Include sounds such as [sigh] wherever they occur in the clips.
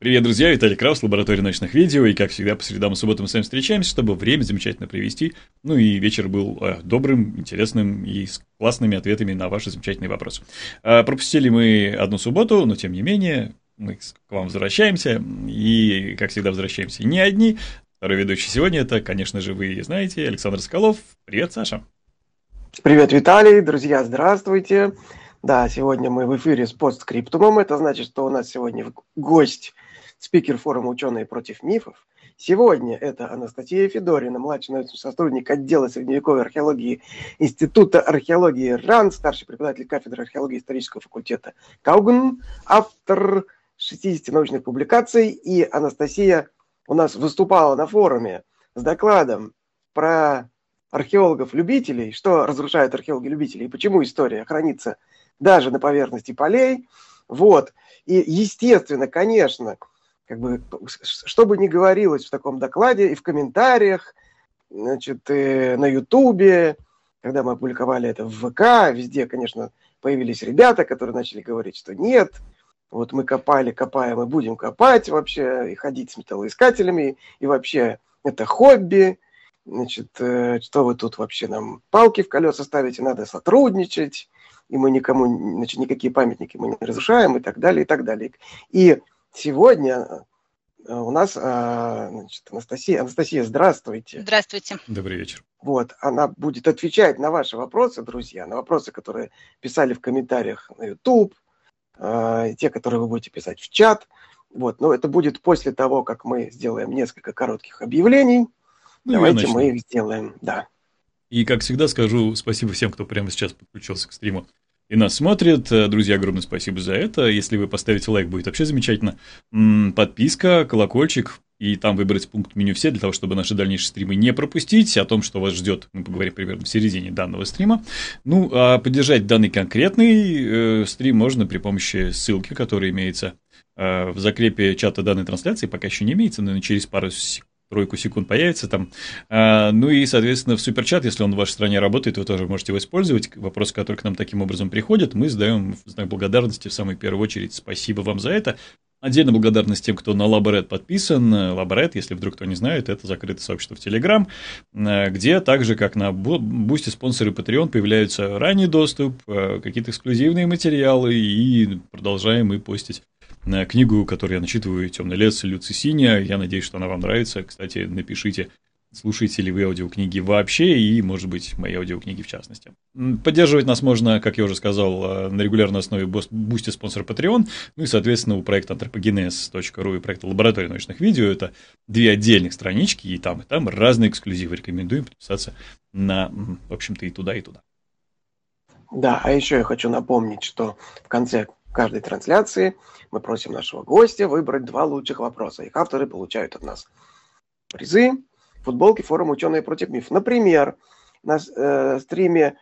Привет, друзья, Виталий Краус, лаборатория ночных видео, и как всегда по средам и субботам мы с вами встречаемся, чтобы время замечательно провести, ну и вечер был э, добрым, интересным и с классными ответами на ваши замечательные вопросы. Э, пропустили мы одну субботу, но тем не менее мы к вам возвращаемся, и как всегда возвращаемся не одни. Второй ведущий сегодня это, конечно же, вы знаете, Александр Соколов. Привет, Саша. Привет, Виталий, друзья, здравствуйте. Да, сегодня мы в эфире с постскриптумом, это значит, что у нас сегодня гость – спикер форума «Ученые против мифов». Сегодня это Анастасия Федорина, младший научный сотрудник отдела средневековой археологии Института археологии РАН, старший преподаватель кафедры археологии исторического факультета Кауган, автор 60 научных публикаций. И Анастасия у нас выступала на форуме с докладом про археологов-любителей, что разрушают археологи-любители и почему история хранится даже на поверхности полей. Вот. И, естественно, конечно, как бы, что бы ни говорилось в таком докладе и в комментариях, значит, и на Ютубе, когда мы опубликовали это в ВК, везде, конечно, появились ребята, которые начали говорить, что нет, вот мы копали, копаем и будем копать вообще, и ходить с металлоискателями, и вообще это хобби, значит, э, что вы тут вообще нам палки в колеса ставите, надо сотрудничать, и мы никому, значит, никакие памятники мы не разрушаем, и так далее, и так далее. И Сегодня э, у нас э, значит, Анастасия. Анастасия, здравствуйте. Здравствуйте. Добрый вечер. Вот, она будет отвечать на ваши вопросы, друзья, на вопросы, которые писали в комментариях на YouTube, э, те, которые вы будете писать в чат. Вот, но это будет после того, как мы сделаем несколько коротких объявлений. Ну, Давайте мы их сделаем, да. И, как всегда, скажу спасибо всем, кто прямо сейчас подключился к стриму и нас смотрят. Э, друзья, огромное спасибо за это. Если вы поставите лайк, будет вообще замечательно. Подписка, колокольчик, и там выбрать пункт меню все для того, чтобы наши дальнейшие стримы не пропустить. О том, что вас ждет, мы поговорим примерно в середине данного стрима. Ну, а поддержать данный конкретный э, стрим можно при помощи ссылки, которая имеется э, в закрепе чата данной трансляции. Пока еще не имеется, но через пару тройку секунд появится там. А, ну и, соответственно, в суперчат, если он в вашей стране работает, вы тоже можете его использовать. Вопросы, которые к нам таким образом приходят, мы задаем знак благодарности в самую первую очередь. Спасибо вам за это. Отдельно благодарность тем, кто на Лаборет подписан. Лаборет, если вдруг кто не знает, это закрытое сообщество в Телеграм, где также, как на Boosty, Sponsr и Patreon, появляются ранний доступ, э, какие-то эксклюзивные материалы, и продолжаем мы постить книгу, которую я начитываю «Темный лес» Лю Цысиня. Я надеюсь, что она вам нравится. Кстати, напишите, слушаете ли вы аудиокниги вообще и, может быть, мои аудиокниги в частности. Поддерживать нас можно, как я уже сказал, э, на регулярной основе Boosty, Sponsr, Patreon, ну и, соответственно, у проекта антропогенез.ру и проекта Лаборатория научных видео это две отдельных странички, и там, и там разные эксклюзивы. Рекомендуем подписаться на, в общем-то, и туда, и туда. Да, а еще я хочу напомнить, что в конце каждой трансляции мы просим нашего гостя выбрать два лучших вопроса. Их авторы получают от нас призы, футболки форума «Ученые против миф». Например, на э, стриме,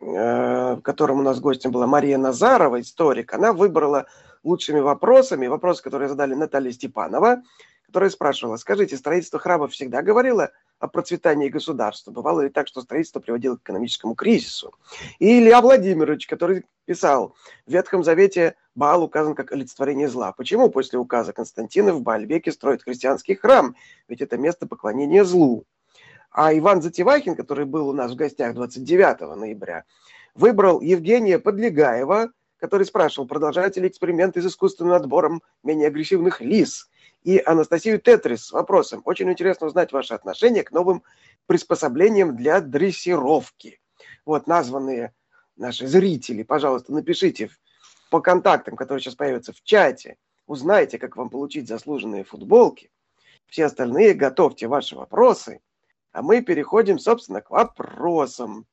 э, в котором у нас гостем была Мария Назарова, историк, она выбрала лучшими вопросами, вопросы, которые задали Наталья Степанова, которая спрашивала, скажите, строительство храмов всегда говорило о процветании государства. Бывало ли так, что строительство приводило к экономическому кризису? И Илья Владимирович, который писал, в Ветхом Завете Баал указан как олицетворение зла. Почему после указа Константина в Баальбеке строят христианский храм? Ведь это место поклонения злу. А Иван Затевахин, который был у нас в гостях 29 ноября, выбрал Евгения Подлегаева, который спрашивал, продолжаете ли эксперименты с искусственным отбором менее агрессивных лис и Анастасию Тетрис с вопросом. Очень интересно узнать ваше отношение к новым приспособлениям для дрессировки. Вот названные наши зрители, пожалуйста, напишите по контактам, которые сейчас появятся в чате, узнайте, как вам получить заслуженные футболки. Все остальные готовьте ваши вопросы, а мы переходим, собственно, к вопросам.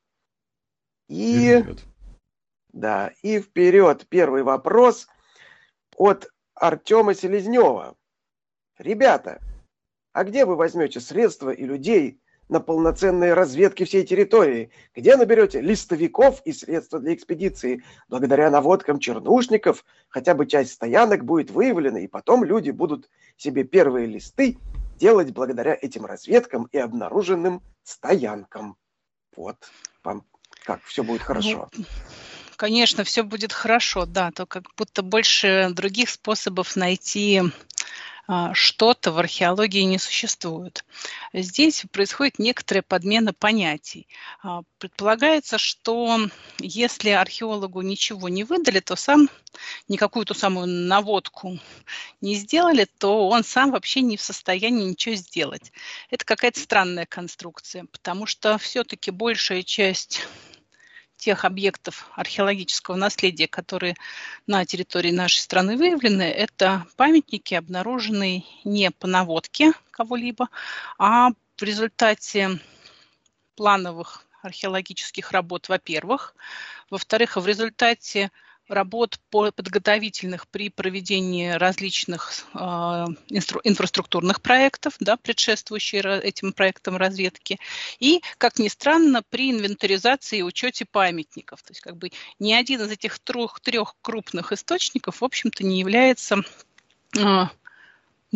И... Вперед. Да, и вперед. Первый вопрос от Артема Селезнева. Ребята, а где вы возьмете средства и людей на полноценные разведки всей территории? Где наберете листовиков и средства для экспедиции? Благодаря наводкам чернушников хотя бы часть стоянок будет выявлена, и потом люди будут себе первые листы делать благодаря этим разведкам и обнаруженным стоянкам. Вот, вам как, все будет хорошо. Ну, конечно, все будет хорошо, да, то как будто больше других способов найти что-то в археологии не существует. Здесь происходит некоторая подмена понятий. А, предполагается, что если археологу ничего не выдали, то сам никакую ту самую наводку не сделали, то он сам вообще не в состоянии ничего сделать. Это какая-то странная конструкция, потому что все-таки большая часть тех объектов археологического наследия, которые на территории нашей страны выявлены, это памятники, обнаруженные не по наводке кого-либо, а в результате плановых археологических работ, во-первых. Во-вторых, в результате работ подготовительных при проведении различных э, инфраструктурных проектов, да, предшествующих этим проектам разведки, и, как ни странно, при инвентаризации и учете памятников. То есть как бы ни один из этих трех, трех крупных источников, в общем-то, не является э,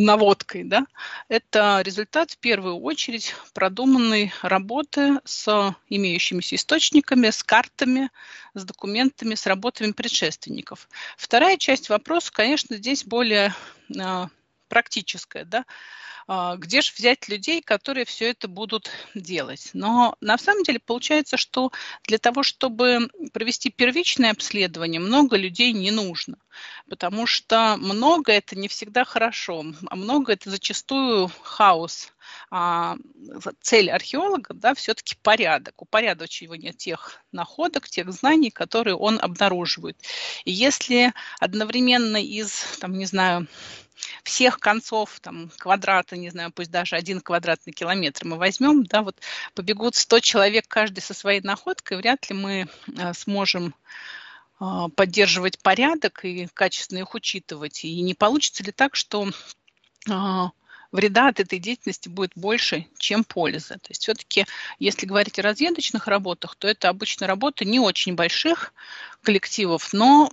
наводкой, да, это результат в первую очередь продуманной работы с имеющимися источниками, с картами, с документами, с работами предшественников. Вторая часть вопроса, конечно, здесь более э, практическая, да, а, где же взять людей, которые все это будут делать. Но на самом деле получается, что для того, чтобы провести первичное обследование, много людей не нужно, потому что много это не всегда хорошо, а много это зачастую хаос. А цель археолога, да, все-таки порядок, упорядочивание тех находок, тех знаний, которые он обнаруживает. И если одновременно из, там, не знаю, всех концов там, квадрата, не знаю, пусть даже один квадратный километр мы возьмем, да, вот побегут 100 человек каждый со своей находкой, вряд ли мы э, сможем э, поддерживать порядок и качественно их учитывать. И не получится ли так, что э, вреда от этой деятельности будет больше, чем пользы. То есть все-таки, если говорить о разведочных работах, то это обычно работы не очень больших коллективов, но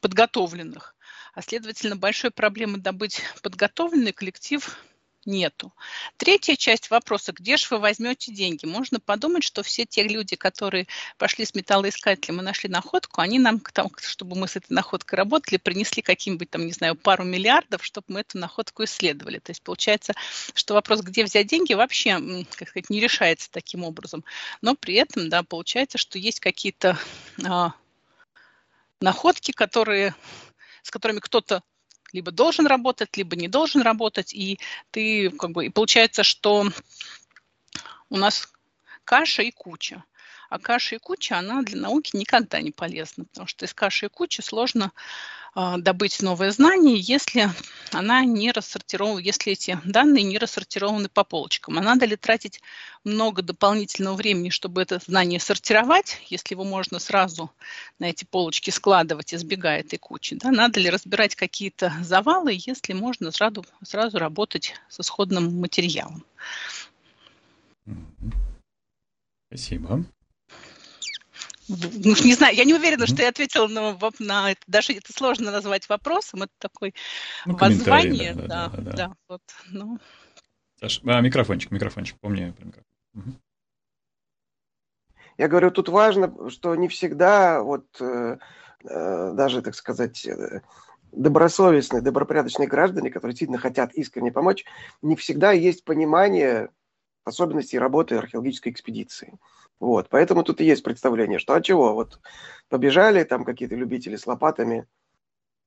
подготовленных а следовательно большой проблемы добыть подготовленный коллектив нету. Третья часть вопроса, где же вы возьмете деньги? Можно подумать, что все те люди, которые пошли с металлоискателем и нашли находку, они нам, там, чтобы мы с этой находкой работали, принесли каким-нибудь там, не знаю, пару миллиардов, чтобы мы эту находку исследовали. То есть получается, что вопрос, где взять деньги, вообще, как сказать, не решается таким образом. Но при этом, да, получается, что есть какие-то а, находки, которые с которыми кто-то либо должен работать, либо не должен работать, и ты как бы и получается, что у нас каша и куча. А каша и куча, она для науки никогда не полезна, потому что из каши и кучи сложно добыть новое знание, если она не рассортирована, если эти данные не рассортированы по полочкам. А надо ли тратить много дополнительного времени, чтобы это знание сортировать, если его можно сразу на эти полочки складывать, избегая этой кучи? Да? Надо ли разбирать какие-то завалы, если можно сразу, сразу работать с исходным материалом? Спасибо. Ну, не знаю, я не уверена, что я ответила на, на это. Даже это сложно назвать вопросом. Это такое ну, воззвание. Да, да, да, да, да. Вот, ну. Саш, а, микрофончик, микрофончик, помни про микрофон. Угу. Я говорю, тут важно, что не всегда вот э, э, даже, так сказать, э, добросовестные, добропорядочные граждане, которые действительно хотят искренне помочь, не всегда есть понимание особенностей работы археологической экспедиции. Вот, поэтому тут и есть представление, что а чего, вот побежали там какие-то любители с лопатами,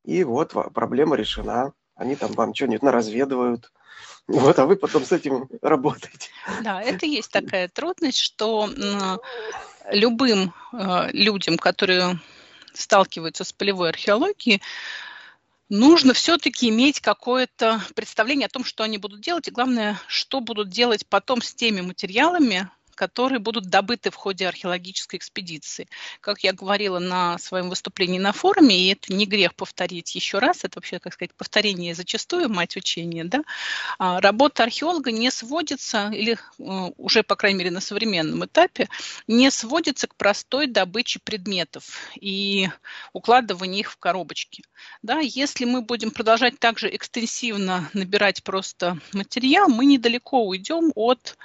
и вот проблема решена. Они там вам что-нибудь наразведывают, вот, а вы потом с этим [laughs] работаете. Да, это есть такая трудность, что любым э, людям, которые сталкиваются с полевой археологией, нужно все-таки иметь какое-то представление о том, что они будут делать, и главное, что будут делать потом с теми материалами, которые будут добыты в ходе археологической экспедиции. Как я говорила на своем выступлении на форуме, и это не грех повторить еще раз, это вообще, как сказать, повторение зачастую мать учения, да, а, работа археолога не сводится, или э, уже, по крайней мере, на современном этапе, не сводится к простой добыче предметов и укладыванию их в коробочки. Да, если мы будем продолжать также экстенсивно набирать просто материал, мы недалеко уйдем от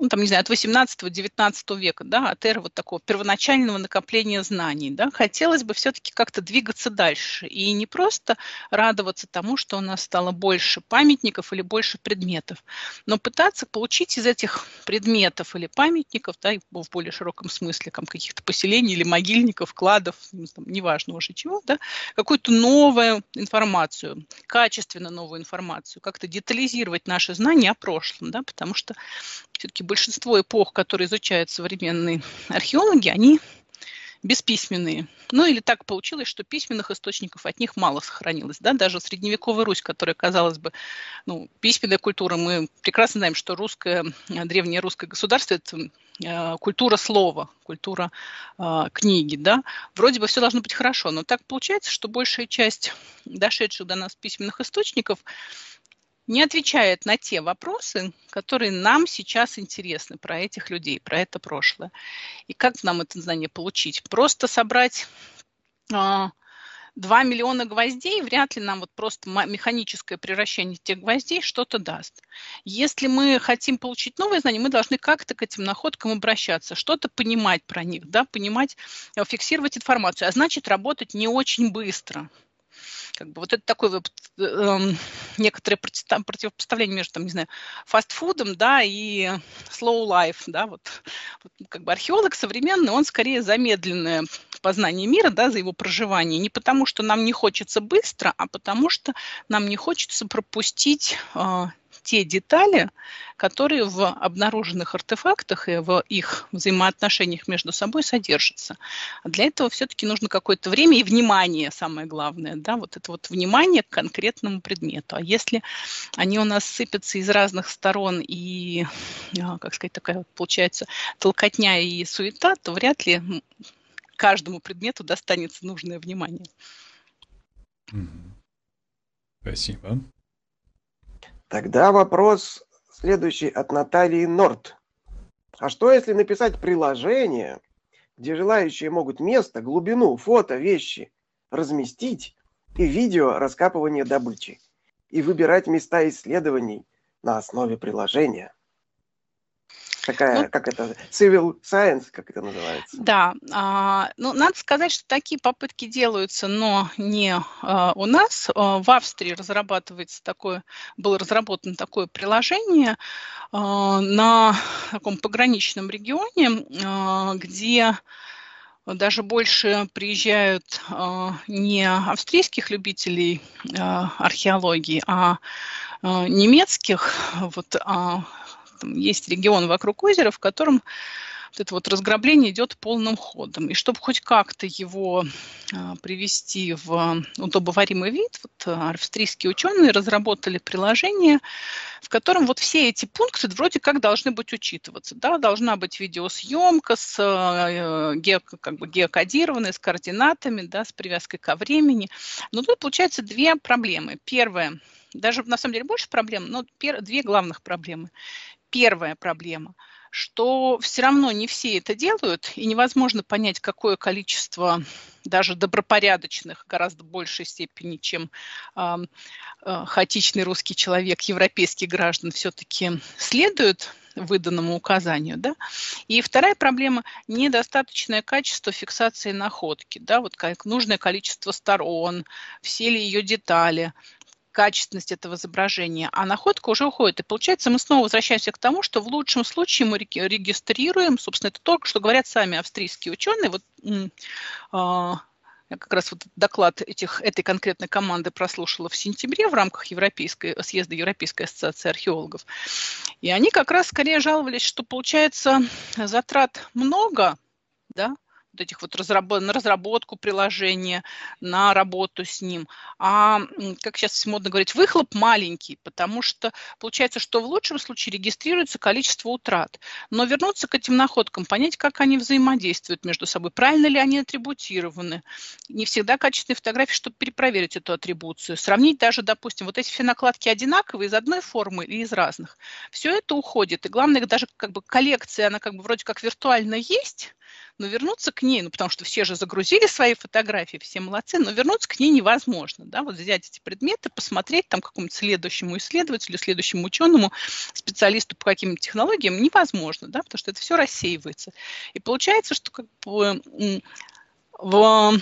ну, там, не знаю, от 18-19 века, да, от эры вот такого первоначального накопления знаний, да, хотелось бы все-таки как-то двигаться дальше и не просто радоваться тому, что у нас стало больше памятников или больше предметов, но пытаться получить из этих предметов или памятников, да, в более широком смысле, там, каких-то поселений или могильников, кладов, там, неважно уже чего, да, какую-то новую информацию, качественно новую информацию, как-то детализировать наши знания о прошлом, да, потому что все-таки большинство эпох, которые изучают современные археологи, они бесписьменные. Ну или так получилось, что письменных источников от них мало сохранилось. Да? Даже средневековая Русь, которая, казалось бы, ну, письменная культура, мы прекрасно знаем, что русское, древнее русское государство – это э, культура слова, культура э, книги. Да? Вроде бы все должно быть хорошо, но так получается, что большая часть дошедших до нас письменных источников – не отвечает на те вопросы, которые нам сейчас интересны про этих людей, про это прошлое. И как нам это знание получить? Просто собрать а, 2 миллиона гвоздей вряд ли нам вот просто механическое превращение тех гвоздей что-то даст. Если мы хотим получить новые знания, мы должны как-то к этим находкам обращаться, что-то понимать про них, да, понимать, э, фиксировать информацию, а значит работать не очень быстро – как бы вот это такое вот, э, некоторое противопоставление между, там, не знаю, фастфудом, да, и slow life, да, вот, вот как бы археолог современный, он скорее замедленное познание мира, да, за его проживание, не потому что нам не хочется быстро, а потому что нам не хочется пропустить э, те детали, которые в обнаруженных артефактах и в их взаимоотношениях между собой содержатся. Для этого все-таки нужно какое-то время и внимание, самое главное, да, вот это вот внимание к конкретному предмету. А если они у нас сыпятся из разных сторон и, а, как сказать, такая вот получается толкотня и суета, то вряд ли каждому предмету достанется нужное внимание. Спасибо. Тогда вопрос следующий от Натальи Норт. А что если написать приложение, где желающие могут место, глубину, фото, вещи разместить и видео раскапывания добычи и выбирать места исследований на основе приложения? Такая, ну, как это, civil science, как это называется? Да, а, ну, надо сказать, что такие попытки делаются, но не а, у нас. А, в Австрии разрабатывается такое, было разработано такое приложение а, на таком пограничном регионе, а, где даже больше приезжают э, не австрийских любителей э, археологии, а э, немецких, вот, а там есть регион вокруг озера, в котором вот это вот разграбление идет полным ходом. И чтобы хоть как-то его а, привести в удобоваримый вид, вот а, австрийские ученые разработали приложение, в котором вот все эти пункты вроде как должны быть учитываться. Да? Должна быть видеосъемка с э, ге, как бы геокодированной, с координатами, да, с привязкой ко времени. Но тут получается две проблемы. Первое, даже на самом деле больше проблем, но две главных проблемы. Первая проблема, что все равно не все это делают, и невозможно понять, какое количество даже добропорядочных, гораздо большей степени, чем э, э, хаотичный русский человек, европейский граждан, все-таки следует выданному указанию. Да? И вторая проблема – недостаточное качество фиксации находки. Да? Вот как нужное количество сторон, все ли ее детали – качественность этого изображения, а находка уже уходит. И получается, мы снова возвращаемся к тому, что в лучшем случае мы регистрируем, собственно, это только что говорят сами австрийские ученые. Вот а, я как раз вот доклад этих, этой конкретной команды прослушала в сентябре в рамках Европейской, съезда Европейской ассоциации археологов. И они как раз скорее жаловались, что получается затрат много, да, вот этих вот разработ... на разработку приложения, на работу с ним. А, как сейчас модно говорить, выхлоп маленький, потому что получается, что в лучшем случае регистрируется количество утрат. Но вернуться к этим находкам, понять, как они взаимодействуют между собой, правильно ли они атрибутированы. Не всегда качественные фотографии, чтобы перепроверить эту атрибуцию. Сравнить даже, допустим, вот эти все накладки одинаковые из одной формы или из разных. Все это уходит. И главное, даже как бы коллекция, она как бы вроде как виртуально есть, но вернуться к ней, ну, потому что все же загрузили свои фотографии, все молодцы, но вернуться к ней невозможно, да, вот взять эти предметы, посмотреть там какому-то следующему исследователю, следующему ученому, специалисту по каким-то технологиям невозможно, да, потому что это все рассеивается. И получается, что как бы в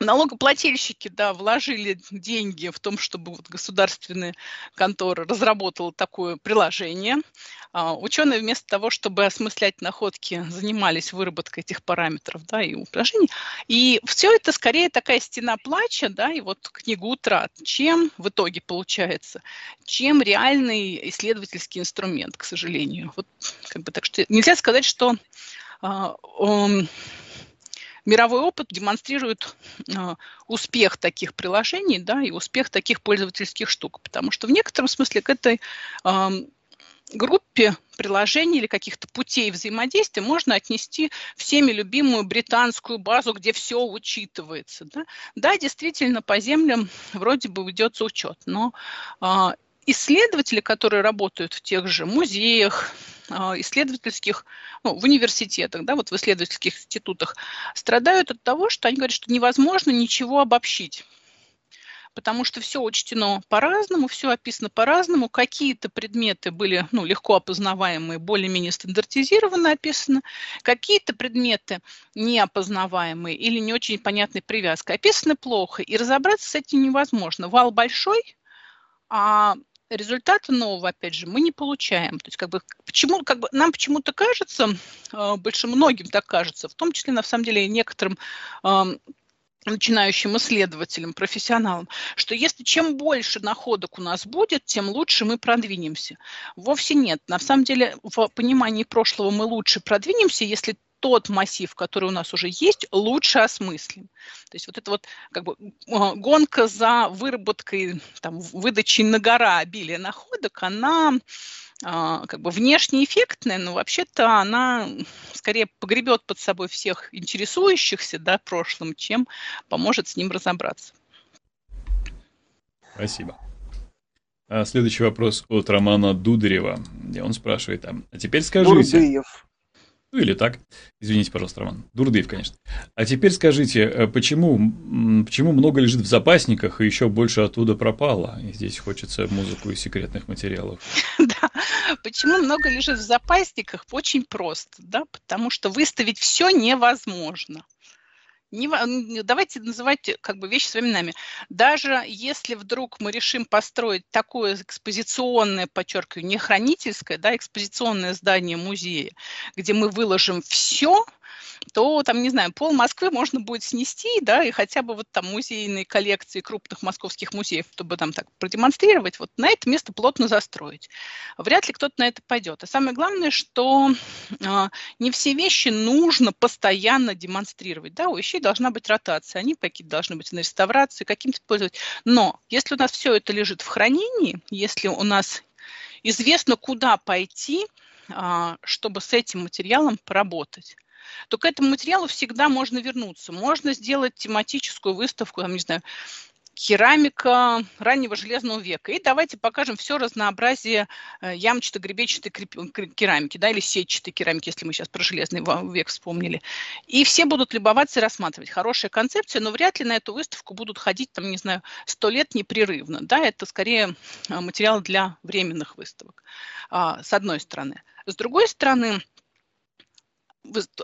налогоплательщики, да, вложили деньги в том, чтобы вот государственная контора разработала такое приложение. А, ученые вместо того, чтобы осмыслять находки, занимались выработкой этих параметров, да, и упражнений. И все это скорее такая стена плача, да, и вот книга утрат, чем в итоге получается, чем реальный исследовательский инструмент, к сожалению. Вот как бы так что нельзя сказать, что а, мировой опыт демонстрирует э, успех таких приложений, да, и успех таких пользовательских штук, потому что в некотором смысле к этой э, группе приложений или каких-то путей взаимодействия можно отнести всеми любимую британскую базу, где все учитывается. Да, да действительно, по землям вроде бы ведется учет, но э, исследователи, которые работают в тех же музеях, а, исследовательских, ну, в университетах, да, вот в исследовательских институтах, страдают от того, что они говорят, что невозможно ничего обобщить потому что все учтено по-разному, все описано по-разному. Какие-то предметы были ну, легко опознаваемые, более-менее стандартизированно описаны, какие-то предметы неопознаваемые или не очень понятной привязкой описаны плохо, и разобраться с этим невозможно. Вал большой, а результата нового, опять же, мы не получаем. То есть, как бы, почему, как бы, нам почему-то кажется, э, больше многим так кажется, в том числе, на самом деле, некоторым э, начинающим исследователям, профессионалам, что если чем больше находок у нас будет, тем лучше мы продвинемся. Вовсе нет. На самом деле, в понимании прошлого мы лучше продвинемся, если тот массив, который у нас уже есть, лучше осмыслим. То есть вот эта вот как бы а, гонка за выработкой, там, выдачей на гора обилия находок, она а, как бы внешне эффектная, но вообще-то она скорее погребет под собой всех интересующихся да, прошлым, чем поможет с ним разобраться. Спасибо. А следующий вопрос от Романа Дударева, где он спрашивает, а теперь скажите... Дурдыев. Ну или так. Извините, пожалуйста, Роман. Дурдыев, конечно. А теперь скажите, э, почему, почему много лежит в запасниках и еще больше оттуда пропало? И здесь хочется музыку из секретных материалов. [laughs] Да, почему много лежит в запасниках? Очень просто, да, потому что выставить все невозможно не, давайте называть как бы вещи своими именами. Даже если вдруг мы решим построить такое экспозиционное, подчеркиваю, не хранительское, да, экспозиционное здание музея, где мы выложим все, то там, не знаю, пол Москвы можно будет снести, да, и хотя бы вот там музейные коллекции крупных московских музеев, чтобы там так продемонстрировать, вот на это место плотно застроить. Вряд ли кто-то на это пойдет. А самое главное, что э, не все вещи нужно постоянно демонстрировать, да, у вещей должна быть ротация, они какие-то должны быть на реставрации, каким-то использовать. Но если у нас все это лежит в хранении, если у нас известно, куда пойти, а, чтобы с этим материалом поработать, то к этому материалу всегда можно вернуться. Можно сделать тематическую выставку, там, не знаю, керамика раннего железного века. И давайте покажем все разнообразие э, ямчато-гребечатой керамики, да, или сетчатой керамики, если мы сейчас про железный век вспомнили. И все будут любоваться и рассматривать. Хорошая концепция, но вряд ли на эту выставку будут ходить, там, не знаю, сто лет непрерывно. Да, это скорее э, материал для временных выставок, а, с одной стороны. С другой стороны,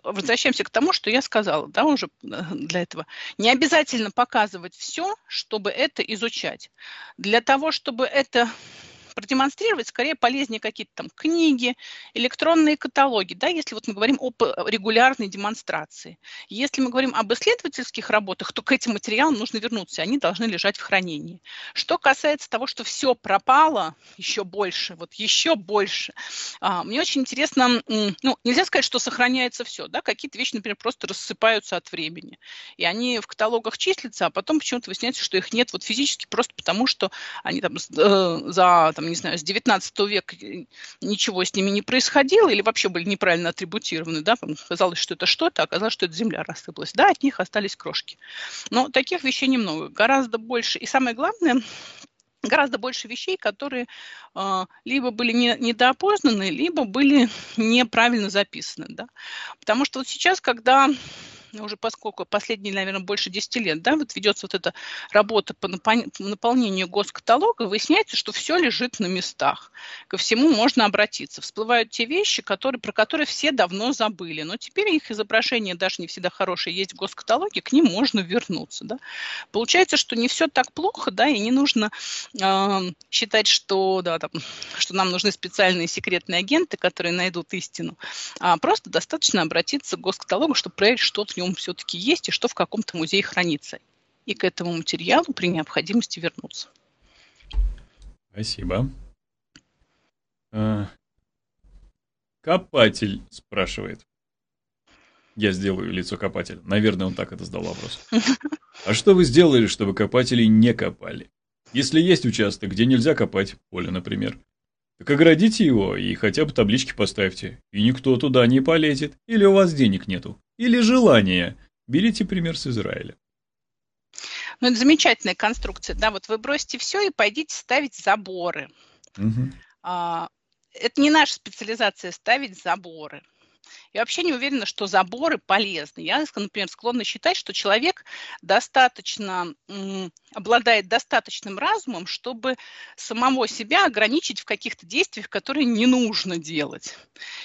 возвращаемся к тому, что я сказала, да, уже э, для этого. Не обязательно показывать все, чтобы это изучать. Для того, чтобы это продемонстрировать скорее полезнее какие-то там книги, электронные каталоги, да, если вот мы говорим об регулярной демонстрации. Если мы говорим об исследовательских работах, то к этим материалам нужно вернуться, они должны лежать в хранении. Что касается того, что все пропало, еще больше, вот еще больше, а, мне очень интересно, ну, нельзя сказать, что сохраняется все, да, какие-то вещи, например, просто рассыпаются от времени, и они в каталогах числятся, а потом почему-то выясняется, что их нет вот физически просто потому, что они там э, за там, не знаю, с 19 века ничего с ними не происходило или вообще были неправильно атрибутированы, да, казалось, что это что-то, а оказалось, что это земля рассыпалась. Да, от них остались крошки. Но таких вещей немного, гораздо больше. И самое главное, гораздо больше вещей, которые э, либо были не, недоопознаны, либо были неправильно записаны. Да? Потому что вот сейчас, когда уже поскольку последние, наверное, больше 10 лет, да, вот ведется вот эта работа по наполнению госкаталога, выясняется, что все лежит на местах. Ко всему можно обратиться. Всплывают те вещи, которые, про которые все давно забыли, но теперь их изображения даже не всегда хорошие есть в госкаталоге, к ним можно вернуться. Да. Получается, что не все так плохо, да, и не нужно э, считать, что, да, там, что нам нужны специальные секретные агенты, которые найдут истину, а просто достаточно обратиться к госкаталогу, чтобы проверить, что в нем нем все-таки есть и что в каком-то музее хранится. И к этому материалу при необходимости вернуться. Спасибо. А, копатель спрашивает. Я сделаю лицо копателя. Наверное, он так это задал вопрос. [laughs] А что вы сделали, чтобы копатели не копали? Если есть участок, где нельзя копать, поле, например, так оградите его и хотя бы таблички поставьте, и никто туда не полезет, или у вас денег нету, или желания. Берите пример с Израиля. Ну, это замечательная конструкция, да, вот вы бросите все и пойдите ставить заборы. Угу. А, это не наша специализация ставить заборы. Я вообще не уверена, что заборы полезны. Я, например, склонна считать, что человек достаточно обладает достаточным разумом, чтобы самого себя ограничить в каких-то действиях, которые не нужно делать.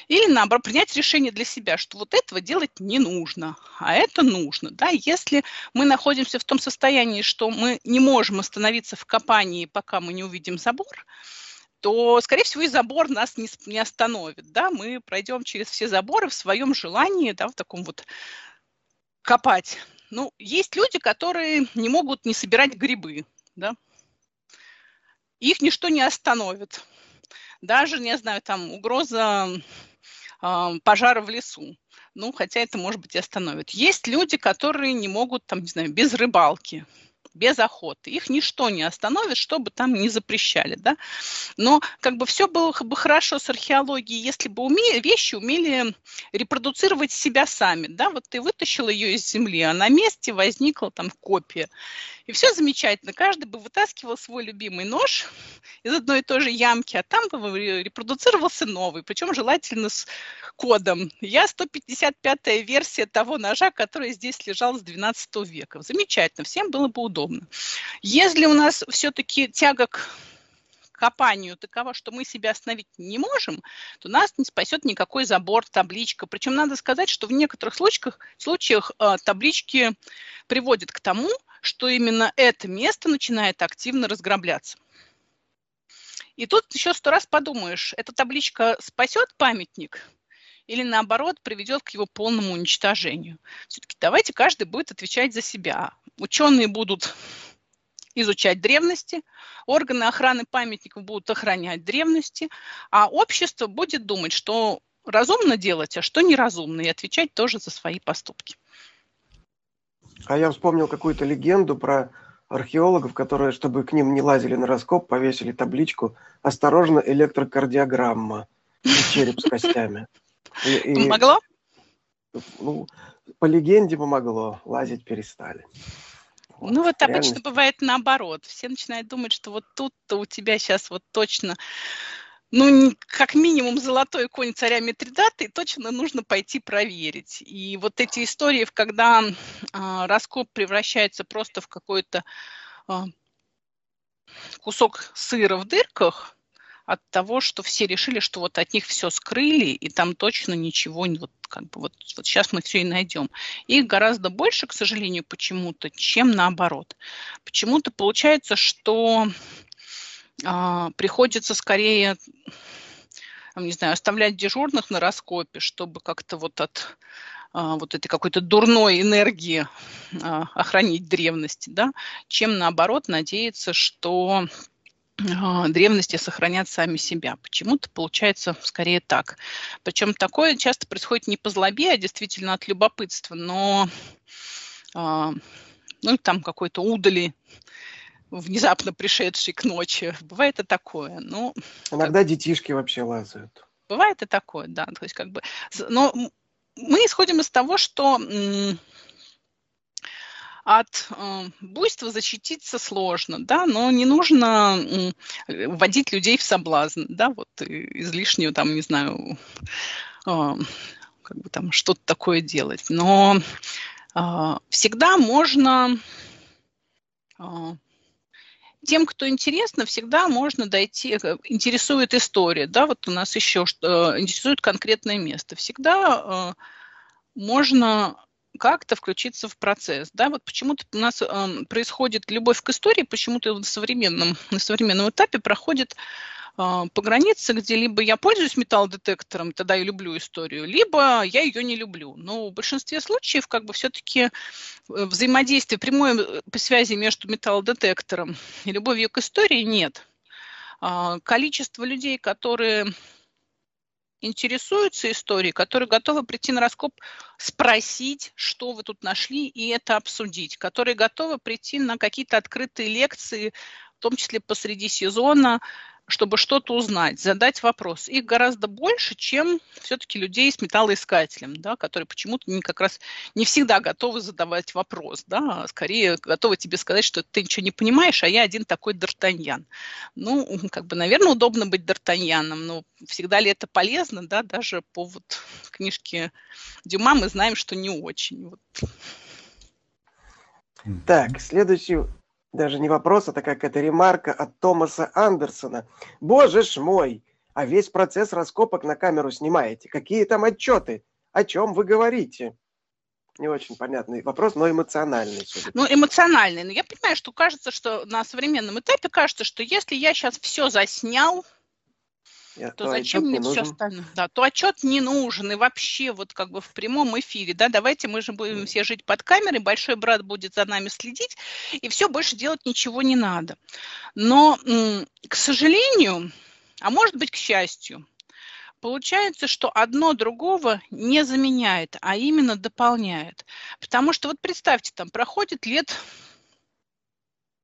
Или, наоборот, принять решение для себя, что вот этого делать не нужно, а это нужно. Да? Если мы находимся в том состоянии, что мы не можем остановиться в копании, пока мы не увидим забор, то, скорее всего, и забор нас не, не остановит. Да? Мы пройдем через все заборы в своем желании, да, в таком вот копать. Ну, есть люди, которые не могут не собирать грибы, да. Их ничто не остановит. Даже, не знаю, там угроза э, пожара в лесу. Ну, хотя это, может быть, и остановит. Есть люди, которые не могут, там, не знаю, без рыбалки без охоты. Их ничто не остановит, что бы там не запрещали. Да? Но как бы все было бы хорошо с археологией, если бы уме, вещи умели репродуцировать себя сами. Да? Вот ты вытащил ее из земли, а на месте возникла там копия. И все замечательно. Каждый бы вытаскивал свой любимый нож [laughs] из одной и той же ямки, а там бы репродуцировался новый, причем желательно с кодом. Я 155-я версия того ножа, который здесь лежал с 12 века. Замечательно, всем было бы удобно. Если у нас все-таки тяга к копанию такова, что мы себя остановить не можем, то нас не спасет никакой забор, табличка. Причем надо сказать, что в некоторых случаях, случаях э, таблички приводят к тому, что именно это место начинает активно разграбляться. И тут еще сто раз подумаешь, эта табличка спасет памятник или наоборот приведет к его полному уничтожению. Все-таки давайте каждый будет отвечать за себя. Ученые будут изучать древности, органы охраны памятников будут охранять древности, а общество будет думать, что разумно делать, а что неразумно, и отвечать тоже за свои поступки. А я вспомнил какую-то легенду про археологов, которые, чтобы к ним не лазили на раскоп, повесили табличку «Осторожно, электрокардиограмма» и череп с костями. И, Помогло? Ну, по легенде помогло, лазить перестали. Вот, ну вот реальность. обычно бывает наоборот. Все начинают думать, что вот тут-то у тебя сейчас вот точно ну, как минимум золотой конь царя Митридата, и точно нужно пойти проверить. И вот эти истории, когда а, раскоп превращается просто в какой-то а, кусок сыра в дырках, от того, что все решили, что вот от них все скрыли, и там точно ничего, вот как бы вот, вот сейчас мы все и найдем. Их гораздо больше, к сожалению, почему-то, чем наоборот. Почему-то получается, что а, приходится скорее, не знаю, оставлять дежурных на раскопе, чтобы как-то вот от а, вот этой какой-то дурной энергии а, охранить древность, да, чем наоборот надеяться, что древности сохранят сами себя. Почему-то получается скорее так. Причем такое часто происходит не по злобе, а действительно от любопытства, но ну, там какой-то удали внезапно пришедший к ночи. Бывает и такое. Ну, Иногда как... детишки вообще лазают. Бывает и такое, да. То есть как бы... Но мы исходим из того, что от э, буйства защититься сложно, да, но не нужно э, вводить людей в соблазн, да, вот излишнюю там, не знаю, э, как бы там что-то такое делать. Но э, всегда можно э, тем, кто интересно, всегда можно дойти, э, интересует история, да, вот у нас еще что, э, интересует конкретное место. Всегда э, можно как-то включиться в процесс. Да? Вот почему-то у нас э, происходит любовь к истории, почему-то на современном, на современном этапе проходит по границе, где либо я пользуюсь металлодетектором, тогда я люблю историю, либо я ее не люблю. Но в большинстве случаев как бы все-таки э, взаимодействия, прямой э, по связи между металлодетектором [laughs] и любовью к истории нет. Э, количество людей, которые интересуются историей, которые готовы прийти на раскоп, спросить, что вы тут нашли, и это обсудить, которые готовы прийти на какие-то открытые лекции, в том числе посреди сезона, чтобы что-то узнать, задать вопрос. Их гораздо больше, чем все-таки людей с металлоискателем, да, которые почему-то не, как раз не всегда готовы задавать вопрос, да, а скорее готовы тебе сказать, что ты ничего не понимаешь, а я один такой Д'Артаньян. Ну, как бы, наверное, удобно быть Д'Артаньяном, но всегда ли это полезно, да, даже по вот книжке Дюма мы знаем, что не очень. Вот. Так, следующий даже не вопрос, а такая какая-то ремарка от Томаса Андерсона. Боже ж мой, а весь процесс раскопок на камеру снимаете. Какие там отчеты? О чем вы говорите? Не очень понятный вопрос, но эмоциональный. Ну, эмоциональный. Но я понимаю, что кажется, что на современном этапе кажется, что если я сейчас все заснял, я, то, то зачем мне все остальное? Да, то отчет не нужен. И вообще, вот как бы в прямом эфире, да, давайте мы же будем все жить под камерой, большой брат будет за нами следить, и все, больше делать ничего не надо. Но, к сожалению, а может быть, к счастью, получается, что одно другого не заменяет, а именно дополняет. Потому что вот представьте, там проходит лет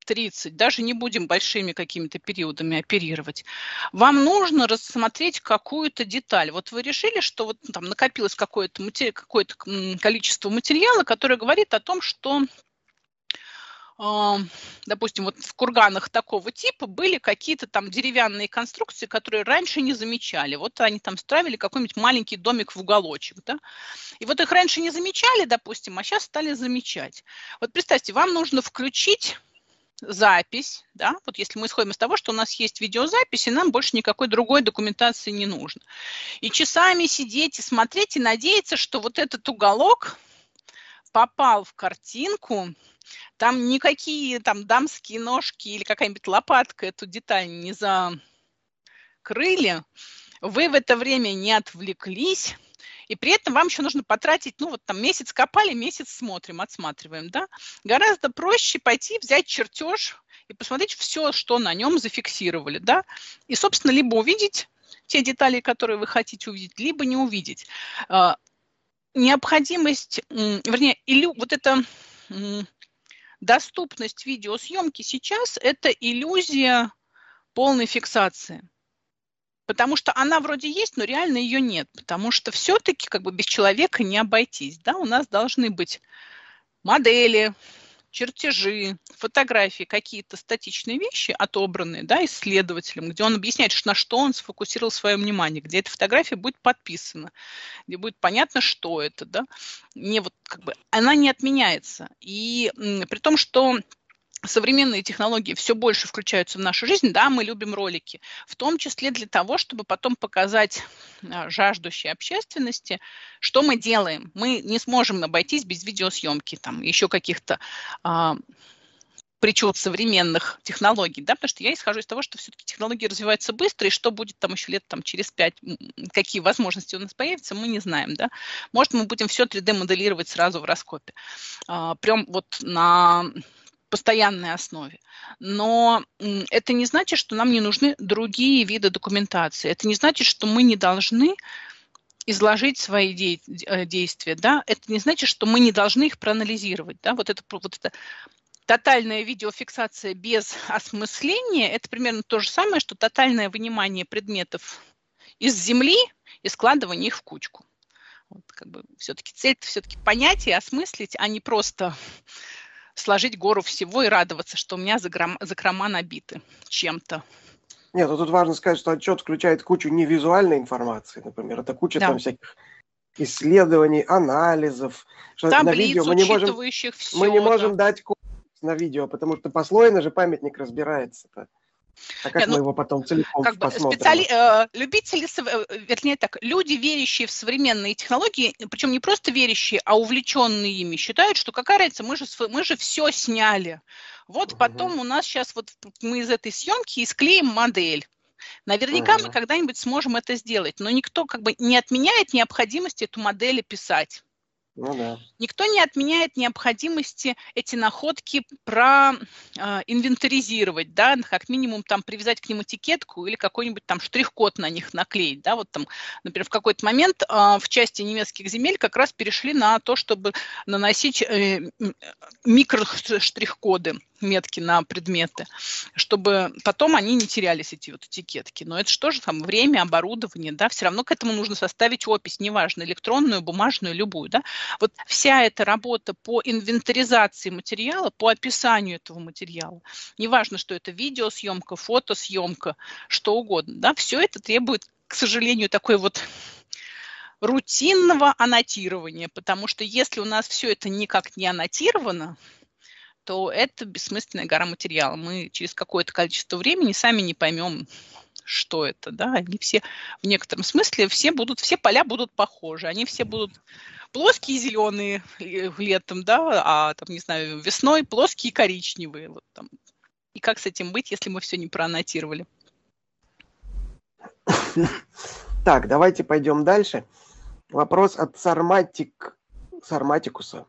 30, даже не будем большими какими-то периодами оперировать, вам нужно рассмотреть какую-то деталь. Вот вы решили, что вот там накопилось какое-то, матери... какое количество материала, которое говорит о том, что а, допустим, вот в курганах такого типа были какие-то там деревянные конструкции, которые раньше не замечали. Вот они там строили какой-нибудь маленький домик в уголочек, да, и вот их раньше не замечали, допустим, а сейчас стали замечать. Вот представьте, вам нужно включить запись, да, вот если мы исходим из того, что у нас есть видеозапись, и нам больше никакой другой документации не нужно. И часами сидеть и смотреть, и надеяться, что вот этот уголок попал в картинку, там никакие там дамские ножки или какая-нибудь лопатка эту деталь не закрыли, вы в это время не отвлеклись, и при этом вам еще нужно потратить, ну вот там месяц копали, месяц смотрим, отсматриваем, да. Гораздо проще пойти взять чертеж и посмотреть все, что на нем зафиксировали, да. И, собственно, либо увидеть те детали, которые вы хотите увидеть, либо не увидеть. А, необходимость, вернее, или вот эта доступность видеосъемки сейчас – это иллюзия полной фиксации – потому что она вроде есть, но реально ее нет, потому что все-таки как бы без человека не обойтись, да, у нас должны быть модели, чертежи, фотографии, какие-то статичные вещи, отобранные да, исследователем, где он объясняет, на что он сфокусировал свое внимание, где эта фотография будет подписана, где будет понятно, что это. Да. Не вот, как бы, она не отменяется. И при том, что современные технологии все больше включаются в нашу жизнь, да, мы любим ролики, в том числе для того, чтобы потом показать а, жаждущей общественности, что мы делаем. Мы не сможем обойтись без видеосъемки, там, еще каких-то а, причуд современных технологий, да, потому что я исхожу из того, что все-таки технологии развиваются быстро, и что будет там еще лет там, через пять, какие возможности у нас появятся, мы не знаем, да. Может, мы будем все 3D-моделировать сразу в раскопе. А, прям вот на постоянной основе. Но это не значит, что нам не нужны другие виды документации. Это не значит, что мы не должны изложить свои де- э, действия, да, это не значит, что мы не должны их проанализировать, да, вот это, вот это тотальная видеофиксация без осмысления, это примерно то же самое, что тотальное вынимание предметов из земли и складывание их в кучку. Вот, как бы все-таки цель все-таки понять и осмыслить, а не просто сложить гору всего и радоваться, что у меня закрома набиты чем-то. Нет, ну тут важно сказать, что отчет включает кучу невизуальной информации, например. Это куча да. там всяких исследований, анализов. Что Таблиц, на видео мы не можем, все, мы не можем да. дать на видео, потому что послойно же памятник разбирается. -то. А как Нет, мы ну, его потом целиком как посмотрим? Специали... Э, любители, э, вернее так, люди, верящие в современные технологии, причем не просто верящие, а увлеченные ими, считают, что какая разница, мы же, мы же все сняли. Вот угу. потом у нас сейчас вот мы из этой съемки и склеим модель. Наверняка угу. мы когда-нибудь сможем это сделать, но никто как бы не отменяет необходимости эту модель писать. Ну, да. Никто не отменяет необходимости эти находки проинвентаризировать, э, да, как минимум там привязать к ним этикетку или какой-нибудь там штрих-код на них наклеить, да, вот там, например, в какой-то момент э, в части немецких земель как раз перешли на то, чтобы наносить э, микроштрих-коды метки на предметы, чтобы потом они не терялись, эти вот этикетки. Но это что же там время, оборудование, да, все равно к этому нужно составить опись, неважно, электронную, бумажную, любую, да. Вот вся эта работа по инвентаризации материала, по описанию этого материала, неважно, что это видеосъемка, фотосъемка, что угодно, да, все это требует, к сожалению, такой вот рутинного аннотирования, потому что если у нас все это никак не аннотировано, то это бессмысленная гора материала. Мы через какое-то количество времени сами не поймем, что это, да, они все в некотором смысле, все будут, все поля будут похожи, они все будут плоские зеленые летом, да, а там, не знаю, весной плоские коричневые, вот там. И как с этим быть, если мы все не проаннотировали? Так, давайте пойдем дальше. Вопрос от Сарматик, Сарматикуса.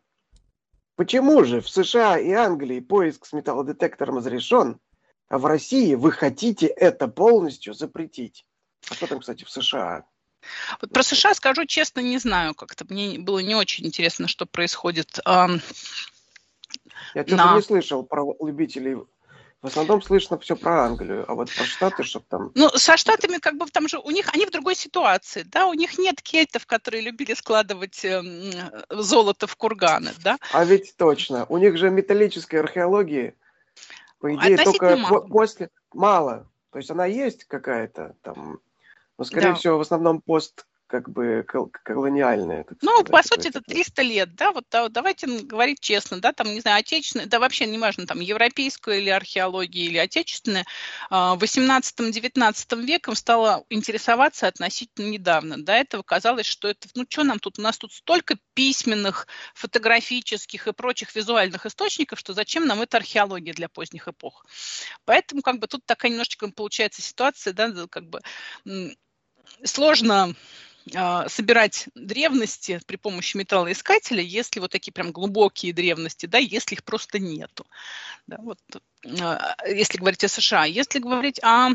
Почему же в США и Англии поиск с металлодетектором разрешен, а в России вы хотите это полностью запретить? А что там, кстати, в США? Вот про США скажу честно, не знаю как-то. Мне было не очень интересно, что происходит. Я что-то на... не слышал про любителей в основном слышно все про Англию, а вот про Штаты, чтобы там... Ну, со Штатами как бы там же у них, они в другой ситуации, да, у них нет кельтов, которые любили складывать э, золото в курганы, да. А ведь точно, у них же металлической археологии, по идее, только мало. после... Мало, то есть она есть какая-то там, но, скорее да. всего, в основном пост как бы колониальное. Ну, сказать, по сути, это 300 лет, да, вот да, давайте говорить честно, да, там, не знаю, отечественная, да вообще не важно, там, европейская или археология, или отечественная, в 18-19 веком стала интересоваться относительно недавно. До этого казалось, что это, ну, что нам тут, у нас тут столько письменных, фотографических и прочих визуальных источников, что зачем нам эта археология для поздних эпох. Поэтому, как бы, тут такая немножечко получается ситуация, да, как бы сложно собирать древности при помощи металлоискателя, если вот такие прям глубокие древности, да, если их просто нету. Да, вот, а, если говорить о США. Если говорить о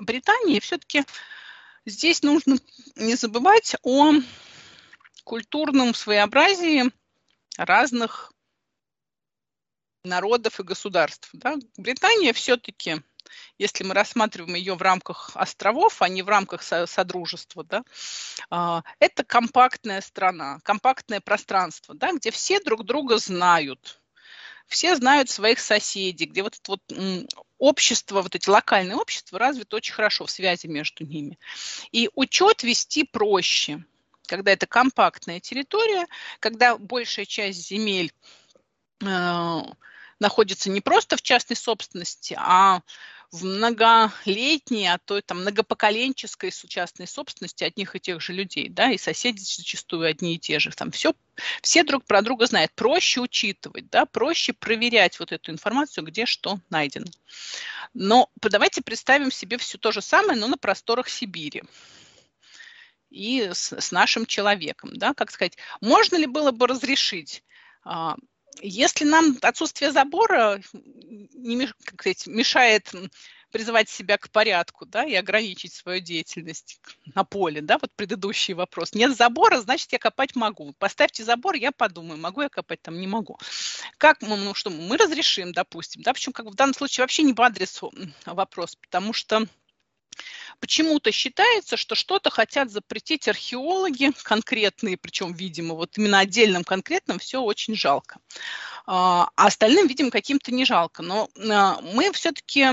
Британии, все-таки здесь нужно не забывать о культурном своеобразии разных народов и государств. Да. Британия все-таки если мы рассматриваем ее в рамках островов, а не в рамках содружества, да, а, это компактная страна, компактное пространство, да, где все друг друга знают, все знают своих соседей, где вот это вот общество, вот эти локальные общества развиты очень хорошо в связи между ними. И учет вести проще, когда это компактная территория, когда большая часть земель э, находится не просто в частной собственности, а в многолетней, а то там многопоколенческой частной собственности одних и тех же людей, да, и соседи зачастую одни и те же. Там все, все друг про друга знают. Проще учитывать, да, проще проверять вот эту информацию, где что найдено. Но давайте представим себе все то же самое, но на просторах Сибири и с, с нашим человеком, да, как сказать, можно ли было бы разрешить а, если нам отсутствие забора не, как сказать, мешает призывать себя к порядку, да, и ограничить свою деятельность на поле, да, вот предыдущий вопрос. Нет забора, значит, я копать могу. Поставьте забор, я подумаю, могу я копать там, не могу. Как мы, ну что, мы разрешим, допустим, да, причем как в данном случае вообще не по адресу вопрос, потому что почему-то считается, что что-то хотят запретить археологи [laughs] конкретные, причем, видимо, вот именно отдельным конкретным все очень жалко. А, а остальным, видимо, каким-то не жалко. Но а, мы все-таки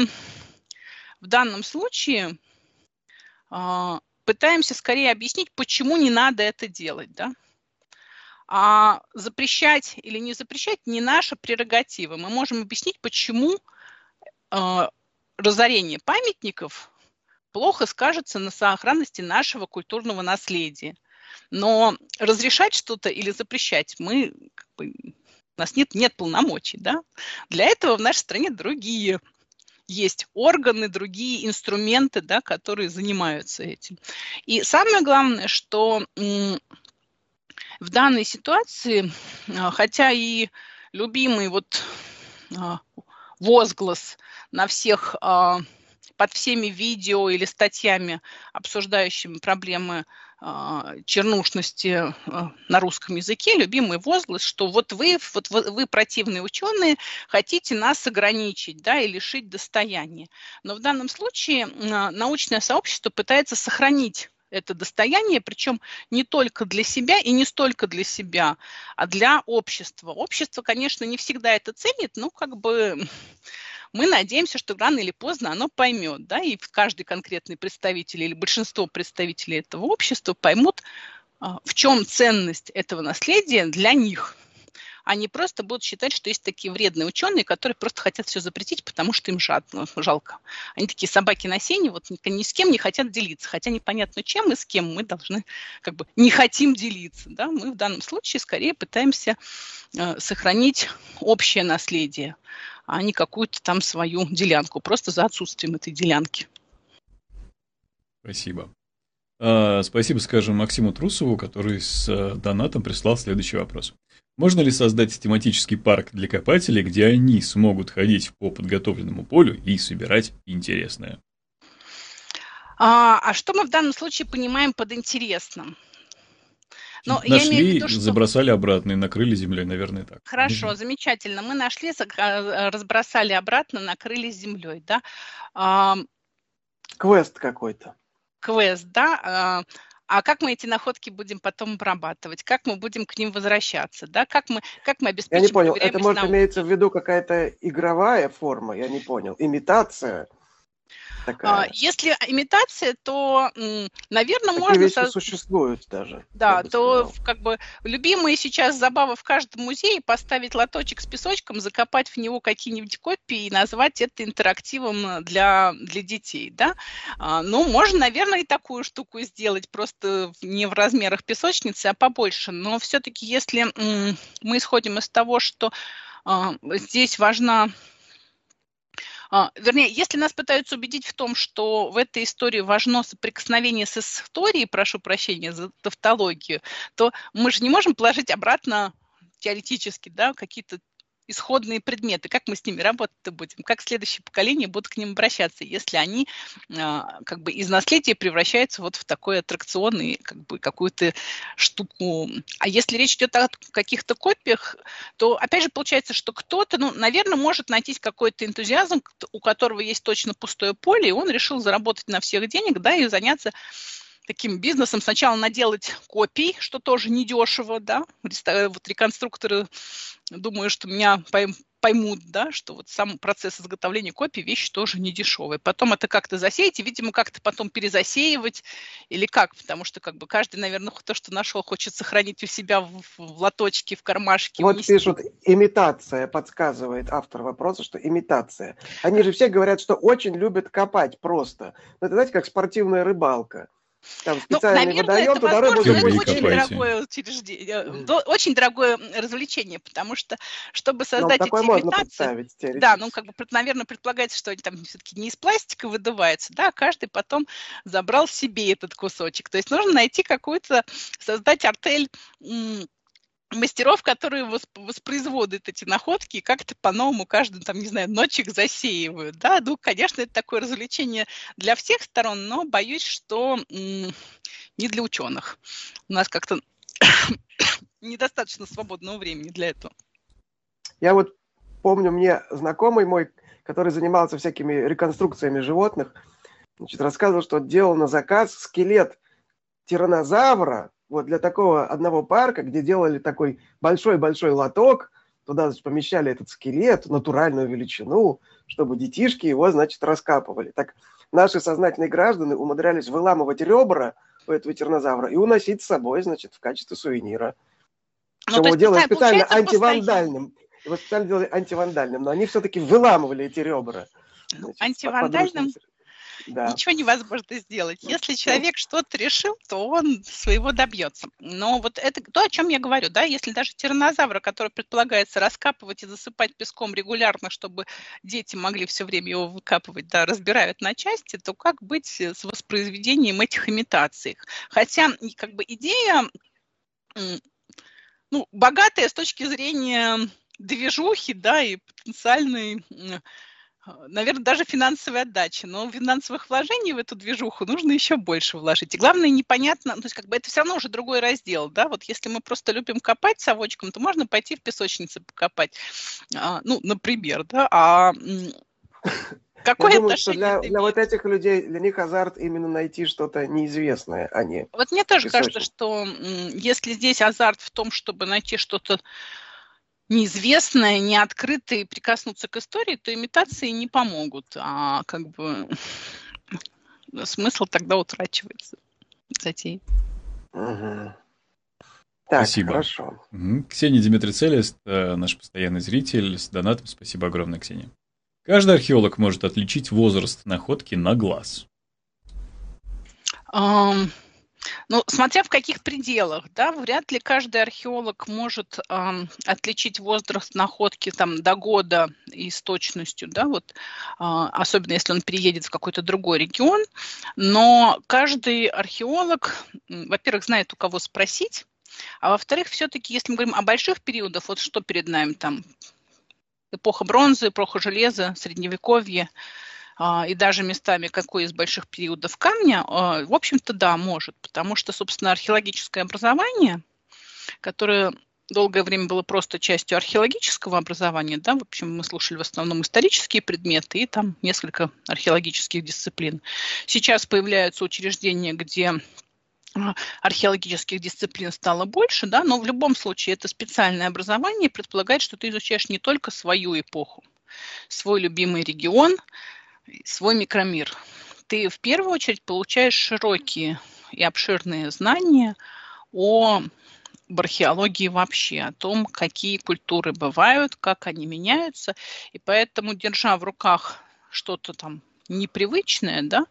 в данном случае а, пытаемся скорее объяснить, почему не надо это делать, да? А запрещать или не запрещать не наша прерогатива. Мы можем объяснить, почему разорение памятников плохо скажется на сохранности нашего культурного наследия. Но разрешать что-то или запрещать мы, как бы, у нас нет, нет полномочий. Да? Для этого в нашей стране другие есть органы, другие инструменты, да, которые занимаются этим. И самое главное, что в данной ситуации, а, хотя и любимый вот а, возглас на всех а, под всеми видео или статьями, обсуждающими проблемы чернушности на русском языке, любимый возглас, что вот вы, вот вы, противные ученые, хотите нас ограничить да, и лишить достояния. Но в данном случае научное сообщество пытается сохранить это достояние, причем не только для себя и не столько для себя, а для общества. Общество, конечно, не всегда это ценит, но как бы мы надеемся, что рано или поздно оно поймет, да, и каждый конкретный представитель или большинство представителей этого общества поймут, а, в чем ценность этого наследия для них – они просто будут считать, что есть такие вредные ученые, которые просто хотят все запретить, потому что им жадно, жалко. Они такие собаки на сене, вот ни, ни с кем не хотят делиться, хотя непонятно чем и с кем мы должны, как бы, не хотим делиться. Да? Мы в данном случае скорее пытаемся э, сохранить общее наследие, а не какую-то там свою делянку, просто за отсутствием этой делянки. Спасибо. А, спасибо, скажем, Максиму Трусову, который с э, донатом прислал следующий вопрос. Можно ли создать тематический парк для копателей, где они смогут ходить по подготовленному полю и собирать интересное? А, а что мы в данном случае понимаем под интересным? Но нашли, я имею в виду, что... забросали обратно и накрыли землей, наверное, так. Хорошо, угу. замечательно. Мы нашли, э, разбросали обратно, накрыли землей, да. А... Квест какой-то. Квест, да. А, а как мы эти находки будем потом обрабатывать, как мы будем к ним возвращаться, да, как мы, как мы обеспечим... Я не понял, это может науки. имеется в виду какая-то игровая форма, я не понял, имитация? Такая. Если имитация, то, наверное, Такие можно... вещи существуют даже. Да, то как бы любимые сейчас забавы в каждом музее поставить лоточек с песочком, закопать в него какие-нибудь копии и назвать это интерактивом для, для детей, да. А, ну, можно, наверное, и такую штуку сделать, просто не в размерах песочницы, а побольше. Но все-таки, если мы исходим из того, что а, здесь важна а, вернее, если нас пытаются убедить в том, что в этой истории важно соприкосновение с историей, прошу прощения за тавтологию, то мы же не можем положить обратно теоретически, да, какие-то исходные предметы, как мы с ними работать будем, как следующее поколение будут к ним обращаться, если они а, как бы из наследия превращаются вот в такой аттракцион и как бы какую-то штуку. А если речь идет о каких-то копиях, то опять же получается, что кто-то, ну, наверное, может найтись какой-то энтузиазм, у которого есть точно пустое поле, и он решил заработать на всех денег, да, и заняться таким бизнесом сначала наделать копий, что тоже недешево, да, вот реконструкторы, думаю, что меня поймут, да, что вот сам процесс изготовления копий вещь тоже не дешевая. Потом это как-то засеять и, видимо, как-то потом перезасеивать или как, потому что как бы каждый, наверное, то, что нашел, хочет сохранить у себя в, в лоточке, в кармашке. Вот внести. пишут, имитация, подсказывает автор вопроса, что имитация. Они же все говорят, что очень любят копать просто. Ну, это, знаете, как спортивная рыбалка. Там ну, специальный ну, наверное, водоем, туда рыбу это очень дорогое учреждение, очень дорогое развлечение, потому что, чтобы ну, создать ну, эти имитации, да, ну, как бы, наверное, предполагается, что они там все-таки не из пластика выдуваются, да, а каждый потом забрал себе этот кусочек. То есть нужно найти какую-то, создать артель мастеров, которые воспроизводят эти находки и как-то по-новому каждый, там, не знаю, ночек засеивают, да, ну, конечно, это такое развлечение для всех сторон, но боюсь, что не для ученых. У нас как-то [coughs] недостаточно свободного времени для этого. Я вот помню, мне знакомый мой, который занимался всякими реконструкциями животных, Значит, рассказывал, что делал на заказ скелет тиранозавра вот для такого одного парка, где делали такой большой-большой лоток, туда значит, помещали этот скелет, натуральную величину, чтобы детишки его, значит, раскапывали. Так наши сознательные граждане умудрялись выламывать ребра у этого тиранозавра и уносить с собой, значит, в качестве сувенира. Ну, его делали специально антивандальным. Его специально делали антивандальным, но они все-таки выламывали эти ребра. Ну, значит, антивандальным да. ничего невозможно сделать. Если человек что-то решил, то он своего добьется. Но вот это то, о чем я говорю, да, если даже тиранозавра, который предполагается раскапывать и засыпать песком регулярно, чтобы дети могли все время его выкапывать, да, разбирают на части, то как быть с воспроизведением этих имитаций? Хотя, как бы идея, ну, богатая с точки зрения движухи, да, и потенциальной наверное, даже финансовой отдачи. Но финансовых вложений в эту движуху нужно еще больше вложить. И главное, непонятно, то есть как бы это все равно уже другой раздел, да, вот если мы просто любим копать совочком, то можно пойти в песочнице покопать, а, ну, например, да, а Какое Я думаю, что для, для вот этих людей, для них азарт именно найти что-то неизвестное, а не Вот мне тоже кажется, что если здесь азарт в том, чтобы найти что-то неизвестное, неоткрытое и прикоснуться к истории, то имитации не помогут, а как бы [laughs] смысл тогда утрачивается затеи. Угу. Так, спасибо. Хорошо. Угу. Ксения Димитрицелис, э, наш постоянный зритель, с донатом. Спасибо огромное, Ксения. Каждый археолог может отличить возраст находки на глаз. Um, ну, смотря в каких пределах, да, вряд ли каждый археолог может э, отличить возраст находки там до года и с точностью, да, вот, э, особенно если он переедет в какой-то другой регион, но каждый археолог, во-первых, знает у кого спросить, а во-вторых, все-таки, если мы говорим о больших периодах, вот что перед нами там, эпоха бронзы, эпоха железа, средневековье, и даже местами какой из больших периодов камня, а, в общем-то, да, может, потому что, собственно, археологическое образование, которое долгое время было просто частью археологического образования, да, в общем, мы слушали в основном исторические предметы и там несколько археологических дисциплин. Сейчас появляются учреждения, где а, археологических дисциплин стало больше, да, но в любом случае это специальное образование предполагает, что ты изучаешь не только свою эпоху, свой любимый регион, свой микромир. Ты в первую очередь получаешь широкие и обширные знания о об археологии вообще, о том, какие культуры бывают, как они меняются. И поэтому, держа в руках что-то там непривычное, да,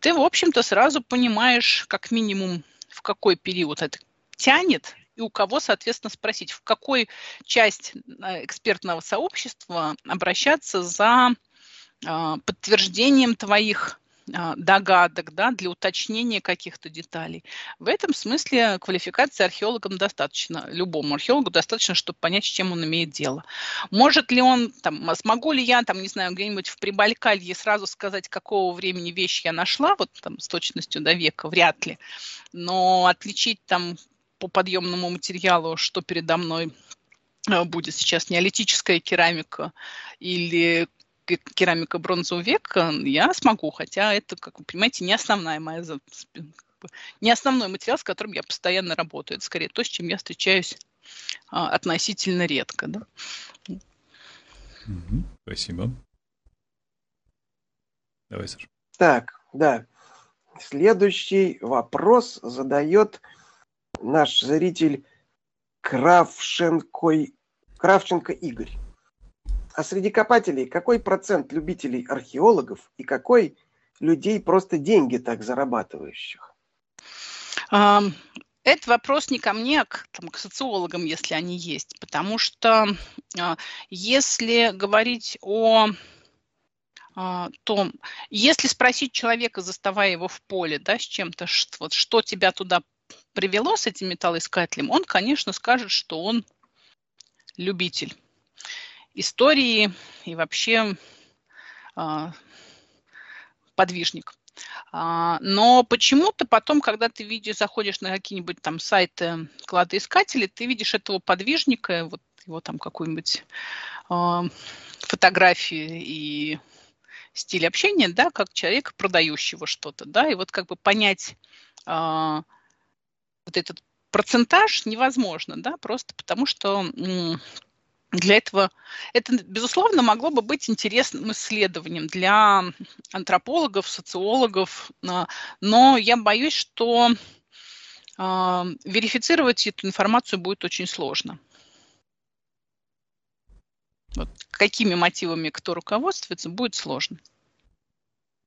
ты, в общем-то, сразу понимаешь, как минимум, в какой период это тянет, и у кого, соответственно, спросить, в какой часть э, экспертного сообщества обращаться за подтверждением твоих а, догадок, да, для уточнения каких-то деталей. В этом смысле квалификации археологам достаточно, любому археологу достаточно, чтобы понять, с чем он имеет дело. Может ли он, там, смогу ли я, там, не знаю, где-нибудь в Прибалькалье сразу сказать, какого времени вещь я нашла, вот там с точностью до века, вряд ли. Но отличить там по подъемному материалу, что передо мной а, будет сейчас неолитическая керамика или керамика бронзового века я смогу, хотя это, как вы понимаете, не основная моя не основной материал, с которым я постоянно работаю. Это скорее то, с чем я встречаюсь а, относительно редко. Да? Спасибо. Давай, Саша. Так, да. Следующий вопрос задает наш зритель Кравченко, Кравченко Игорь. А среди копателей какой процент любителей археологов и какой людей просто деньги так зарабатывающих? Это вопрос не ко мне, а к, там, к социологам, если они есть. Потому что а, если говорить о а, том, если спросить человека, заставая его в поле, да, с чем-то, что, вот, что тебя туда привело с этим металлоискателем, он, конечно, скажет, что он любитель истории и вообще э, подвижник. А, но почему-то потом, когда ты видишь, заходишь на какие-нибудь там сайты кладоискателей, ты видишь этого подвижника, вот его там какую-нибудь э, фотографии и стиль общения, да, как человека, продающего что-то, да, и вот как бы понять э, вот этот процентаж невозможно, да, просто потому что для этого это, безусловно, могло бы быть интересным исследованием для антропологов, социологов, но я боюсь, что э, верифицировать эту информацию будет очень сложно. Вот какими мотивами кто руководствуется, будет сложно.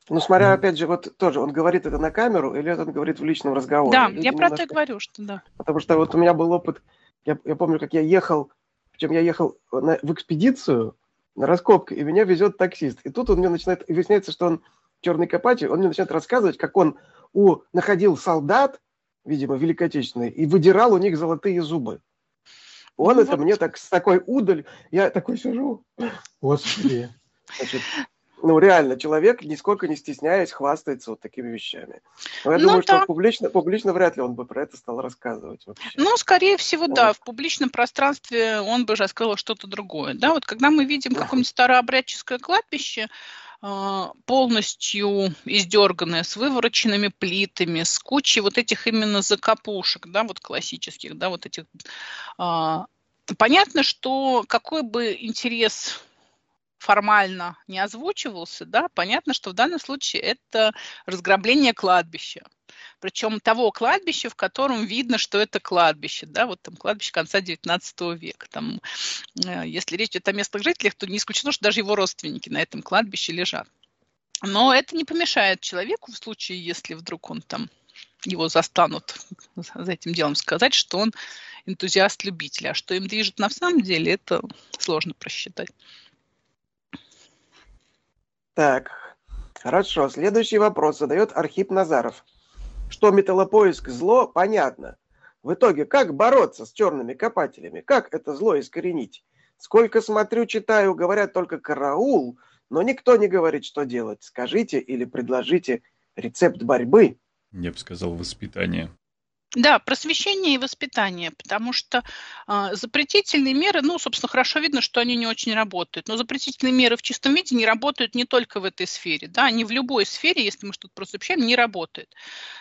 Ну, смотря, опять же, вот тоже, он говорит это на камеру или это он говорит в личном разговоре? Да, я про это говорю, что да. Потому что вот у меня был опыт, я, я помню, как я ехал, причем я ехал на, в экспедицию на раскопки, и меня везет таксист. И тут он мне начинает, и выясняется, что он черный копатель, он мне начинает рассказывать, как он у, находил солдат, видимо, Великой Отечественной, и выдирал у них золотые зубы. Он ну, это вот. мне так с такой удаль, я такой сижу, господи. Значит, ну, реально, человек, нисколько не стесняясь, хвастается вот такими вещами. Но я ну, думаю, да. что публично, публично вряд ли он бы про это стал рассказывать вообще. Ну, скорее всего, вот. да. В публичном пространстве он бы рассказал что-то другое. Да, вот когда мы видим какое-нибудь старообрядческое кладбище, а, полностью издерганная, с вывороченными плитами, с кучей вот этих именно закопушек, да, вот классических, да, вот этих. А, понятно, что какой бы интерес формально не озвучивался, да, понятно, что в данном случае это разграбление кладбища. Причем того кладбища, в котором видно, что это кладбище, да, вот там кладбище конца XIX века. Там, э, если речь идет о местных жителях, то не исключено, что даже его родственники на этом кладбище лежат. Но это не помешает человеку в случае, если вдруг он там его застанут за этим делом, сказать, что он энтузиаст-любитель. А что им движет на самом деле, это сложно просчитать. Так, хорошо. Следующий вопрос задает Архип Назаров. Что металлопоиск зло, понятно. В итоге, как бороться с черными копателями? Как это зло искоренить? Сколько смотрю, читаю, говорят только караул, но никто не говорит, что делать. Скажите или предложите рецепт борьбы. Я бы сказал, воспитание. Да, просвещение и воспитание, потому что э, запретительные меры, ну, собственно, хорошо видно, что они не очень работают, но запретительные меры в чистом виде не работают не только в этой сфере, да, они в любой сфере, если мы что-то просто общаем, не работают.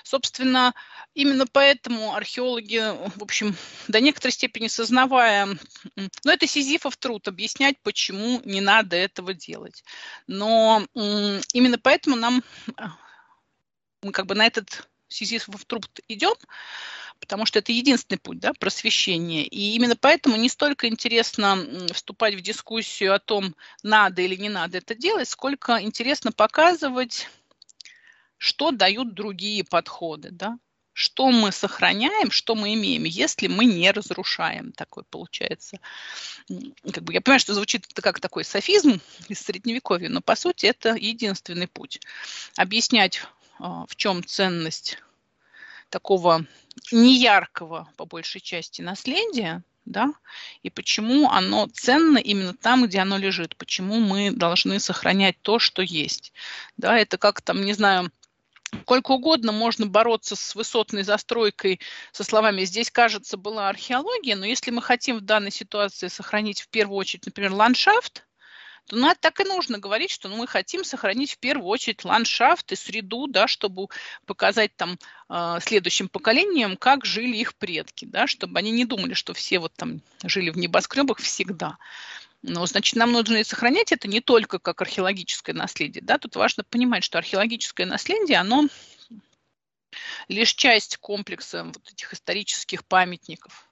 Собственно, именно поэтому археологи, в общем, до некоторой степени сознавая, ну, это сизифов труд, объяснять, почему не надо этого делать. Но э, именно поэтому нам, мы как бы на этот сизифов труд идем, потому что это единственный путь да, просвещения. И именно поэтому не столько интересно вступать в дискуссию о том, надо или не надо это делать, сколько интересно показывать, что дают другие подходы. Да? Что мы сохраняем, что мы имеем, если мы не разрушаем. Такой получается. Как бы, я понимаю, что звучит это как такой софизм из средневековья, но по сути это единственный путь. Объяснять в чем ценность такого неяркого, по большей части, наследия, да, и почему оно ценно именно там, где оно лежит, почему мы должны сохранять то, что есть. Да, это как там, не знаю, сколько угодно можно бороться с высотной застройкой со словами «здесь, кажется, была археология», но если мы хотим в данной ситуации сохранить в первую очередь, например, ландшафт, то ну, так и нужно говорить, что ну, мы хотим сохранить в первую очередь ландшафт и среду, да, чтобы показать там э, следующим поколениям, как жили их предки, да, чтобы они не думали, что все вот там жили в небоскребах всегда. Но, значит, нам нужно сохранять это не только как археологическое наследие. Да? Тут важно понимать, что археологическое наследие, оно лишь часть комплекса вот этих исторических памятников.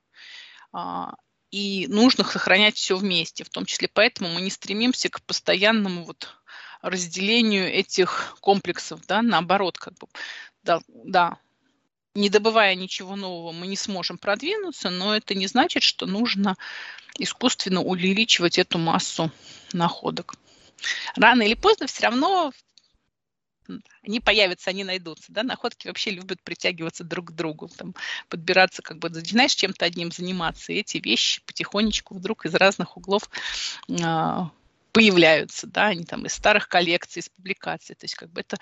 И нужно сохранять все вместе. В том числе поэтому мы не стремимся к постоянному вот разделению этих комплексов, да, наоборот, как бы, да, да, не добывая ничего нового, мы не сможем продвинуться, но это не значит, что нужно искусственно увеличивать эту массу находок. Рано или поздно все равно они появятся, они найдутся. Да? Находки вообще любят притягиваться друг к другу, там, подбираться, как бы начинаешь чем-то одним заниматься, и эти вещи потихонечку вдруг из разных углов а, появляются, да, они там из старых коллекций, из публикаций. То есть как бы это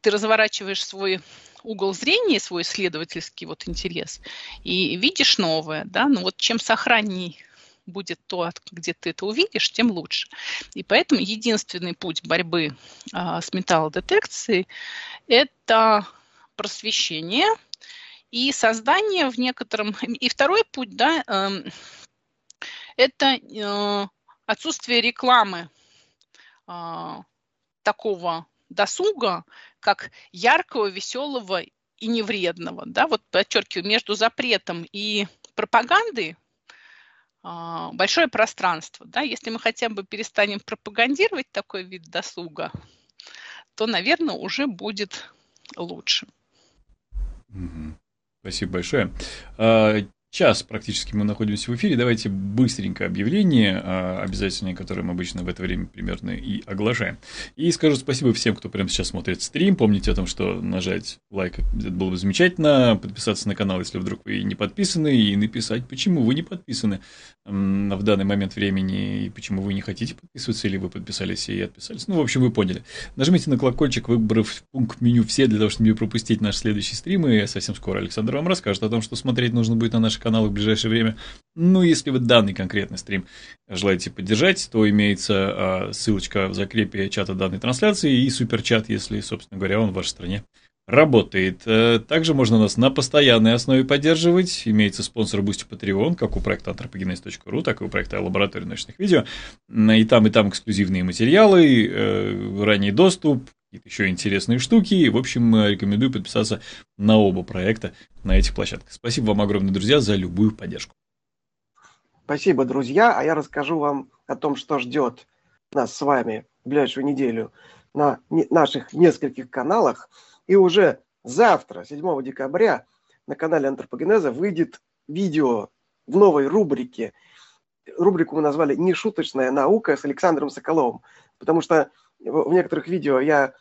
ты разворачиваешь свой угол зрения, свой исследовательский вот интерес и видишь новое, да, ну вот чем сохранней будет то, где ты это увидишь, тем лучше. И поэтому единственный путь борьбы а, с металлодетекцией – это просвещение и создание в некотором... И второй путь, да, эм, это э, отсутствие рекламы а, такого досуга, как яркого, веселого и невредного. Да? Вот подчеркиваю, между запретом и пропагандой большое пространство. Да? Если мы хотя бы перестанем пропагандировать такой вид досуга, то, наверное, уже будет лучше. Спасибо большое. Час практически мы находимся в эфире. Давайте быстренько объявление а, обязательное, которое мы обычно в это время примерно и оглашаем. И скажу спасибо всем, кто прямо сейчас смотрит стрим. Помните о том, что нажать лайк это было бы замечательно. Подписаться на канал, если вдруг вы не подписаны. И написать, почему вы не подписаны в данный момент времени. И почему вы не хотите подписываться. Или вы подписались и отписались. Ну, в общем, вы поняли. Нажмите на колокольчик, выбрав пункт меню все для того, чтобы не пропустить наш следующий стрим. И совсем скоро Александр вам расскажет о том, что смотреть нужно будет на наших каналах в ближайшее время. Ну, если вы данный конкретный стрим желаете поддержать, то имеется а, ссылочка в закрепе чата данной трансляции и суперчат, если, собственно говоря, он в вашей стране работает. Э, также можно нас на постоянной основе поддерживать. Имеется спонсор Boosty Patreon, как у проекта anthropogenes.ru, так и у проекта Лаборатории научных видео. И там, и там эксклюзивные материалы, э, ранний доступ, какие-то еще интересные штуки. В общем, рекомендую подписаться на оба проекта на этих площадках. Спасибо вам огромное, друзья, за любую поддержку. Спасибо, друзья. А я расскажу вам о том, что ждет нас с вами в ближайшую неделю на наших нескольких каналах. И уже завтра, 7 декабря, на канале Антропогенеза выйдет видео в новой рубрике. Рубрику мы назвали «Нешуточная наука» с Александром Соколовым. Потому что в некоторых видео я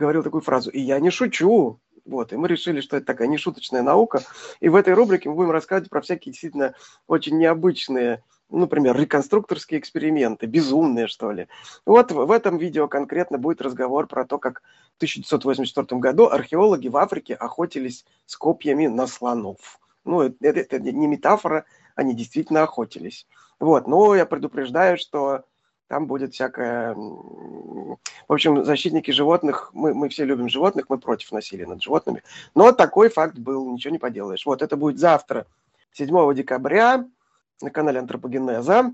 говорил такую фразу «и я не шучу». Вот, и мы решили, что это такая нешуточная наука. И в этой рубрике мы будем рассказывать про всякие действительно очень необычные, ну, например, реконструкторские эксперименты, безумные, что ли. Вот в этом видео конкретно будет разговор про то, как в 1984 году археологи в Африке охотились с копьями на слонов. Ну, это, это не метафора, они действительно охотились. Вот, но я предупреждаю, что там будет всякое... В общем, защитники животных, мы, мы все любим животных, мы против насилия над животными. Но такой факт был, ничего не поделаешь. Вот, это будет завтра, 7 декабря, на канале Антропогенеза.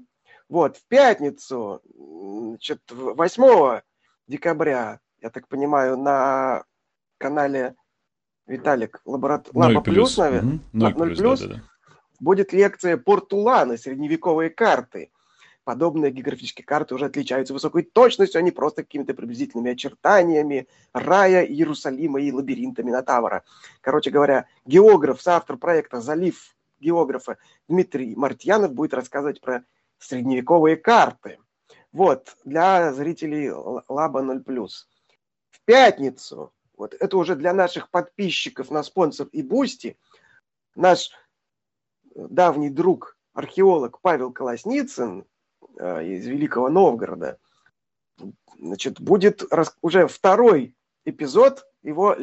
Вот, в пятницу, значит, 8 декабря, я так понимаю, на канале Виталик Лаборат... Лаба Плюс, наверное. 0 плюс, плюс да, да, да. будет лекция Портулана, средневековые карты – подобные географические карты уже отличаются высокой точностью, а не просто какими-то приблизительными очертаниями рая, Иерусалима и лабиринтами Натавара. Короче говоря, географ, соавтор проекта «Залив географа» Дмитрий Мартьянов будет рассказывать про средневековые карты. Вот, для зрителей Лаба 0+. В пятницу, вот это уже для наших подписчиков на Sponsr и Boosty, наш давний друг, археолог Павел Колосницын из Великого Новгорода. Значит, будет уже второй эпизод его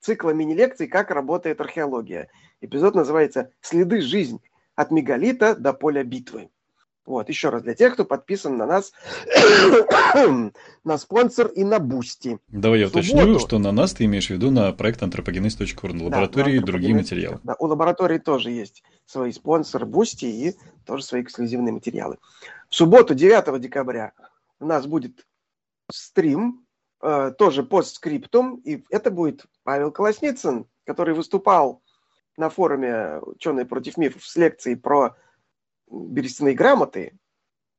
цикла мини-лекций «Как работает археология». Эпизод называется «Следы жизни. От мегалита до поля битвы». Вот, еще раз, для тех, кто подписан на нас, [coughs] на Sponsr и на Boosty. Давай я уточню, субботу... что на нас ты имеешь в виду на проект антропогенез.ру, на лаборатории да, и другие материалы. Да, у лаборатории тоже есть свои Sponsr и Boosty и тоже свои эксклюзивные материалы. В субботу, 9 декабря, у нас будет стрим, э, тоже постскриптум, и это будет Павел Колосницын, который выступал на форуме «Ученые против мифов» с лекцией про берестяные грамоты.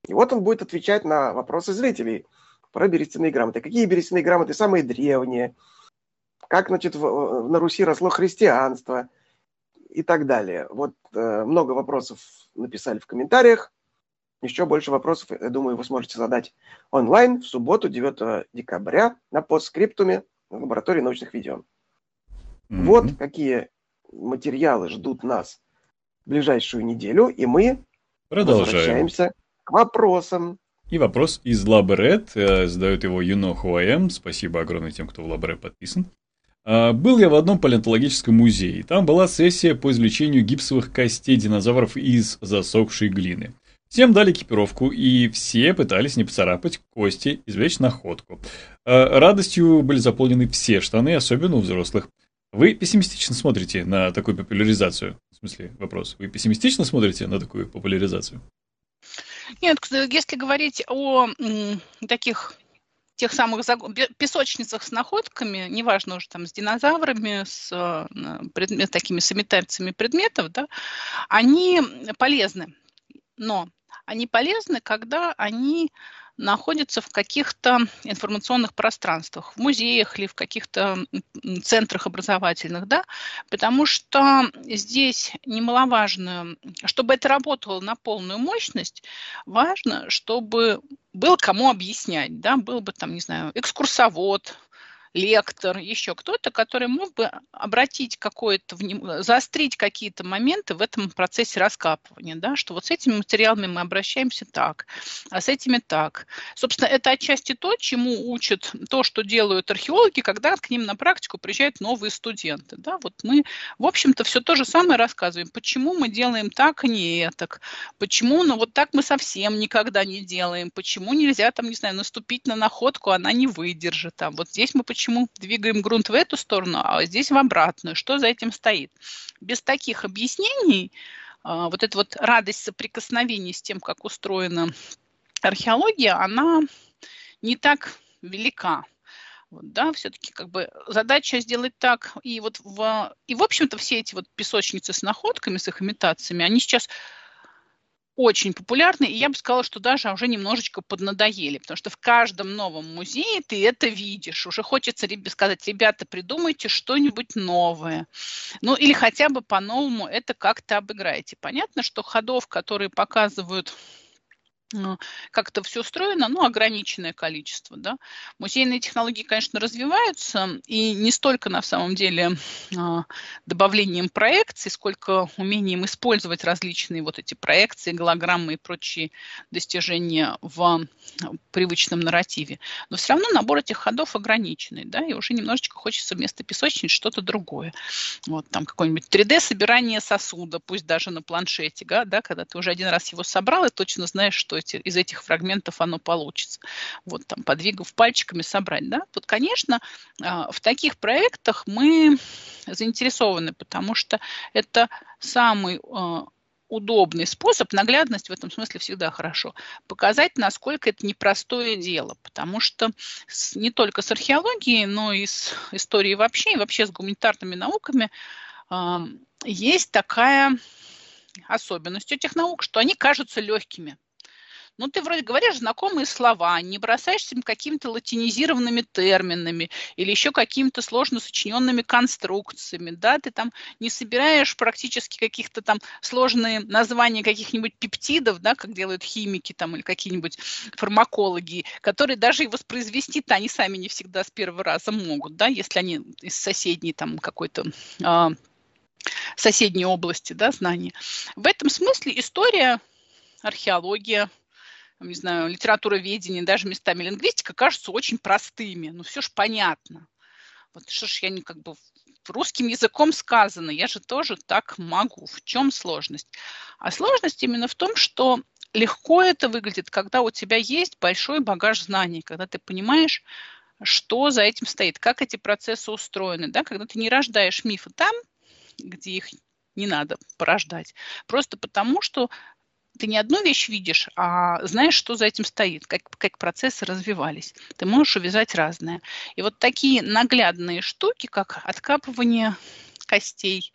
И вот он будет отвечать на вопросы зрителей про берестяные грамоты. Какие берестяные грамоты самые древние? Как, значит, в, на Руси росло христианство? И так далее. Вот э, много вопросов написали в комментариях. Еще больше вопросов, я думаю, вы сможете задать онлайн в субботу, 9 декабря, на постскриптуме в лаборатории научных видео. Mm-hmm. Вот какие материалы ждут нас в ближайшую неделю, и мы Продолжаем. Возвращаемся к вопросам. И вопрос из Лабред. Э, задает его You know who I am. Спасибо огромное тем, кто в Лабре подписан. А, был я в одном палеонтологическом музее. Там была сессия по извлечению гипсовых костей динозавров из засохшей глины. Всем дали экипировку, и все пытались не поцарапать кости, извлечь находку. Э, радостью были заполнены все штаны, особенно у взрослых. Вы пессимистично смотрите на такую популяризацию? В смысле, вопрос. Вы пессимистично смотрите на такую популяризацию? Нет, если говорить о таких тех самых песочницах с находками, неважно уже там с динозаврами, с э, предмет, такими с имитациями предметов, да, они полезны. Но они полезны, когда они находятся в каких-то информационных пространствах, в музеях или в каких-то центрах образовательных, да, потому что здесь немаловажно, чтобы это работало на полную мощность, важно, чтобы был кому объяснять, да, был бы там, не знаю, экскурсовод, лектор, еще кто-то, который мог бы обратить какое-то, заострить какие-то моменты в этом процессе раскапывания, да, что вот с этими материалами мы обращаемся так, а с этими так. Собственно, это отчасти то, чему учат то, что делают археологи, когда к ним на практику приезжают новые студенты. Да. Вот мы, в общем-то, все то же самое рассказываем. Почему мы делаем так, а не так? Почему, ну вот так мы совсем никогда не делаем? Почему нельзя там, не знаю, наступить на находку, она не выдержит? Там, вот здесь мы почему почему двигаем грунт в эту сторону, а здесь в обратную, что за этим стоит. Без таких объяснений а, вот эта вот радость соприкосновения с тем, как устроена археология, она не так велика. Вот, да, все-таки как бы задача сделать так, и вот в, и в общем-то все эти вот песочницы с находками, с их имитациями, они сейчас очень популярны, и я бы сказала, что даже уже немножечко поднадоели, потому что в каждом новом музее ты это видишь. Уже хочется сказать, ребята, придумайте что-нибудь новое. Ну, или хотя бы по-новому это как-то обыграйте. Понятно, что ходов, которые показывают а, как это все устроено, ну, ограниченное количество, да. Музейные технологии, конечно, развиваются, и не столько, на самом деле, а, добавлением проекций, сколько умением использовать различные вот эти проекции, голограммы и прочие достижения в привычном нарративе. Но все равно набор этих ходов ограниченный, да, и уже немножечко хочется вместо песочниц что-то другое. Вот там какое-нибудь 3D-собирание сосуда, пусть даже на планшете, да, когда ты уже один раз его собрал и точно знаешь, что эти, из этих фрагментов оно получится. Вот там, подвигав пальчиками, собрать, да. Вот, конечно, а, в таких проектах мы заинтересованы, потому что это самый а, удобный способ, наглядность в этом смысле всегда хорошо, показать, насколько это непростое дело, потому что с, не только с археологией, но и с историей вообще, и вообще с гуманитарными науками э, есть такая особенность у этих наук, что они кажутся легкими. Ну, ты вроде говоришь знакомые слова, не бросаешься какими-то латинизированными терминами или еще какими-то сложно сочиненными конструкциями, да, ты там не собираешь практически каких-то там сложные названия каких-нибудь пептидов, да, как делают химики там или какие-нибудь фармакологи, которые даже и воспроизвести-то они сами не всегда с первого раза могут, да, если они из соседней там какой-то а, соседней области, да, знаний. В этом смысле история, археология, не знаю, литературоведение, даже местами лингвистика кажутся очень простыми. Ну, все ж понятно. Вот что ж я не как бы русским языком сказано, я же тоже так могу. В чем сложность? А сложность именно в том, что легко это выглядит, когда у тебя есть большой багаж знаний, когда ты понимаешь, что за этим стоит, как эти процессы устроены, да, когда ты не рождаешь мифы там, где их не надо порождать, просто потому что ты не одну вещь видишь, а знаешь, что за этим стоит, как, как процессы развивались. Ты можешь увязать разное. И вот такие наглядные штуки, как откапывание костей,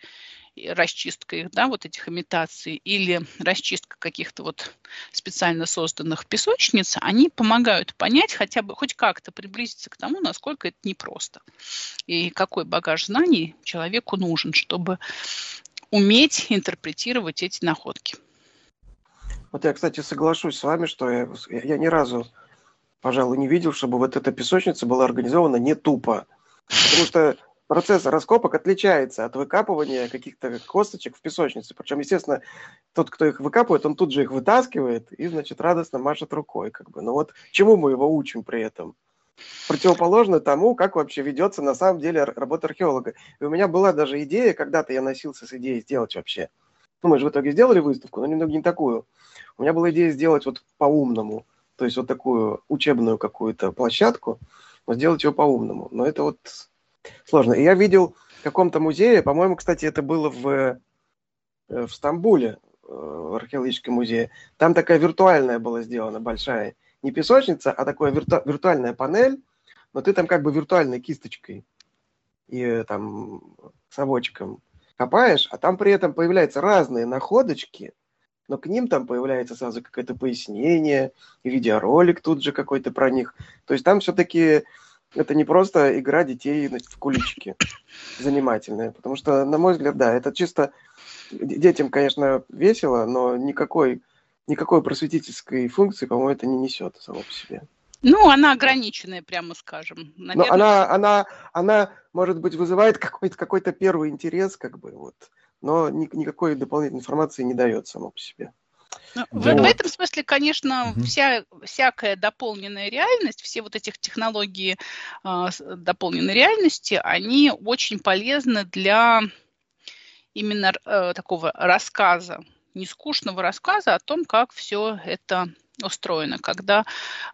расчистка их, да, вот этих имитаций, или расчистка каких-то вот специально созданных песочниц, они помогают понять, хотя бы хоть как-то приблизиться к тому, насколько это непросто. И какой багаж знаний человеку нужен, чтобы уметь интерпретировать эти находки. Вот я, кстати, соглашусь с вами, что я, я ни разу, пожалуй, не видел, чтобы вот эта песочница была организована не тупо. Потому что процесс раскопок отличается от выкапывания каких-то косточек в песочнице. Причем, естественно, тот, кто их выкапывает, он тут же их вытаскивает и, значит, радостно машет рукой. Как бы. Но вот чему мы его учим при этом? Противоположно тому, как вообще ведется на самом деле работа археолога. И у меня была даже идея, когда-то я носился с идеей сделать вообще. Ну, мы же в итоге сделали выставку, но немного не такую У меня была идея сделать вот по-умному, то есть вот такую учебную какую-то площадку, но сделать ее по-умному. Но это вот сложно. И я видел в каком-то музее, по-моему, кстати, это было в, э, в Стамбуле, э, в археологическом музее. Там такая виртуальная была сделана большая, не песочница, а такая вирту, виртуальная панель, но ты там как бы виртуальной кисточкой и э, там совочком копаешь, а там при этом появляются разные находочки, но к ним там появляется сразу какое-то пояснение, видеоролик тут же какой-то про них. То есть там все-таки это не просто игра детей в куличики занимательная, потому что, на мой взгляд, да, это чисто детям, конечно, весело, но никакой, никакой просветительской функции, по-моему, это не несет само по себе. Ну, она ограниченная, прямо скажем. Наверное... Но она, она, она, может быть, вызывает какой-то какой первый интерес, как бы, вот, но ни, никакой дополнительной информации не дает само по себе. Ну, в, в этом смысле, конечно, угу. вся, всякая дополненная реальность, все вот этих технологии э, дополненной реальности, они очень полезны для именно э, такого рассказа, нескучного рассказа о том, как все это устроено, когда,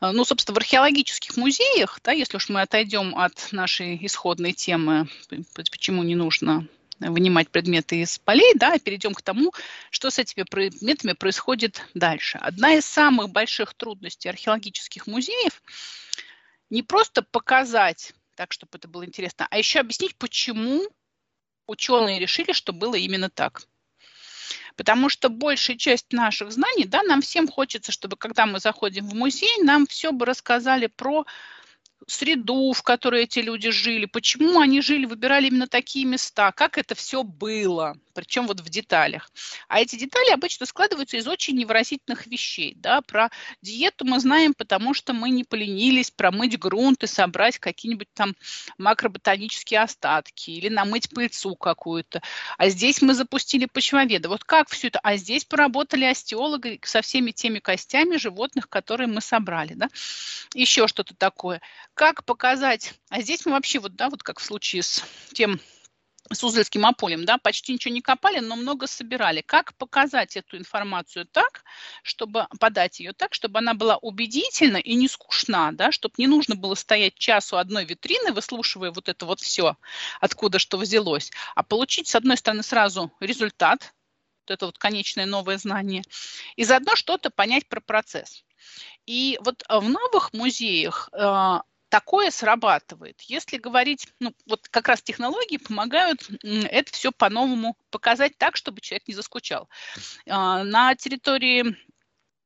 э, ну, собственно, в археологических музеях, да, если уж мы отойдем от нашей исходной темы, почему не нужно вынимать предметы из полей, да, перейдем к тому, что с этими предметами происходит дальше. Одна из самых больших трудностей археологических музеев не просто показать так, чтобы это было интересно, а еще объяснить, почему ученые решили, что было именно так. Потому что большая часть наших знаний, да, нам всем хочется, чтобы когда мы заходим в музей, нам все бы рассказали про среду, в которой эти люди жили, почему они жили, выбирали именно такие места, как это все было, причем вот в деталях. А эти детали обычно складываются из очень невыразительных вещей. Да? Про диету мы знаем, потому что мы не поленились промыть грунт и собрать какие-нибудь там макроботанические остатки или намыть пыльцу какую-то. А здесь мы запустили почвоведа. Вот как все это? А здесь поработали остеологи со всеми теми костями животных, которые мы собрали. Да? Еще что-то такое как показать, а здесь мы вообще вот, да, вот как в случае с тем с Узельским ополем, да, почти ничего не копали, но много собирали. Как показать эту информацию так, чтобы подать ее так, чтобы она была убедительна и не скучна, да, чтобы не нужно было стоять часу одной витрины, выслушивая вот это вот все, откуда что взялось, а получить, с одной стороны, сразу результат, вот это вот конечное новое знание, и заодно что-то понять про процесс. И вот в новых музеях а, такое срабатывает. Если говорить, ну, вот как раз технологии помогают это все по-новому показать так, чтобы человек не заскучал. А, на территории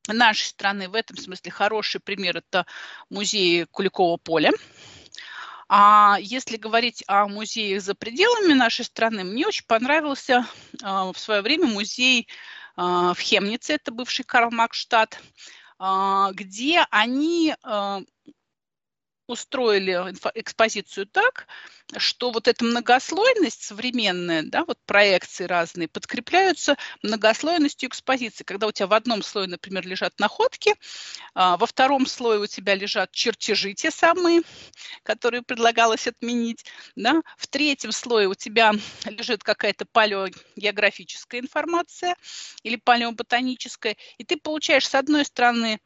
нашей страны в этом смысле хороший пример – это музей Куликового поля. А если говорить о музеях за пределами нашей страны, мне очень понравился а, в свое время музей в Хемнице, это бывший Карл Макштадт, где они устроили экспозицию так, что вот эта многослойность современная, да, вот проекции разные, подкрепляются многослойностью экспозиции. Когда у тебя в одном слое, например, лежат находки, а, во втором слое у тебя лежат чертежи те самые, которые предлагалось отменить, да, в третьем слое у тебя лежит какая-то палеогеографическая информация или палеоботаническая, и ты получаешь, с одной стороны,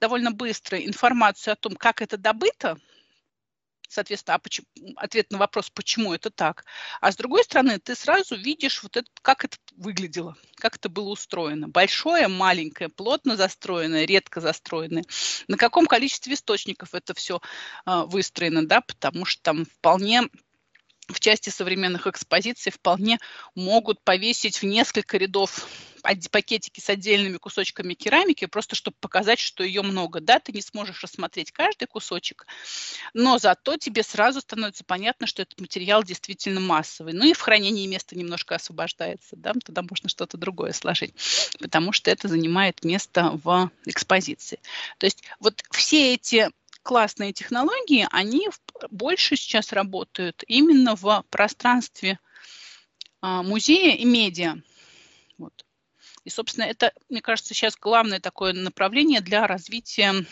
довольно быстро информацию о том, как это добыто, соответственно, а почему, ответ на вопрос, почему это так. А с другой стороны, ты сразу видишь, вот это, как это выглядело, как это было устроено. Большое, маленькое, плотно застроенное, редко застроенное. На каком количестве источников это все э, выстроено, да, потому что там вполне в части современных экспозиций вполне могут повесить в несколько рядов пакетики с отдельными кусочками керамики, просто чтобы показать, что ее много. Да, ты не сможешь рассмотреть каждый кусочек, но зато тебе сразу становится понятно, что этот материал действительно массовый. Ну и в хранении место немножко освобождается, да, тогда можно что-то другое сложить, потому что это занимает место в экспозиции. То есть вот все эти классные технологии, они больше сейчас работают именно в пространстве а, музея и медиа. Вот. И, собственно, это, мне кажется, сейчас главное такое направление для развития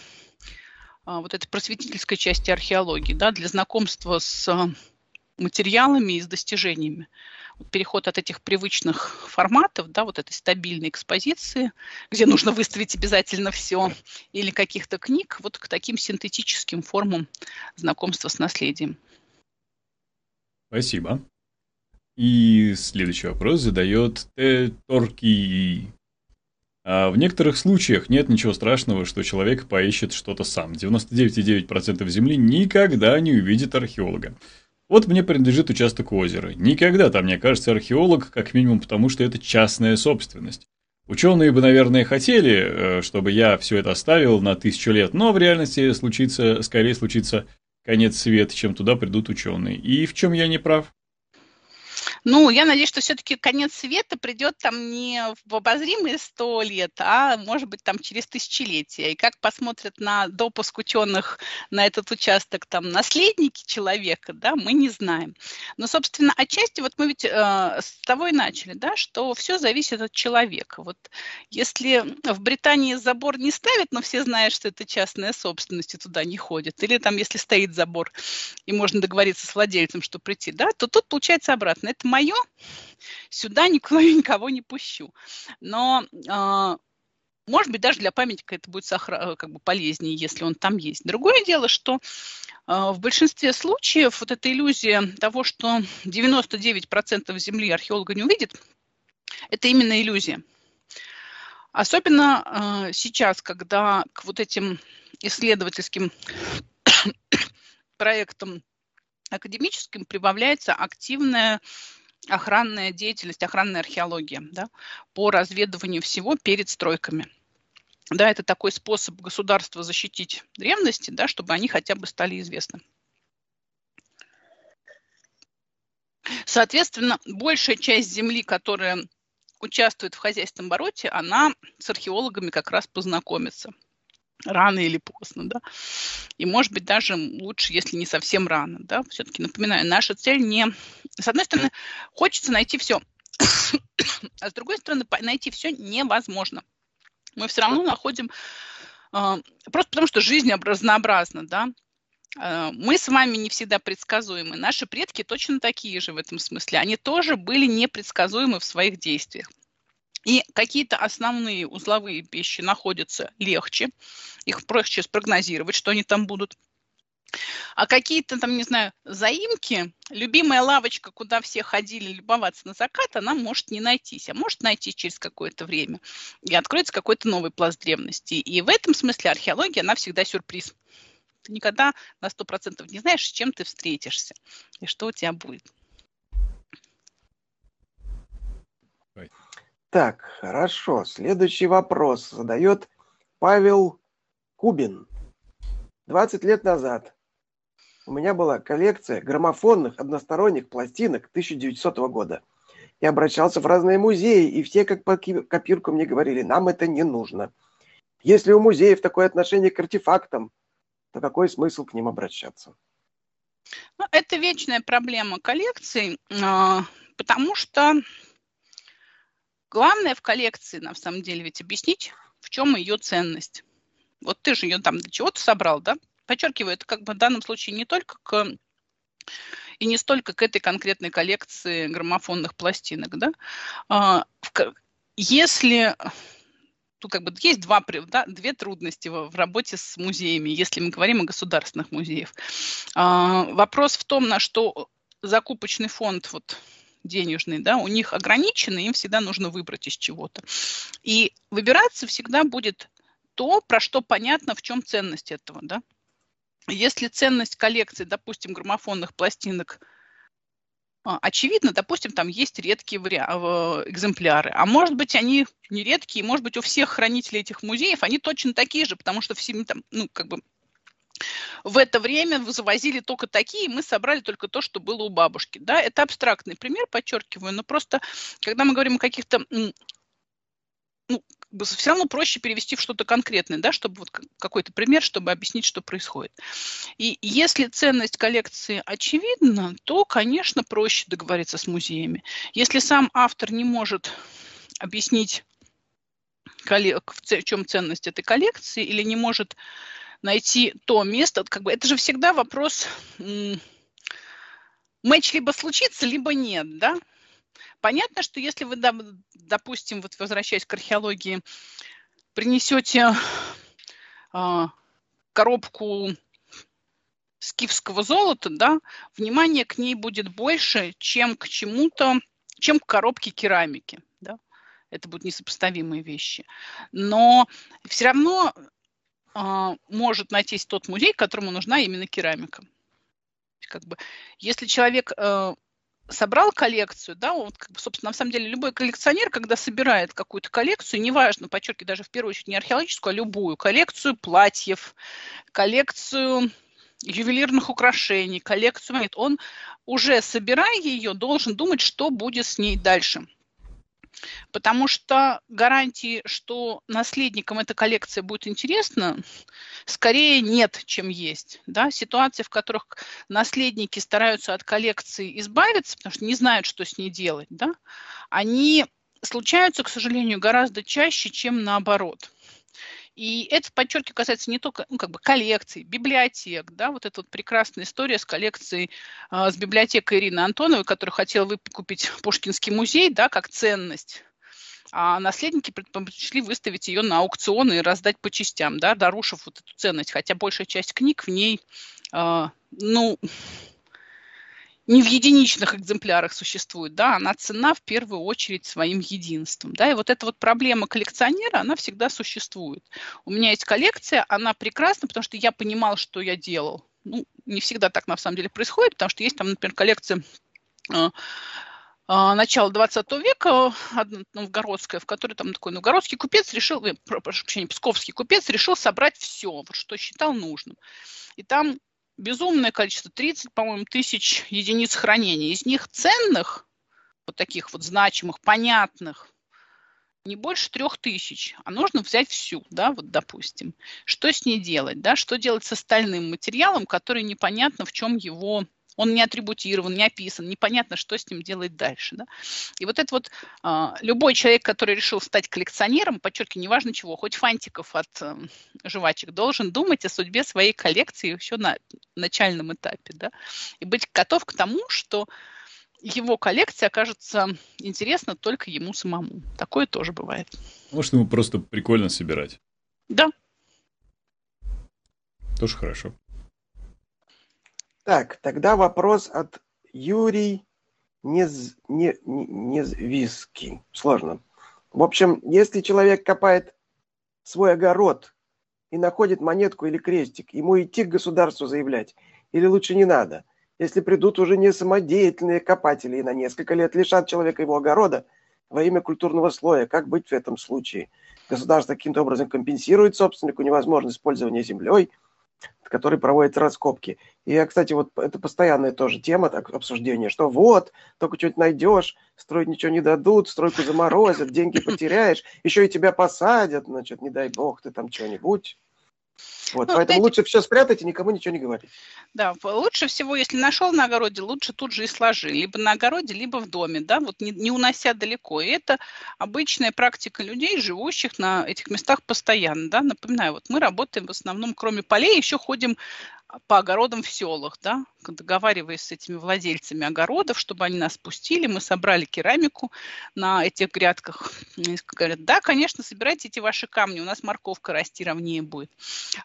а, вот этой просветительской части археологии, да, для знакомства с материалами и с достижениями. Переход от этих привычных форматов, да, вот этой стабильной экспозиции, где нужно выставить обязательно все, или каких-то книг, вот к таким синтетическим формам знакомства с наследием. Спасибо. И следующий вопрос задает Торки. А в некоторых случаях нет ничего страшного, что человек поищет что-то сам. 99,9% Земли никогда не увидит археолога. Вот мне принадлежит участок озера. Никогда там не окажется археолог, как минимум потому, что это частная собственность. Ученые бы, наверное, хотели, э, чтобы я все это оставил на тысячу лет, но в реальности случится, скорее случится конец света, чем туда придут ученые. И в чем я не прав? Ну, я надеюсь, что все-таки конец света придет там не в обозримые сто лет, а может быть там через тысячелетия. И как посмотрят на допуск ученых на этот участок там наследники человека, да, мы не знаем. Но, собственно, отчасти вот мы ведь э, с того и начали, да, что все зависит от человека. Вот если в Британии забор не ставят, но все знают, что это частная собственность и туда не ходят, или там если стоит забор и можно договориться с владельцем, что прийти, да, то тут получается обратно. Это мое, сюда никуда [laughs] никого не пущу. Но э, может быть, даже для памятника это будет сохра- как бы полезнее, если он там есть. Другое дело, что э, в большинстве случаев вот эта иллюзия того, что 99% земли археолога не увидит, это именно иллюзия. Особенно э, сейчас, когда к вот этим исследовательским [coughs] проектам академическим прибавляется активная охранная деятельность, охранная археология да, по разведыванию всего перед стройками. Да, это такой способ государства защитить древности, да, чтобы они хотя бы стали известны. Соответственно, большая часть земли, которая участвует в хозяйственном обороте, она с археологами как раз познакомится рано или поздно, да. И, может быть, даже лучше, если не совсем рано, да. Все-таки, напоминаю, наша цель не... С одной стороны, хочется найти все, [coughs] а с другой стороны, найти все невозможно. Мы все равно находим... Э, просто потому, что жизнь разнообразна, да. Э, мы с вами не всегда предсказуемы. Наши предки точно такие же в этом смысле. Они тоже были непредсказуемы в своих действиях. И какие-то основные узловые вещи находятся легче, их проще спрогнозировать, что они там будут. А какие-то там, не знаю, заимки, любимая лавочка, куда все ходили любоваться на закат, она может не найтись, а может найти через какое-то время. И откроется какой-то новый пласт древности. И в этом смысле археология, она всегда сюрприз. Ты никогда на сто процентов не знаешь, с чем ты встретишься и что у тебя будет. Так, хорошо. Следующий вопрос задает Павел Кубин. 20 лет назад у меня была коллекция граммофонных односторонних пластинок 1900 года. Я обращался в разные музеи, и все как по копирку мне говорили, нам это не нужно. Если у музеев такое отношение к артефактам, то какой смысл к ним обращаться? Ну, это вечная проблема коллекций, а, потому что Главное в коллекции, на самом деле, ведь объяснить, в чем ее ценность. Вот ты же ее там для чего-то собрал, да? Подчеркиваю, это как бы в данном случае не только к и не столько к этой конкретной коллекции граммофонных пластинок, да? А, если тут как бы есть два, да, две трудности в, в работе с музеями, если мы говорим о государственных музеях. А, вопрос в том, на что закупочный фонд вот денежный, да, у них ограничены, им всегда нужно выбрать из чего-то. И выбираться всегда будет то, про что понятно, в чем ценность этого, да. Если ценность коллекции, допустим, граммофонных пластинок а, очевидно, допустим, там есть редкие экземпляры, а может быть, они не редкие, может быть, у всех хранителей этих музеев они точно такие же, потому что все там, ну, как бы в это время завозили только такие, мы собрали только то, что было у бабушки. Да, это абстрактный пример, подчеркиваю, но просто, когда мы говорим о каких-то ну, все равно проще перевести в что-то конкретное, да, чтобы вот какой-то пример, чтобы объяснить, что происходит. И если ценность коллекции очевидна, то, конечно, проще договориться с музеями. Если сам автор не может объяснить, в чем ценность этой коллекции, или не может найти то место, как бы это же всегда вопрос, матч либо случится, либо нет, да? понятно, что если вы, допустим, вот возвращаясь к археологии, принесете а, коробку скифского золота, да, внимание к ней будет больше, чем к чему-то, чем к коробке керамики, да. Это будут несопоставимые вещи. Но все равно э, может найтись тот музей, которому нужна именно керамика. Как бы, если человек э, собрал коллекцию, да, вот, как бы, собственно, на самом деле любой коллекционер, когда собирает какую-то коллекцию, неважно, подчеркиваю, даже в первую очередь не археологическую, а любую коллекцию платьев, коллекцию ювелирных украшений, коллекцию монет, он уже собирая ее, должен думать, что будет с ней дальше. Потому что гарантии, что наследникам эта коллекция будет интересна, скорее нет, чем есть. Да? Ситуации, в которых наследники стараются от коллекции избавиться, потому что не знают, что с ней делать, да? они случаются, к сожалению, гораздо чаще, чем наоборот. И это, подчеркиваю, касается не только ну, как бы коллекций, библиотек, да, вот эта вот прекрасная история с коллекцией, э, с библиотекой Ирины Антоновой, которая хотела выкупить Пушкинский музей, да, как ценность. А наследники предпочли выставить ее на аукцион и раздать по частям, да, нарушив вот эту ценность, хотя большая часть книг в ней, э, ну, не в единичных экземплярах существует, да, она цена в первую очередь своим единством, да, и вот эта вот проблема коллекционера, она всегда существует. У меня есть коллекция, она прекрасна, потому что я понимал, что я делал. Ну, не всегда так на самом деле происходит, потому что есть там, например, коллекция э, э, начала 20 века, новгородская, в которой там такой новгородский купец решил, э, прошу прощения, псковский купец решил собрать все, вот, что считал нужным. И там безумное количество, 30, по-моему, тысяч единиц хранения. Из них ценных, вот таких вот значимых, понятных, не больше трех тысяч, а нужно взять всю, да, вот допустим. Что с ней делать, да, что делать с остальным материалом, который непонятно в чем его он не атрибутирован, не описан, непонятно, что с ним делать дальше. Да? И вот это вот а, любой человек, который решил стать коллекционером, подчеркиваю, неважно чего, хоть фантиков от э, жвачек, должен думать о судьбе своей коллекции еще на начальном этапе. Да? И быть готов к тому, что его коллекция окажется интересна только ему самому. Такое тоже бывает. Может, ему просто прикольно собирать. Да. Тоже хорошо. Так, тогда вопрос от Юрий Нез, не, не, Незвиский. Сложно. В общем, если человек копает свой огород и находит монетку или крестик, ему идти к государству заявлять или лучше не надо? Если придут уже не самодеятельные копатели и на несколько лет лишат человека его огорода во имя культурного слоя, как быть в этом случае? Государство каким-то образом компенсирует собственнику невозможность использования землей – который проводит раскопки. И, кстати, вот это постоянная тоже тема так, обсуждения, что вот, только что-нибудь найдешь, строить ничего не дадут, стройку заморозят, деньги потеряешь, еще и тебя посадят, значит, не дай бог, ты там что-нибудь. Вот, ну, поэтому эти... лучше все спрятать и никому ничего не говорить. Да, лучше всего, если нашел на огороде, лучше тут же и сложи. Либо на огороде, либо в доме, да, вот не, не унося далеко. И это обычная практика людей, живущих на этих местах постоянно, да. Напоминаю, вот мы работаем в основном, кроме полей, еще ходим по огородам в селах, да, договариваясь с этими владельцами огородов, чтобы они нас пустили, мы собрали керамику на этих грядках. И говорят, да, конечно, собирайте эти ваши камни, у нас морковка расти ровнее будет.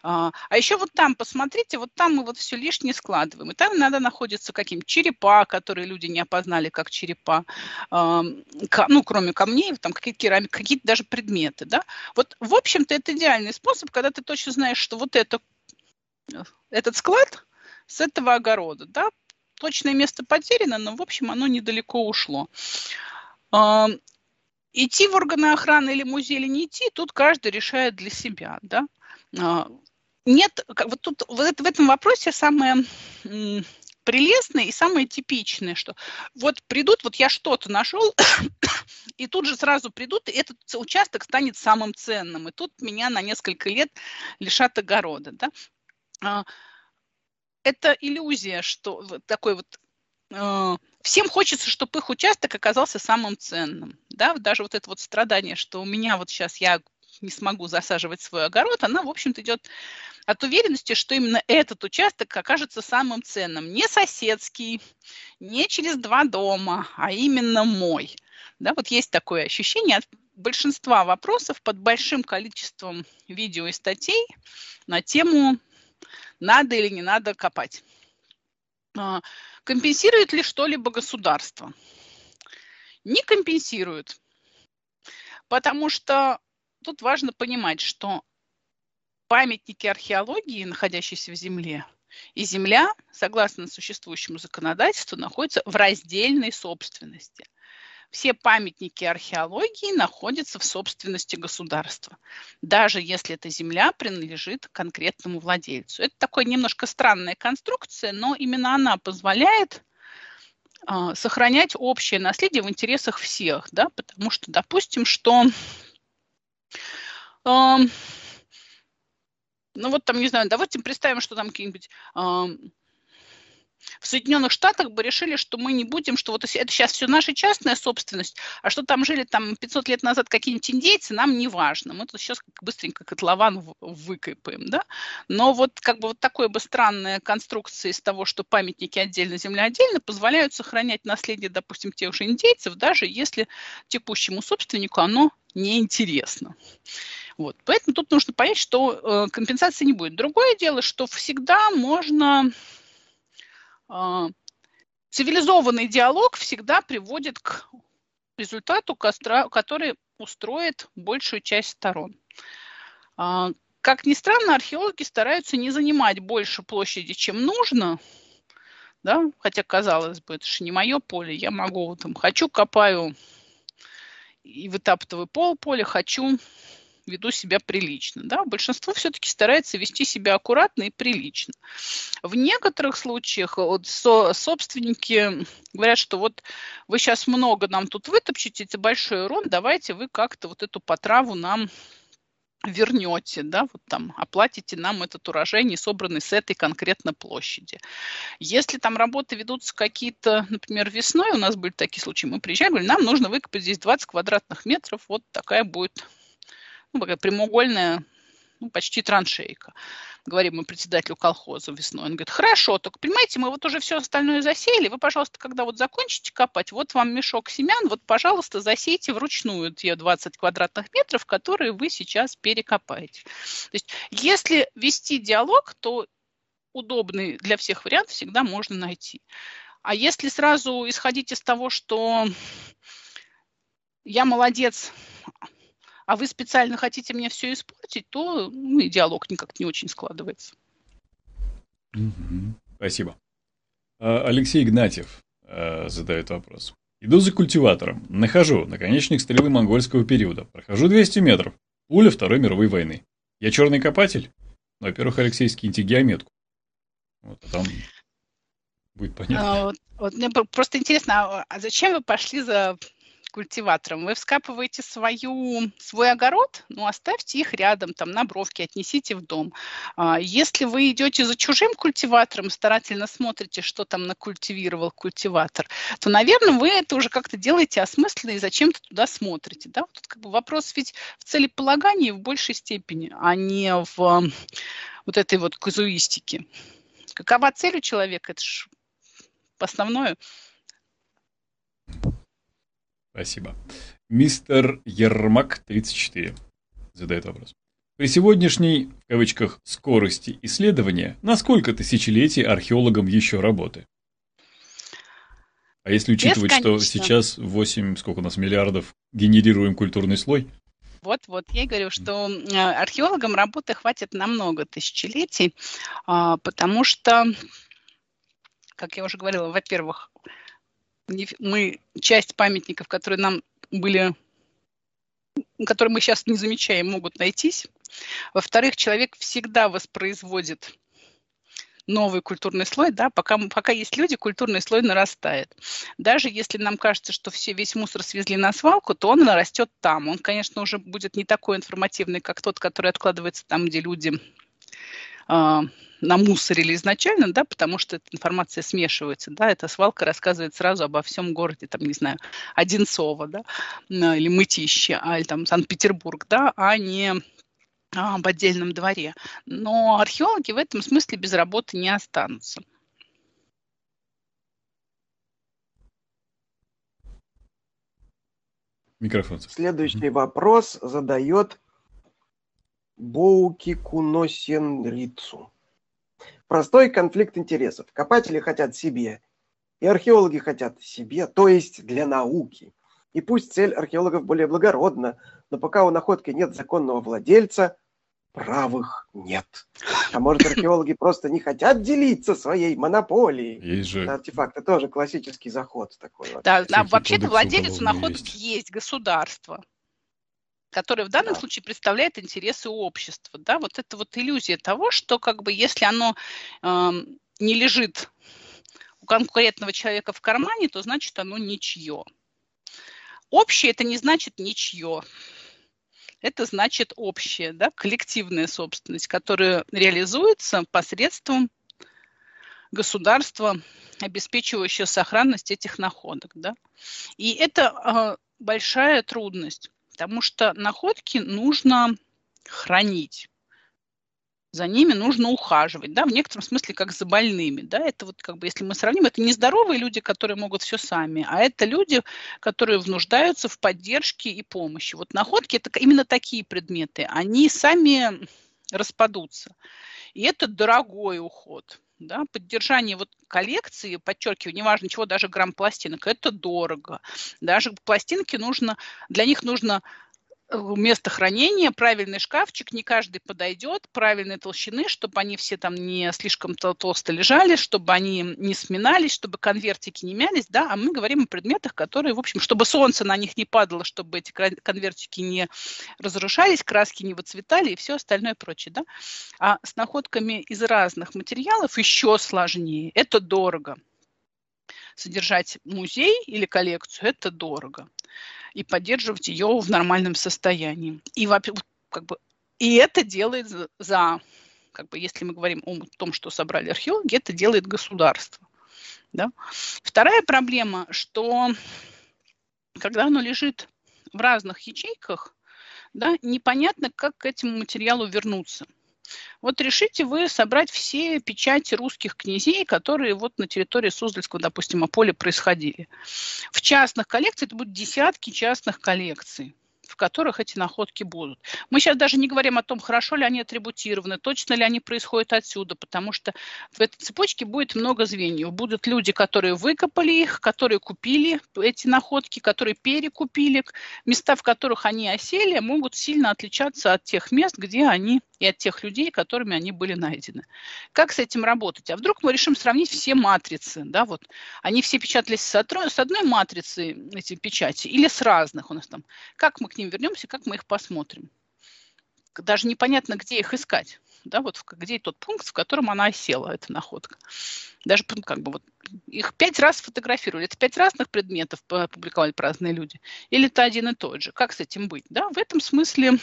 А, а еще вот там, посмотрите, вот там мы вот все лишнее складываем, и там надо находиться каким черепа, которые люди не опознали как черепа, а, ну, кроме камней, там какие-то керамики, какие-то даже предметы, да. Вот, в общем-то, это идеальный способ, когда ты точно знаешь, что вот это этот склад с этого огорода. Да? Точное место потеряно, но, в общем, оно недалеко ушло. А, идти в органы охраны или музей или не идти, тут каждый решает для себя. Да? А, нет, вот тут вот в этом вопросе самое прелестное и самое типичное, что вот придут, вот я что-то нашел, и тут же сразу придут, и этот участок станет самым ценным, и тут меня на несколько лет лишат огорода. Да? А, это иллюзия, что такой вот а, всем хочется, чтобы их участок оказался самым ценным. Да? Даже вот это вот страдание, что у меня вот сейчас я не смогу засаживать свой огород, она, в общем-то, идет от уверенности, что именно этот участок окажется самым ценным. Не соседский, не через два дома, а именно мой. Да, вот есть такое ощущение от большинства вопросов под большим количеством видео и статей на тему надо или не надо копать. А, компенсирует ли что-либо государство? Не компенсирует. Потому что тут важно понимать, что памятники археологии, находящиеся в земле, и земля, согласно существующему законодательству, находится в раздельной собственности. Все памятники археологии находятся в собственности государства, даже если эта земля принадлежит конкретному владельцу. Это такая немножко странная конструкция, но именно она позволяет э, сохранять общее наследие в интересах всех, да, потому что, допустим, что э, ну вот там, не знаю, давайте представим, что там какие-нибудь э, в Соединенных Штатах бы решили, что мы не будем, что вот это сейчас все наша частная собственность, а что там жили там 500 лет назад какие-нибудь индейцы, нам не важно. Мы тут сейчас быстренько котлован выкопаем, да. Но вот как бы вот такой бы странная конструкция из того, что памятники отдельно, земля отдельно, позволяют сохранять наследие, допустим, тех же индейцев, даже если текущему собственнику оно неинтересно. Вот. Поэтому тут нужно понять, что э, компенсации не будет. Другое дело, что всегда можно... Э, цивилизованный диалог всегда приводит к результату, который устроит большую часть сторон. Э, как ни странно, археологи стараются не занимать больше площади, чем нужно, да, хотя, казалось бы, это же не мое поле, я могу, там, хочу, копаю и вытаптываю пол поля, хочу, веду себя прилично. Да? Большинство все-таки старается вести себя аккуратно и прилично. В некоторых случаях вот, со, собственники говорят, что вот вы сейчас много нам тут вытопчете, это большой урон, давайте вы как-то вот эту потраву нам вернете, да, вот там оплатите нам этот урожай, не собранный с этой конкретно площади. Если там работы ведутся какие-то, например, весной, у нас были такие случаи, мы приезжали, говорили, нам нужно выкопать здесь 20 квадратных метров, вот такая будет ну, такая прямоугольная, ну, почти траншейка. Говорим мы председателю колхоза весной. Он говорит, хорошо, только понимаете, мы вот уже все остальное засеяли, вы, пожалуйста, когда вот закончите копать, вот вам мешок семян, вот, пожалуйста, засейте вручную те 20 квадратных метров, которые вы сейчас перекопаете. То есть, если вести диалог, то удобный для всех вариант всегда можно найти. А если сразу исходить из того, что я молодец, а вы специально хотите мне все испортить, то ну, и диалог никак не очень складывается. Спасибо. А, Алексей Игнатьев а, задает вопрос. Иду за культиватором. Нахожу наконечник стрелы монгольского периода. Прохожу 200 метров. Пуля Второй мировой войны. Я черный копатель? Ну, во-первых, Алексей, скиньте геометку. Вот, а там будет понятно. А, вот, вот мне просто интересно, а зачем вы пошли за культиватором. Вы вскапываете свою, свой огород, ну, оставьте их рядом, там, на бровке, отнесите в дом. А, если вы идете за чужим культиватором, старательно смотрите, что там накультивировал культиватор, то, наверное, вы это уже как-то делаете осмысленно и зачем-то туда смотрите. Да? Тут как бы вопрос ведь в целеполагании в большей степени, а не в вот этой вот казуистике. Какова цель у человека? Это же основное. Спасибо. Мистер Ермак, 34, задает вопрос. При сегодняшней, в кавычках, скорости исследования, на сколько тысячелетий археологам еще работы? А если учитывать, что сейчас 8, сколько у нас, миллиардов генерируем культурный слой? Вот-вот, я говорю, что э, археологам работы хватит на много тысячелетий, а, потому что, как я уже говорила, во-первых, мы часть памятников, которые нам были, которые мы сейчас не замечаем, могут найтись. Во-вторых, человек всегда воспроизводит новый культурный слой, да, пока, пока есть люди, культурный слой нарастает. Даже если нам кажется, что все, весь мусор свезли на свалку, то он нарастет там. Он, конечно, уже будет не такой информативный, как тот, который откладывается там, где люди намусорили изначально, да, потому что эта информация смешивается, да, эта свалка рассказывает сразу обо всем городе, там, не знаю, Одинцово, да, или Мытище, а, или там Санкт-Петербург, да, а не а, об отдельном дворе. Но археологи в этом смысле без работы не останутся. Микрофон. Следующий вопрос задает Боуки Куносенрицу. Простой конфликт интересов. Копатели хотят себе, и археологи хотят себе, то есть для науки. И пусть цель археологов более благородна, но пока у находки нет законного владельца, правых нет. А может, археологи просто не хотят делиться своей монополией? Есть же... Артефакты тоже классический заход такой. Да, да вообще-то владелец находок есть. есть государство которое в данном да. случае представляет интересы общества. Да? Вот это вот иллюзия того, что как бы если оно э, не лежит у конкурентного человека в кармане, то значит оно ничье. Общее это не значит ничье это значит общая, да, коллективная собственность, которая реализуется посредством государства, обеспечивающего сохранность этих находок. Да. И это э, большая трудность, потому что находки нужно хранить за ними нужно ухаживать, да, в некотором смысле как за больными, да, это вот как бы, если мы сравним, это не здоровые люди, которые могут все сами, а это люди, которые нуждаются в поддержке и помощи. Вот находки – это именно такие предметы, они сами распадутся. И это дорогой уход. Да, поддержание вот коллекции, подчеркиваю, неважно чего, даже грамм пластинок, это дорого. Даже пластинки нужно, для них нужно место хранения, правильный шкафчик, не каждый подойдет, правильной толщины, чтобы они все там не слишком толсто лежали, чтобы они не сминались, чтобы конвертики не мялись, да, а мы говорим о предметах, которые, в общем, чтобы солнце на них не падало, чтобы эти конвертики не разрушались, краски не выцветали и все остальное прочее, да. А с находками из разных материалов еще сложнее, это дорого. Содержать музей или коллекцию – это дорого и поддерживать ее в нормальном состоянии. И, как бы, и это делает за, как бы, если мы говорим о том, что собрали археологи, это делает государство. Да? Вторая проблема, что когда оно лежит в разных ячейках, да, непонятно, как к этому материалу вернуться – вот решите вы собрать все печати русских князей, которые вот на территории Суздальского, допустим, поля происходили. В частных коллекциях это будут десятки частных коллекций в которых эти находки будут. Мы сейчас даже не говорим о том, хорошо ли они атрибутированы, точно ли они происходят отсюда, потому что в этой цепочке будет много звеньев. Будут люди, которые выкопали их, которые купили эти находки, которые перекупили. Места, в которых они осели, могут сильно отличаться от тех мест, где они и от тех людей, которыми они были найдены. Как с этим работать? А вдруг мы решим сравнить все матрицы, да, вот, они все печатались с одной, матрицы, эти печати, или с разных у нас там. Как мы к ним вернемся, как мы их посмотрим? Даже непонятно, где их искать, да, вот где тот пункт, в котором она осела, эта находка. Даже как бы вот их пять раз фотографировали. Это пять разных предметов публиковали разные люди. Или это один и тот же. Как с этим быть? Да? В этом смысле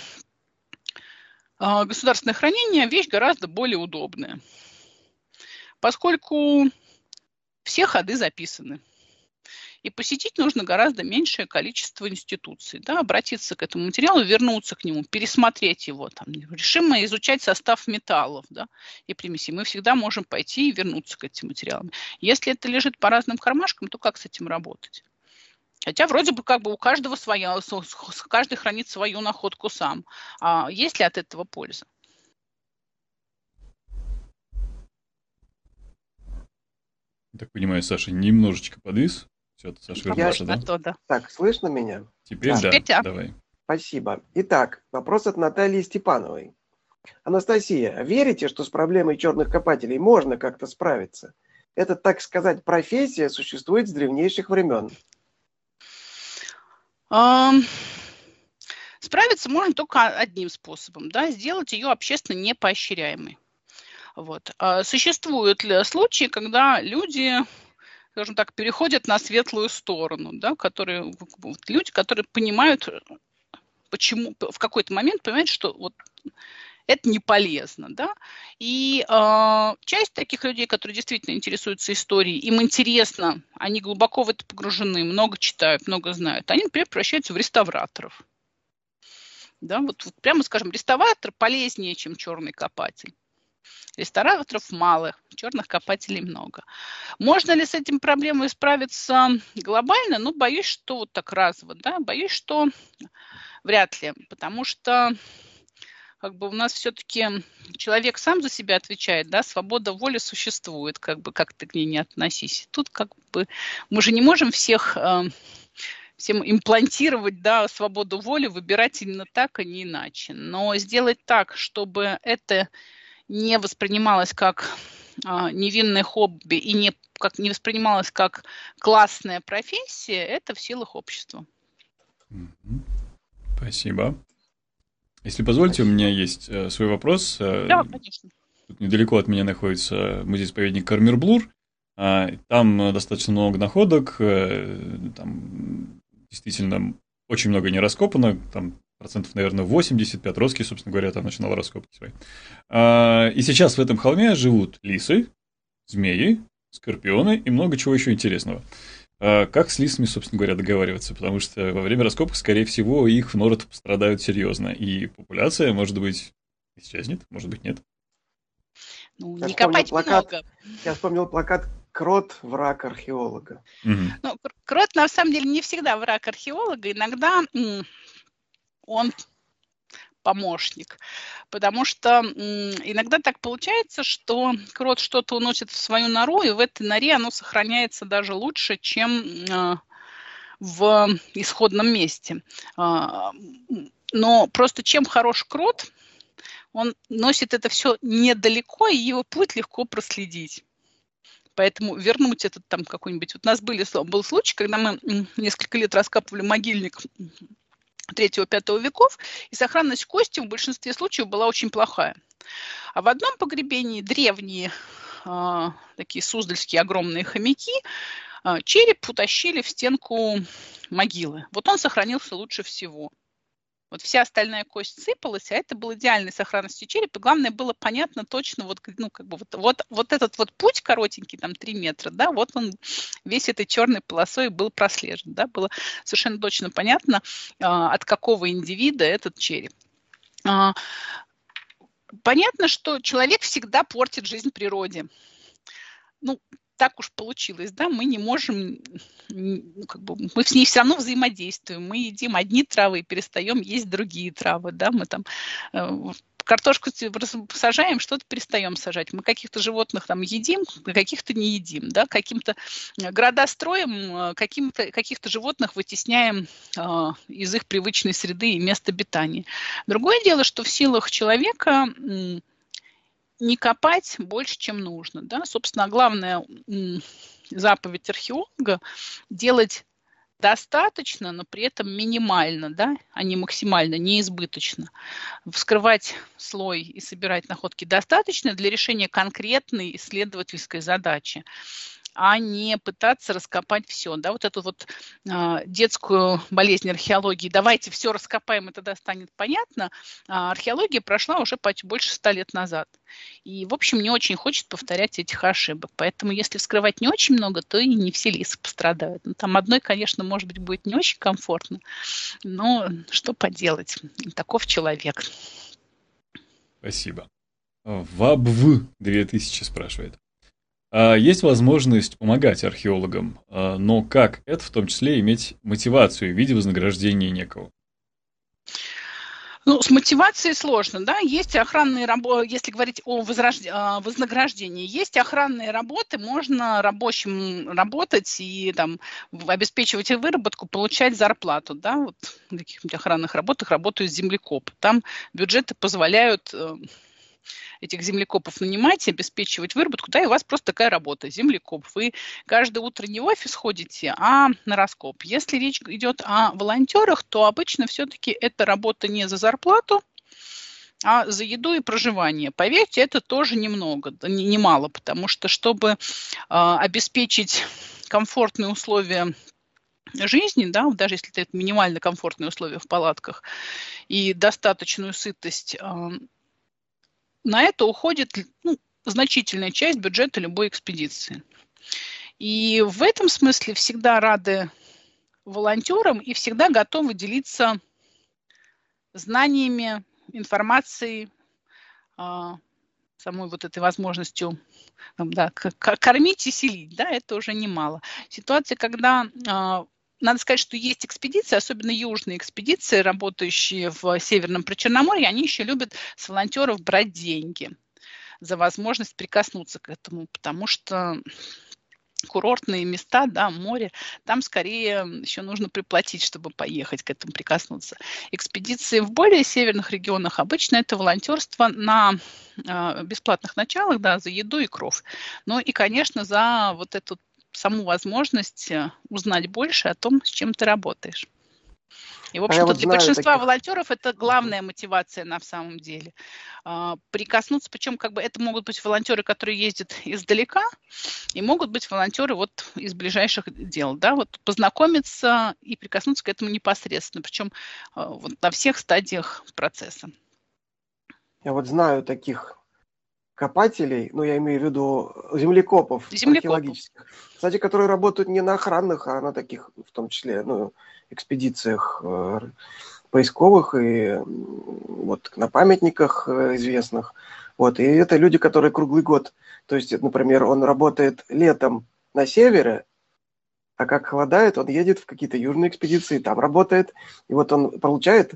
а, государственное хранение – вещь гораздо более удобная, поскольку все ходы записаны. И посетить нужно гораздо меньшее количество институций. Да, обратиться к этому материалу, вернуться к нему, пересмотреть его. Там, решим мы изучать состав металлов да, и примесей. Мы всегда можем пойти и вернуться к этим материалам. Если это лежит по разным кармашкам, то как с этим работать? Хотя вроде бы как бы у каждого своя, каждый хранит свою находку сам. А есть ли от этого польза? Так понимаю, Саша немножечко подвис. Все, ты, Саша, вернулся, да? То, да? Так, слышно меня? Теперь да, Теперь да. давай. Спасибо. Итак, вопрос от Натальи Степановой. Анастасия, верите, что с проблемой черных копателей можно как-то справиться? Это, так сказать, профессия существует с древнейших времен. Справиться можно только одним способом, да, сделать ее общественно непоощряемой. Вот. А существуют ли случаи, когда люди, скажем так, переходят на светлую сторону, да, которые, люди, которые понимают, почему, в какой-то момент понимают, что вот это не полезно, да. И э, часть таких людей, которые действительно интересуются историей, им интересно, они глубоко в это погружены, много читают, много знают, они, например, превращаются в реставраторов. Да, вот, вот прямо скажем, реставратор полезнее, чем черный копатель. Рестораторов мало, черных копателей много. Можно ли с этим проблемой справиться глобально? Ну, боюсь, что вот так разово, да, боюсь, что вряд ли, потому что как бы у нас все-таки человек сам за себя отвечает, да, свобода воли существует, как бы как ты к ней не относись. Тут как бы мы же не можем всех э, всем имплантировать, да, свободу воли, выбирать именно так, а не иначе. Но сделать так, чтобы это не воспринималось как э, невинное хобби и не, как, не воспринималось как классная профессия, это в силах общества. Спасибо. Если позволите, у меня есть э, свой вопрос. Э, да, конечно. Тут недалеко от меня находится музей-заповедник Кармирблур. А, там достаточно много находок, э, там действительно очень много не раскопано, там процентов, наверное, 80, Петровский, собственно говоря, там начинал раскопки свои. А, и сейчас в этом холме живут лисы, змеи, скорпионы и много чего еще интересного. А как с лисами, собственно говоря, договариваться? Потому что во время раскопок, скорее всего, их в норах пострадают серьезно. И популяция, может быть, исчезнет, может быть, нет. Ну, я не копать плакат, много. Я вспомнил плакат «Крот – враг археолога». Угу. Ну, крот, на самом деле, не всегда враг археолога. Иногда он помощник. Потому что иногда так получается, что крот что-то уносит в свою нору, и в этой норе оно сохраняется даже лучше, чем а, в исходном месте. А, но просто чем хорош крот, он носит это все недалеко, и его путь легко проследить. Поэтому вернуть этот там какой-нибудь... Вот у нас были, был случай, когда мы несколько лет раскапывали могильник 3-5 веков, и сохранность кости в большинстве случаев была очень плохая. А в одном погребении древние э, такие суздальские огромные хомяки э, череп утащили в стенку могилы. Вот он сохранился лучше всего. Вот вся остальная кость сыпалась, а это был идеальной сохранности черепа. Главное было понятно точно, вот, ну, как бы вот, вот, вот этот вот путь коротенький, там 3 метра, да, вот он весь этой черной полосой был прослежен, да, было совершенно точно понятно, а, от какого индивида этот череп. А, понятно, что человек всегда портит жизнь природе. Ну, так уж получилось, да, мы не можем, ну, как бы, мы с ней все равно взаимодействуем, мы едим одни травы и перестаем есть другие травы, да, мы там э, картошку сажаем, что-то перестаем сажать. Мы каких-то животных там едим, каких-то не едим, да, каким-то э, города строим, э, каким-то, каких-то животных вытесняем э, из их привычной среды и места обитания. Другое дело, что в силах человека не копать больше, чем нужно. Да? Собственно, главная заповедь археолога – делать достаточно, но при этом минимально, да, а не максимально, не избыточно. Вскрывать слой и собирать находки достаточно для решения конкретной исследовательской задачи а не пытаться раскопать все. Да, вот эту вот э, детскую болезнь археологии, давайте все раскопаем, и тогда станет понятно, а археология прошла уже больше ста лет назад. И, в общем, не очень хочет повторять этих ошибок. Поэтому, если вскрывать не очень много, то и не все лисы пострадают. Ну, там одной, конечно, может быть, будет не очень комфортно, но что поделать, таков человек. Спасибо. ВАБВ 2000 спрашивает. А есть возможность помогать археологам, а, но как это в том числе иметь мотивацию в виде вознаграждения некого? Ну, с мотивацией сложно, да, есть охранные работы, если говорить о возрожд... А, вознаграждении, есть охранные работы, можно рабочим работать и там обеспечивать выработку, получать зарплату, да, вот в каких-нибудь охранных работах работают землекоп, там бюджеты позволяют э, этих землекопов нанимать, обеспечивать выработку, да, и у вас просто такая работа, землекоп. Вы каждое утро не в офис ходите, а на раскоп. Если речь идет о волонтерах, то обычно все-таки это работа не за зарплату, а за еду и проживание. Поверьте, это тоже немного, немало, потому что чтобы э, обеспечить комфортные условия жизни, да, даже если это минимально комфортные условия в палатках, и достаточную сытость на это уходит ну, значительная часть бюджета любой экспедиции. И в этом смысле всегда рады волонтерам и всегда готовы делиться знаниями, информацией, а, самой вот этой возможностью да, кормить и селить, да, это уже немало. Ситуация, когда а, надо сказать, что есть экспедиции, особенно южные экспедиции, работающие в Северном Причерноморье, они еще любят с волонтеров брать деньги за возможность прикоснуться к этому, потому что курортные места, да, море, там скорее еще нужно приплатить, чтобы поехать к этому прикоснуться. Экспедиции в более северных регионах обычно это волонтерство на э, бесплатных началах, да, за еду и кров. Ну и, конечно, за вот эту саму возможность э, узнать больше о том, с чем ты работаешь. И, в общем-то, а вот для большинства таких... волонтеров это главная мотивация на самом деле. А, прикоснуться, причем как бы это могут быть волонтеры, которые ездят издалека, и могут быть волонтеры вот из ближайших дел, да, вот познакомиться и прикоснуться к этому непосредственно, причем а, вот на всех стадиях процесса. Я вот знаю таких копателей, ну, я имею в виду землекопов, землекопов. археологических, кстати, которые работают не на охранных, а на таких, в том числе, ну, экспедициях э, поисковых и вот на памятниках э, известных. Вот, и это люди, которые круглый год, то есть, например, он работает летом на севере, а как холодает, он едет в какие-то южные экспедиции, там работает, и вот он получает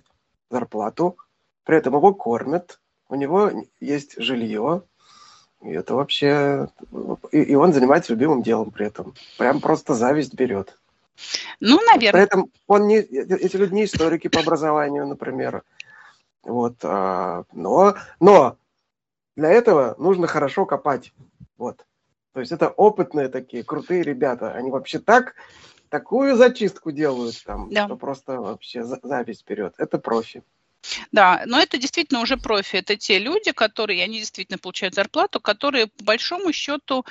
зарплату, при этом его кормят, у него есть жилье, и это вообще... И, и он занимается любимым делом при этом. Прям просто зависть берет. Ну, наверное. При этом он не, эти люди не историки по образованию, например. Вот, а, но, но для этого нужно хорошо копать. Вот. То есть это опытные такие, крутые ребята. Они вообще так, такую зачистку делают там, да. что просто вообще зависть берет. Это профи. Да, но это действительно уже профи. Это те люди, которые, они действительно получают зарплату, которые по большому счету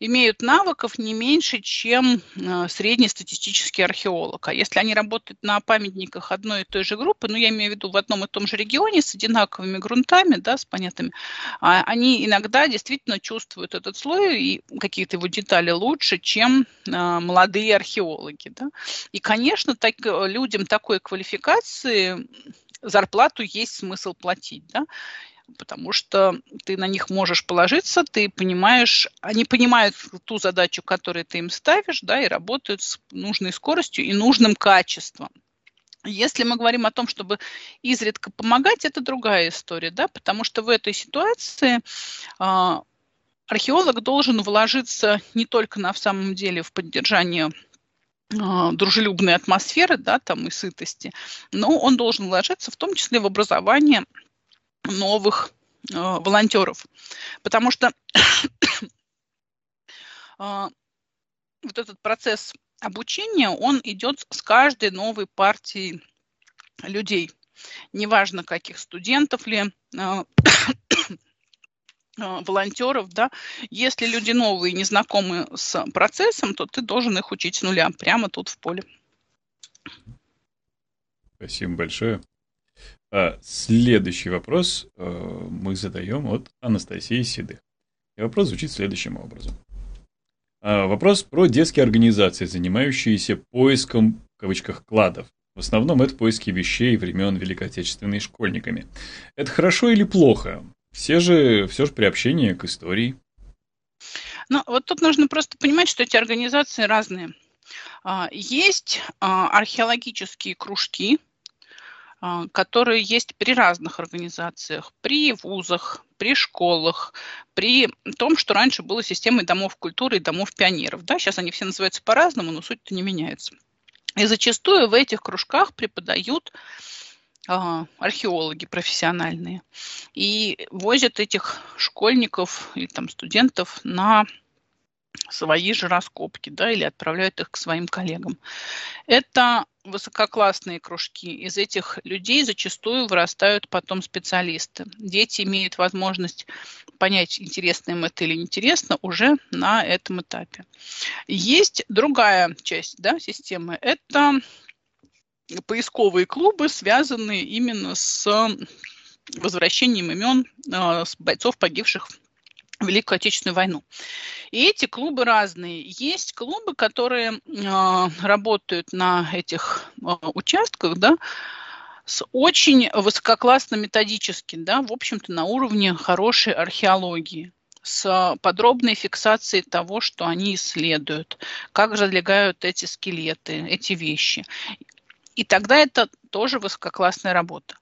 имеют навыков не меньше, чем э, среднестатистический археолог. А если они работают на памятниках одной и той же группы, ну я имею в виду в одном и том же регионе с одинаковыми грунтами, да, с понятными, а они иногда действительно чувствуют этот слой и какие-то его детали лучше, чем э, молодые археологи. Да. И, конечно, так, людям такой квалификации зарплату есть смысл платить, да, потому что ты на них можешь положиться, ты понимаешь, они понимают ту задачу, которую ты им ставишь, да, и работают с нужной скоростью и нужным качеством. Если мы говорим о том, чтобы изредка помогать, это другая история, да, потому что в этой ситуации э, археолог должен вложиться не только на самом деле в поддержание дружелюбной атмосферы, да, там и сытости, но он должен вложиться в том числе в образование новых э, волонтеров, потому что э, [coughs] вот этот процесс обучения, он идет с каждой новой партией людей, неважно каких студентов ли, э, а, волонтеров, да, если люди новые, не знакомы с процессом, то ты должен их учить с нуля, прямо тут в поле. Спасибо большое. А, следующий вопрос а, мы задаем от Анастасии Седых. И вопрос звучит следующим образом. А, вопрос про детские организации, занимающиеся поиском, в кавычках, кладов. В основном это поиски вещей времен Великой Отечественной школьниками. Это хорошо или плохо? Все же, все же приобщение к истории. Ну, вот тут нужно просто понимать, что эти организации разные. А, есть а, археологические кружки, а, которые есть при разных организациях, при вузах, при школах, при том, что раньше было системой домов культуры и домов пионеров. Да, сейчас они все называются по-разному, но суть-то не меняется. И зачастую в этих кружках преподают археологи профессиональные и возят этих школьников или там студентов на свои же раскопки, да, или отправляют их к своим коллегам. Это высококлассные кружки. Из этих людей зачастую вырастают потом специалисты. Дети имеют возможность понять, интересно им это или неинтересно, уже на этом этапе. Есть другая часть да, системы. Это поисковые клубы, связанные именно с возвращением имен э, бойцов, погибших в Великую Отечественную войну. И эти клубы разные. Есть клубы, которые э, работают на этих э, участках, да, с очень высококлассно методически, да, в общем-то, на уровне хорошей археологии с подробной фиксацией того, что они исследуют, как разлегают эти скелеты, эти вещи. И тогда это тоже высококлассная работа.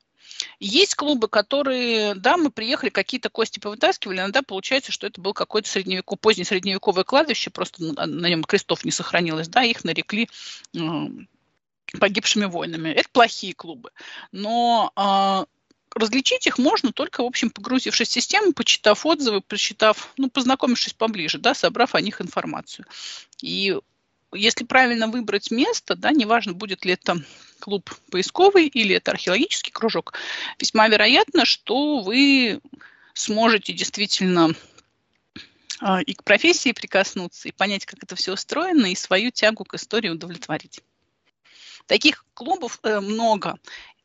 Есть клубы, которые, да, мы приехали, какие-то кости повытаскивали, иногда получается, что это был какой-то средневековый, позднее средневековое кладбище, просто на нем крестов не сохранилось, да, их нарекли погибшими воинами. Это плохие клубы. Но э, различить их можно только, в общем, погрузившись в систему, почитав отзывы, прочитав, ну, познакомившись поближе, да, собрав о них информацию. И если правильно выбрать место, да, неважно, будет ли это клуб поисковый или это археологический кружок, весьма вероятно, что вы сможете действительно а, и к профессии прикоснуться, и понять, как это все устроено, и свою тягу к истории удовлетворить. Таких клубов э, много.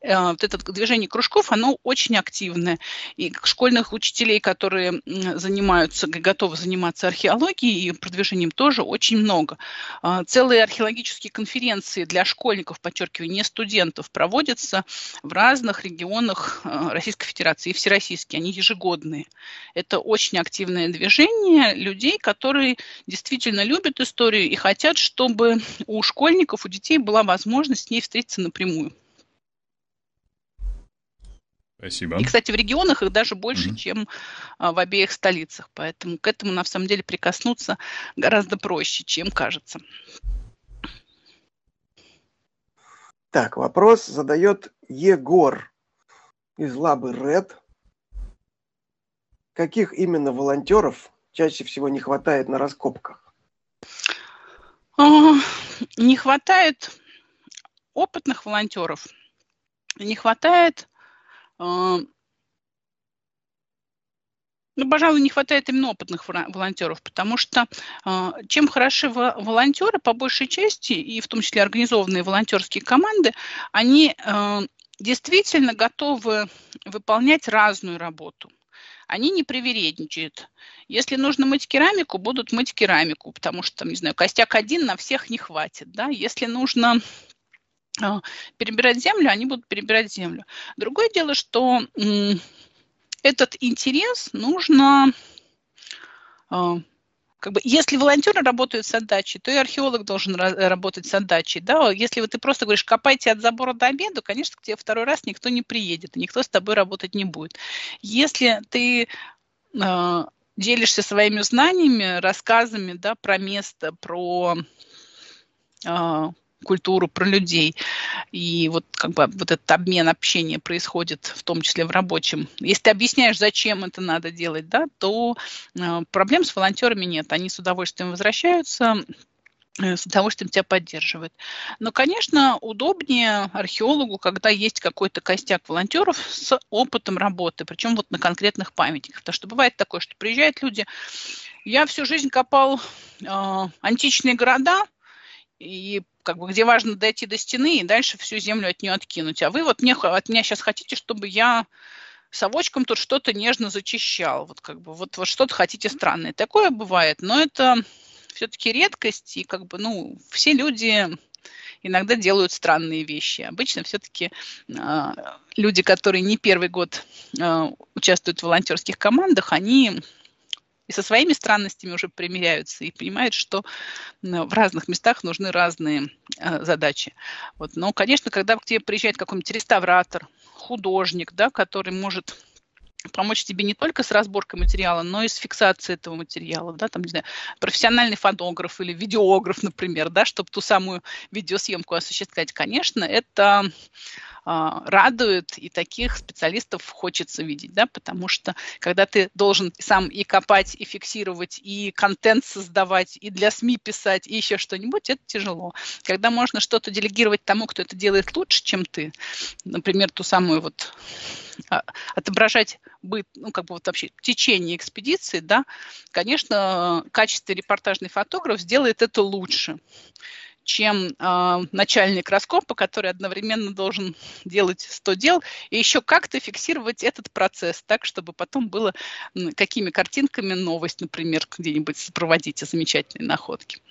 Э, вот это движение кружков, оно очень активное. И школьных учителей, которые занимаются, готовы заниматься археологией и продвижением тоже очень много. А, целые археологические конференции для школьников, подчеркиваю, не студентов, проводятся в разных регионах э, Российской Федерации и всероссийские, они ежегодные. Это очень активное движение людей, которые действительно любят историю и хотят, чтобы у школьников, у детей была возможность с ней встретиться напрямую. Спасибо. И, кстати, в регионах их даже больше, mm-hmm. чем а, в обеих столицах. Поэтому к этому, на самом деле, прикоснуться гораздо проще, чем кажется. Так, вопрос задает Егор из Лабы Ред. Каких именно волонтеров чаще всего не хватает на раскопках? А, не хватает опытных волонтеров, не хватает ну, пожалуй, не хватает именно опытных волонтеров, потому что э, чем хороши волонтеры, по большей части, и в том числе организованные волонтерские команды, они э, действительно готовы выполнять разную работу. Они не привередничают. Если нужно мыть керамику, будут мыть керамику, потому что, там, не знаю, костяк один на всех не хватит. Да? Если нужно а, перебирать землю, они будут перебирать землю. Другое дело, что этот интерес нужно а, как бы, если волонтеры работают с отдачей, то и археолог должен работать с отдачей. Да? Если вот ты просто говоришь, копайте от забора до обеда, конечно, к тебе второй раз никто не приедет, никто с тобой работать не будет. Если ты э, делишься своими знаниями, рассказами да, про место, про культуру, про людей. И вот как бы вот этот обмен общения происходит в том числе в рабочем. Если ты объясняешь, зачем это надо делать, да, то э, проблем с волонтерами нет. Они с удовольствием возвращаются, э, с удовольствием тебя поддерживают. Но, конечно, удобнее археологу, когда есть какой-то костяк волонтеров с опытом работы, причем вот на конкретных памятниках. Потому что бывает такое, что приезжают люди, я всю жизнь копал э, античные города, и как бы где важно дойти до стены и дальше всю землю от нее откинуть. А вы вот мне, от меня сейчас хотите, чтобы я совочком тут что-то нежно зачищал. Вот как бы вот, вот что-то хотите странное. Такое бывает, но это все-таки редкость, и как бы, ну, все люди иногда делают странные вещи. Обычно все-таки э, а, люди, которые не первый год э, участвуют в волонтерских командах, они и со своими странностями уже примиряются и понимают, что в разных местах нужны разные э, задачи. Вот. Но, конечно, когда к тебе приезжает какой-нибудь реставратор, художник, да, который может помочь тебе не только с разборкой материала, но и с фиксацией этого материала, да, там, не знаю, профессиональный фотограф или видеограф, например, да, чтобы ту самую видеосъемку осуществлять, конечно, это а, радует, и таких специалистов хочется видеть, да, потому что когда ты должен сам и копать, и фиксировать, и контент создавать, и для СМИ писать, и еще что-нибудь, это тяжело. Когда можно что-то делегировать тому, кто это делает лучше, чем ты, например, ту самую вот а, отображать быт, ну, как бы вот вообще течение экспедиции, да, конечно, качественный репортажный фотограф сделает это лучше чем э, начальник раскопа, который одновременно должен делать 100 дел, и еще как-то фиксировать этот процесс так, чтобы потом было какими картинками новость, например, где-нибудь сопроводить замечательные находки.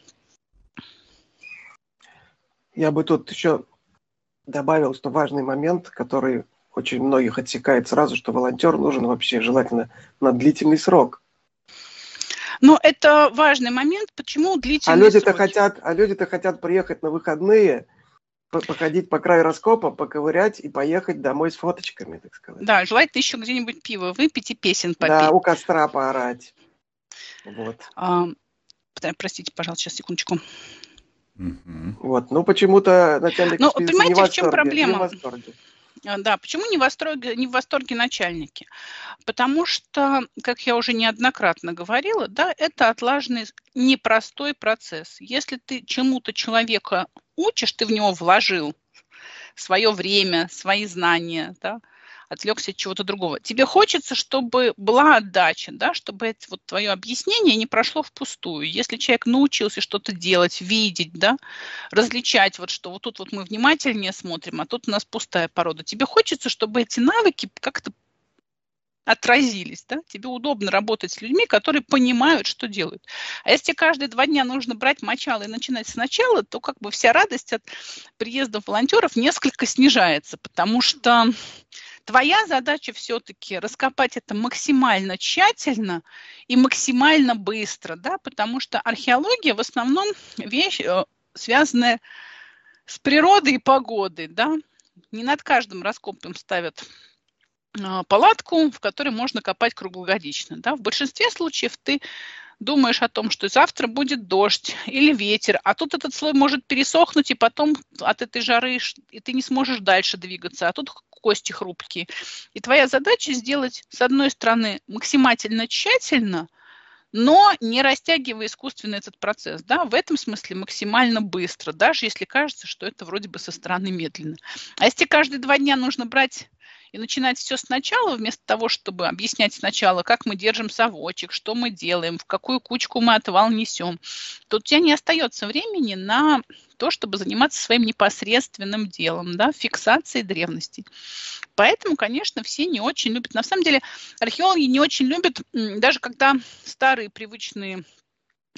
Я бы тут еще добавил, что важный момент, который очень многих отсекает сразу, что волонтер нужен вообще желательно на длительный срок. Но это важный момент, почему длительный а люди-то срок? хотят, А люди-то хотят приехать на выходные, походить по краю раскопа, поковырять и поехать домой с фоточками, так сказать. Да, желательно еще где-нибудь пиво выпить и песен попеть. Да, у костра поорать. Вот. А, простите, пожалуйста, сейчас, секундочку. Вот, ну почему-то начальник ну, понимаете, не в, в чем проблема? Не в восторге. А, да, почему не в, восторге, не в восторге начальники? Потому что, как я уже неоднократно говорила, да, это отлаженный непростой процесс. Если ты чему-то человека учишь, ты в него вложил свое время, свои знания, да, отвлекся от чего-то другого. Тебе хочется, чтобы была отдача, да, чтобы это, вот твое объяснение не прошло впустую. Если человек научился что-то делать, видеть, да, различать, вот что вот тут вот мы внимательнее смотрим, а тут у нас пустая порода. Тебе хочется, чтобы эти навыки как-то отразились, да? Тебе удобно работать с людьми, которые понимают, что делают. А если каждые два дня нужно брать мочало и начинать сначала, то как бы вся радость от приезда волонтеров несколько снижается, потому что Твоя задача все-таки раскопать это максимально тщательно и максимально быстро, да, потому что археология в основном вещь, э, связанная с природой и погодой, да. Не над каждым раскопом ставят палатку, в которой можно копать круглогодично. Да? В большинстве случаев ты думаешь о том, что завтра будет дождь или ветер, а тут этот слой может пересохнуть, и потом от этой жары и ты не сможешь дальше двигаться, а тут кости хрупкие. И твоя задача сделать, с одной стороны, максимально тщательно, но не растягивая искусственно этот процесс. Да? В этом смысле максимально быстро, даже если кажется, что это вроде бы со стороны медленно. А если каждые два дня нужно брать и начинать все сначала, вместо того, чтобы объяснять сначала, как мы держим совочек, что мы делаем, в какую кучку мы отвал несем, то у тебя не остается времени на то, чтобы заниматься своим непосредственным делом, да, фиксацией древности. Поэтому, конечно, все не очень любят. На самом деле, археологи не очень любят, даже когда старые привычные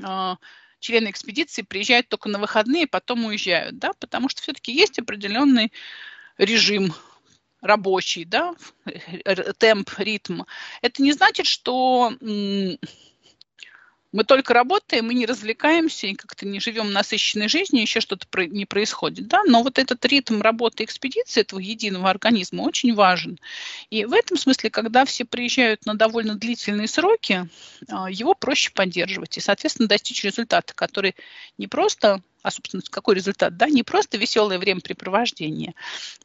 э, члены экспедиции приезжают только на выходные, потом уезжают, да, потому что все-таки есть определенный режим рабочий, да, [laughs] темп, ритм, это не значит, что мы только работаем и не развлекаемся, и как-то не живем насыщенной жизнью, еще что-то не происходит. Да? Но вот этот ритм работы экспедиции, этого единого организма, очень важен. И в этом смысле, когда все приезжают на довольно длительные сроки, а, его проще поддерживать и, соответственно, достичь результата, который не просто а, собственно, какой результат, да, не просто веселое времяпрепровождение,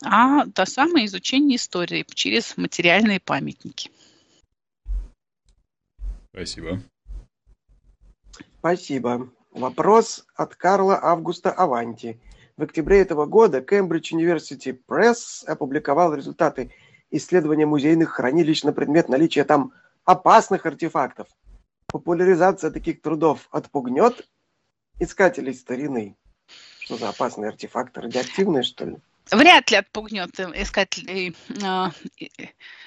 а то самое изучение истории через материальные памятники. Спасибо. Спасибо. Вопрос от Карла Августа Аванти. В октябре этого года Cambridge University Press опубликовал результаты исследования музейных хранилищ на предмет наличия там опасных артефактов. Популяризация таких трудов отпугнет искателей старины. Что за опасные артефакты? Радиоактивные, что ли? Вряд ли отпугнет искателей э,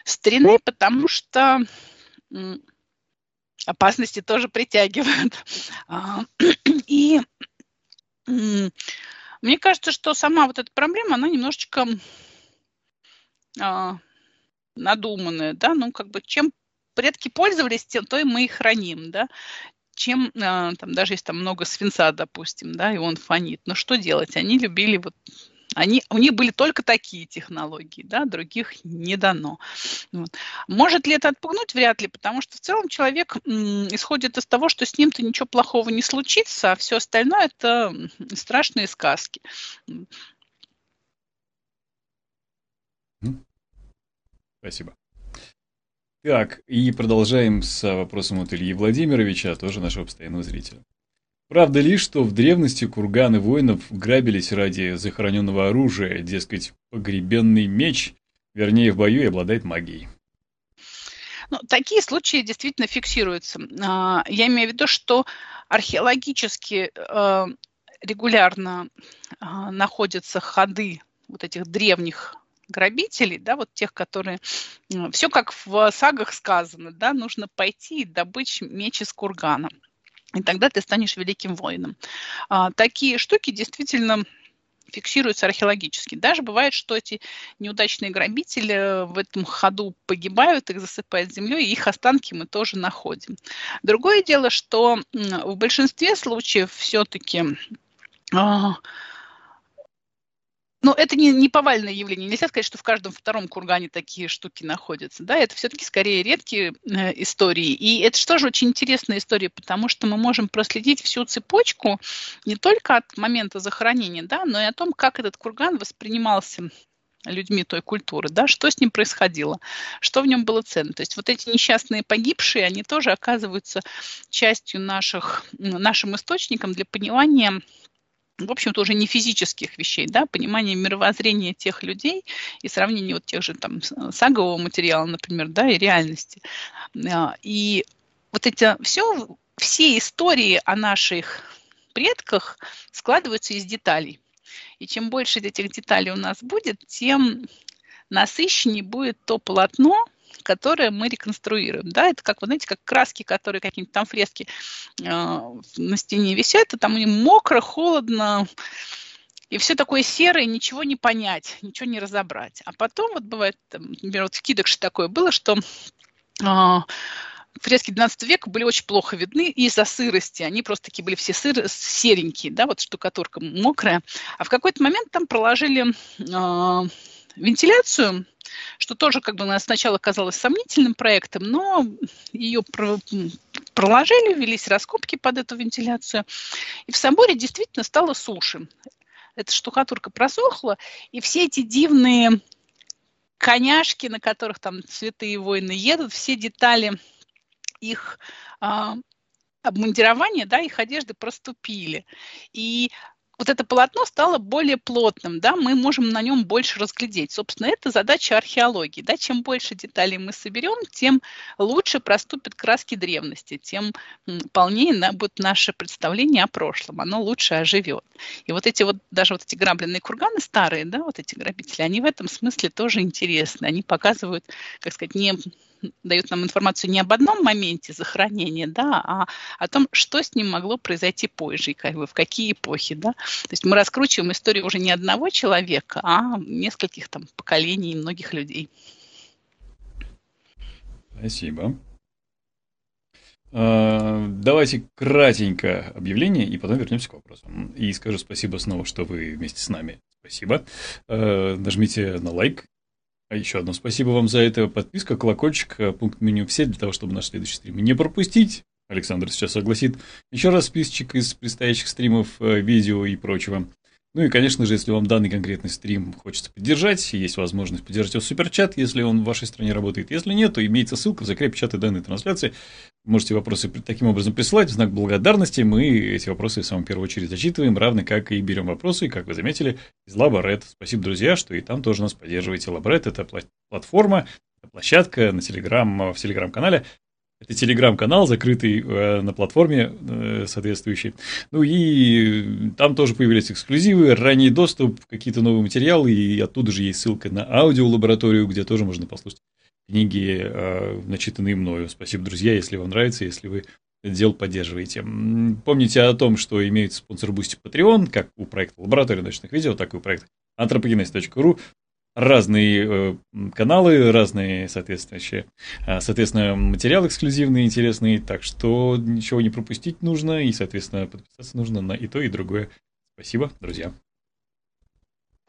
старины, потому что опасности тоже притягивают. [laughs] А, [clears throat] и мне кажется, что сама вот эта проблема, она немножечко а, надуманная, да, ну, как бы чем предки пользовались, тем то и мы и храним, да, чем, а, там, даже если там много свинца, допустим, да, и он фонит, но что делать? Они любили вот они, у них были только такие технологии, да, других не дано. Вот. Может ли это отпугнуть? Вряд ли, потому что в целом человек м, исходит из того, что с ним-то ничего плохого не случится, а все остальное это страшные сказки. Спасибо. Так, и продолжаем с вопросом от Ильи Владимировича, тоже нашего постоянного зрителя. Правда ли, что в древности курганы воинов грабились ради захороненного оружия, дескать, погребенный меч, вернее, в бою и обладает магией? Ну, такие случаи действительно фиксируются. А, я имею в виду, что археологически а, регулярно а, находятся ходы вот этих древних грабителей, да, вот тех, которые... Все как в сагах сказано, да, нужно пойти и добыть меч из кургана и тогда ты станешь великим воином. А, такие штуки действительно фиксируется археологически. Даже бывает, что эти неудачные грабители в этом ходу погибают, их засыпают землей, и их останки мы тоже находим. Другое дело, что в большинстве случаев все-таки а, но это не, не повальное явление. Нельзя сказать, что в каждом втором кургане такие штуки находятся. Да, это все-таки скорее редкие э, истории. И это что же очень интересная история, потому что мы можем проследить всю цепочку не только от момента захоронения, да, но и о том, как этот курган воспринимался людьми той культуры, да, что с ним происходило, что в нем было ценно. То есть вот эти несчастные погибшие, они тоже оказываются частью наших, нашим источником для понимания в общем-то, уже не физических вещей, да, понимание мировоззрения тех людей и сравнение вот тех же там сагового материала, например, да, и реальности. А, и вот эти все, все истории о наших предках складываются из деталей. И чем больше этих деталей у нас будет, тем насыщеннее будет то полотно, которое мы реконструируем. Да? Это как, вы знаете, как краски, которые какие-нибудь там фрески э, на стене висят, и там них мокро, холодно, и все такое серое, ничего не понять, ничего не разобрать. А потом вот бывает, там, например, вот в Кидокше такое было, что э, фрески 12 века были очень плохо видны из-за сырости. Они просто такие были все сыр, серенькие, да, вот штукатурка мокрая. А в какой-то момент там проложили э, вентиляцию, что тоже как бы сначала казалось сомнительным проектом, но ее проложили, велись раскопки под эту вентиляцию. И в соборе действительно стало суше. Эта штукатурка просохла, и все эти дивные коняшки, на которых там святые воины едут, все детали их а, обмундирования, да, их одежды проступили. И вот это полотно стало более плотным, да, мы можем на нем больше разглядеть. Собственно, это задача археологии. Да, чем больше деталей мы соберем, тем лучше проступят краски древности, тем полнее будет наше представление о прошлом, оно лучше оживет. И вот эти вот, даже вот эти грабленные курганы старые, да, вот эти грабители, они в этом смысле тоже интересны. Они показывают, как сказать, не дают нам информацию не об одном моменте захоронения, да, а о том, что с ним могло произойти позже, как бы в какие эпохи, да. То есть мы раскручиваем историю уже не одного человека, а нескольких там поколений многих людей. Спасибо. А, давайте кратенько объявление, и потом вернемся к вопросам. И скажу спасибо снова, что вы вместе с нами. Спасибо. А, нажмите на лайк, а еще одно спасибо вам за это. Подписка, колокольчик, э, пункт меню все для того, чтобы наш следующий стрим не пропустить. Александр сейчас согласит. Еще раз списочек из предстоящих стримов, э, видео и прочего. Ну и, конечно же, если вам данный конкретный стрим хочется поддержать, есть возможность поддержать его суперчат, если он в вашей стране работает. Если нет, то имеется ссылка в закрепе чата данной трансляции. Можете вопросы таким образом присылать в знак благодарности. Мы эти вопросы в самую первую очередь зачитываем, равно как и берем вопросы, как вы заметили, из Лаборет. Спасибо, друзья, что и там тоже нас поддерживаете. Лаборет – это платформа, площадка на Телеграм, в Телеграм-канале, это телеграм-канал, закрытый э, на платформе э, соответствующей. Ну и там тоже появились эксклюзивы, ранний доступ, какие-то новые материалы, и оттуда же есть ссылка на аудиолабораторию, где тоже можно послушать книги, э, начитанные мною. Спасибо, друзья, если вам нравится, если вы дело поддерживаете. Помните о том, что имеется Sponsr, Boosty, Patreon, как у проекта Лаборатория научных видео, так и у проекта anthropogenes.ru разные э, каналы, разные соответствующие, э, соответственно, материалы эксклюзивные, интересные, так что ничего не пропустить нужно, и, соответственно, подписаться нужно на и то, и другое. Спасибо, друзья.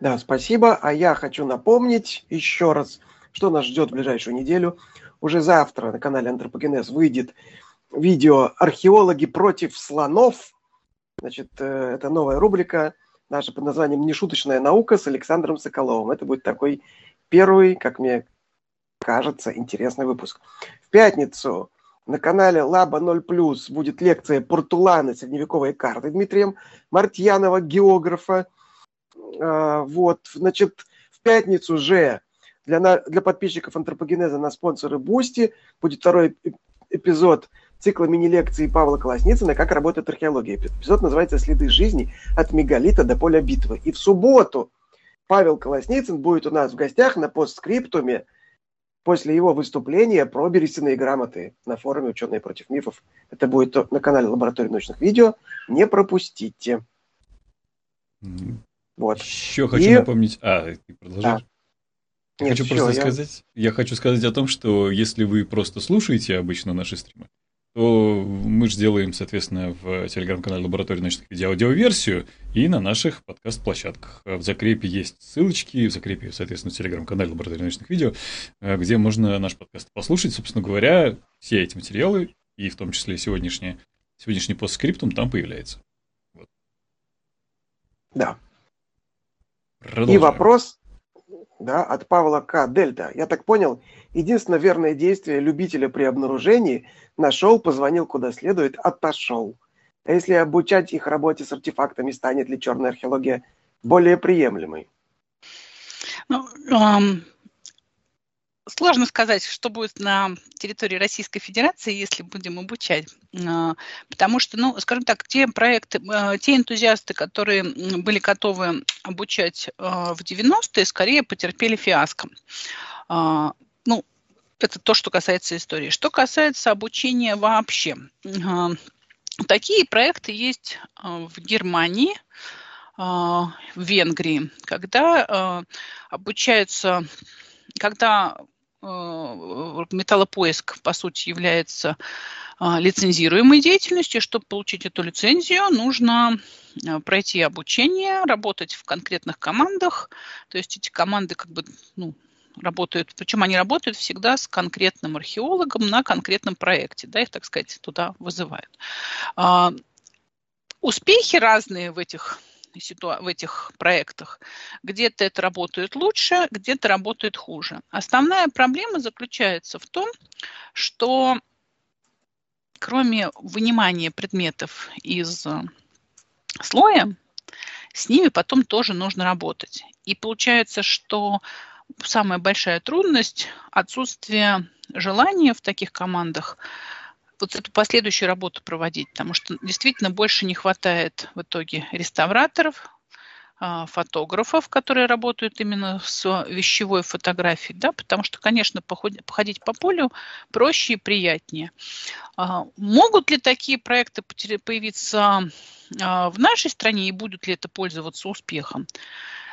Да, спасибо. А я хочу напомнить еще раз, что нас ждет в ближайшую неделю. Уже завтра на канале Антропогенез выйдет видео «Археологи против слонов». Значит, э, это новая рубрика – наша под названием «Нешуточная наука» с Александром Соколовым. Это будет такой первый, как мне кажется, интересный выпуск. В пятницу на канале Лаба 0 будет лекция «Портуланы. Средневековые карты» Дмитрием Мартьянова, географа. А, вот, значит, в пятницу же для, для подписчиков антропогенеза на Sponsr и Boosty будет второй эпизод цикла мини-лекций Павла Колосницына «Как работает археология». Эпизод называется «Следы жизни от мегалита до поля битвы». И в субботу Павел Колосницын будет у нас в гостях на постскриптуме после его выступления про берестяные грамоты на форуме «Ученые против мифов». Это будет на канале Лаборатории научных видео. Не пропустите. Вот. Еще хочу и... напомнить... А, ты продолжаешь? Да. Я Нет, хочу просто я... сказать, я хочу сказать о том, что если вы просто слушаете обычно наши стримы, то мы же делаем, соответственно, в телеграм-канале Лаборатории научных видео аудиоверсию и на наших подкаст-площадках. В закрепе есть ссылочки, в закрепе, соответственно, в телеграм-канале Лаборатории научных видео, э, где можно наш подкаст послушать. Собственно говоря, все эти материалы, и в том числе сегодняшний, сегодняшний постскриптум там появляется. Вот. Да. Продолжаем. И вопрос да, от Павла К. Дельта. Я так понял, единственное верное действие любителя при обнаружении – нашел, позвонил куда следует, отошел. А если обучать их работе с артефактами, станет ли черная археология более приемлемой? Ну, um, Сложно сказать, что будет на территории Российской Федерации, если будем обучать. А, потому что, ну, скажем так, те проекты, а, те энтузиасты, которые были готовы обучать а, в 90-е, скорее потерпели фиаско. Это то, что касается истории. Что касается обучения вообще. Такие проекты есть в Германии, в Венгрии, когда обучаются когда металлопоиск, по сути, является а, лицензируемой деятельностью. Чтобы получить эту лицензию, нужно пройти обучение, работать в конкретных командах. То есть эти команды как бы ну, работают, причем они работают всегда с конкретным археологом на конкретном проекте, да, их, так сказать, туда вызывают. А, успехи разные в этих в этих проектах. Где-то это работает лучше, где-то работает хуже. Основная проблема заключается в том, что кроме вынимания предметов из э, слоя, с ними потом тоже нужно работать. И получается, что самая большая трудность – отсутствие желания в таких командах вот эту последующую работу проводить, потому что действительно больше не хватает в итоге реставраторов, а, фотографов, которые работают именно с вещевой фотографией, да, потому что, конечно, походить по полю проще и приятнее. А, могут ли такие проекты появиться а, в нашей стране и будут ли это пользоваться успехом?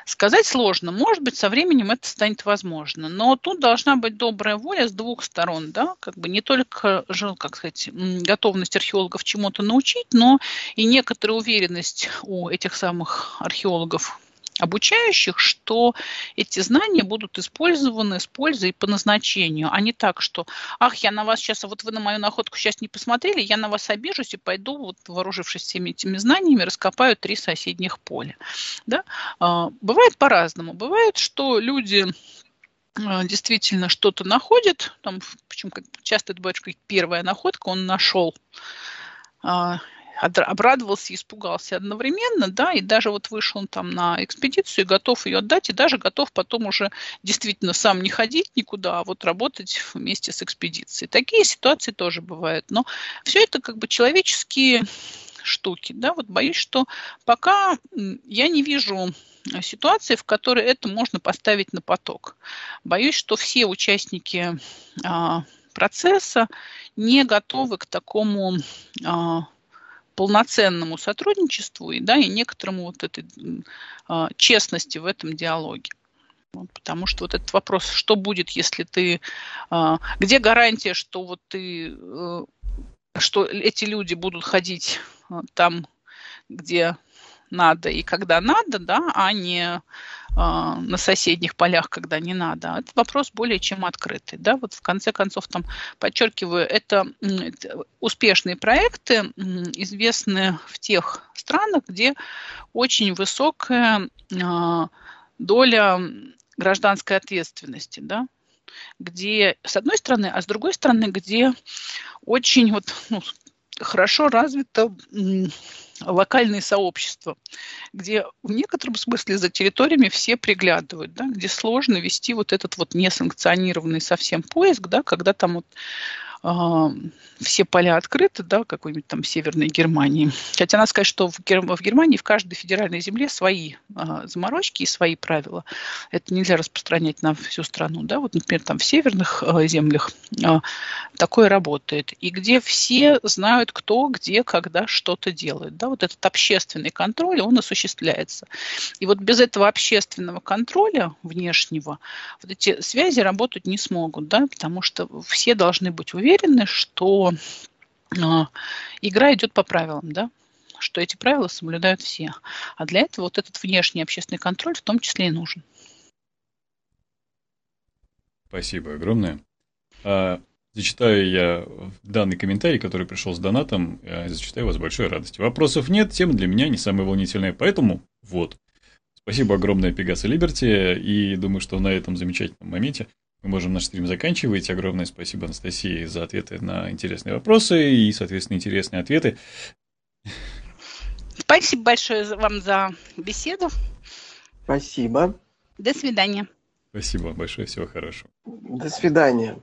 Сказать сложно. Может быть, со временем это станет возможно. Но тут должна быть добрая воля с двух сторон. Да? Как бы не только как сказать, готовность археологов чему-то научить, но и некоторая уверенность у этих самых археологов обучающих, что эти знания будут использованы с пользой по назначению, а не так, что, ах, я на вас сейчас, вот вы на мою находку сейчас не посмотрели, я на вас обижусь и пойду, вот, вооружившись всеми этими знаниями, раскопаю три соседних поля. Да? А, бывает по-разному. Бывает, что люди а, действительно что-то находят, там, причем как часто это бывает, что первая находка он нашел, а, обрадовался и испугался одновременно, да, и даже вот вышел там на экспедицию и готов ее отдать, и даже готов потом уже действительно сам не ходить никуда, а вот работать вместе с экспедицией. Такие ситуации тоже бывают, но все это как бы человеческие штуки, да, вот боюсь, что пока я не вижу ситуации, в которой это можно поставить на поток. Боюсь, что все участники а, процесса не готовы к такому а, полноценному сотрудничеству и, да, и некоторому вот этой э, честности в этом диалоге. Вот, потому что вот этот вопрос, что будет, если ты, э, где гарантия, что вот ты, э, что эти люди будут ходить э, там, где надо и когда надо, да, а не а, на соседних полях, когда не надо. Это вопрос более чем открытый. Да? Вот в конце концов, там, подчеркиваю, это успешные проекты, известны в тех странах, где очень высокая а, доля гражданской ответственности, да, где с одной стороны, а с другой стороны, где очень вот, ну, хорошо развито локальные сообщества, где в некотором смысле за территориями все приглядывают, да, где сложно вести вот этот вот несанкционированный совсем поиск, да, когда там вот все поля открыты, да, какой-нибудь там Северной Германии. Хотя надо сказать, что в, Гер... в Германии в каждой федеральной земле свои а, заморочки и свои правила. Это нельзя распространять на всю страну, да. Вот, например, там в северных а, землях а, такое работает. И где все знают, кто, где, когда что-то делает, да. Вот этот общественный контроль, он осуществляется. И вот без этого общественного контроля внешнего вот эти связи работать не смогут, да, потому что все должны быть уверены, уверены, что а, игра идет по правилам, да, что эти правила соблюдают все. А для этого вот этот внешний общественный контроль в том числе и нужен. Спасибо огромное. А, зачитаю я данный комментарий, который пришел с донатом. А, зачитаю вас с большой радостью. Вопросов нет, тема для меня не самая волнительная, поэтому вот. Спасибо огромное Пегаса Либерти, и думаю, что на этом замечательном моменте мы можем наш стрим заканчивать. Огромное спасибо Анастасии за ответы на интересные вопросы и, соответственно, интересные ответы. Спасибо большое вам за беседу. Спасибо. До свидания. Спасибо большое, всего хорошего. До свидания.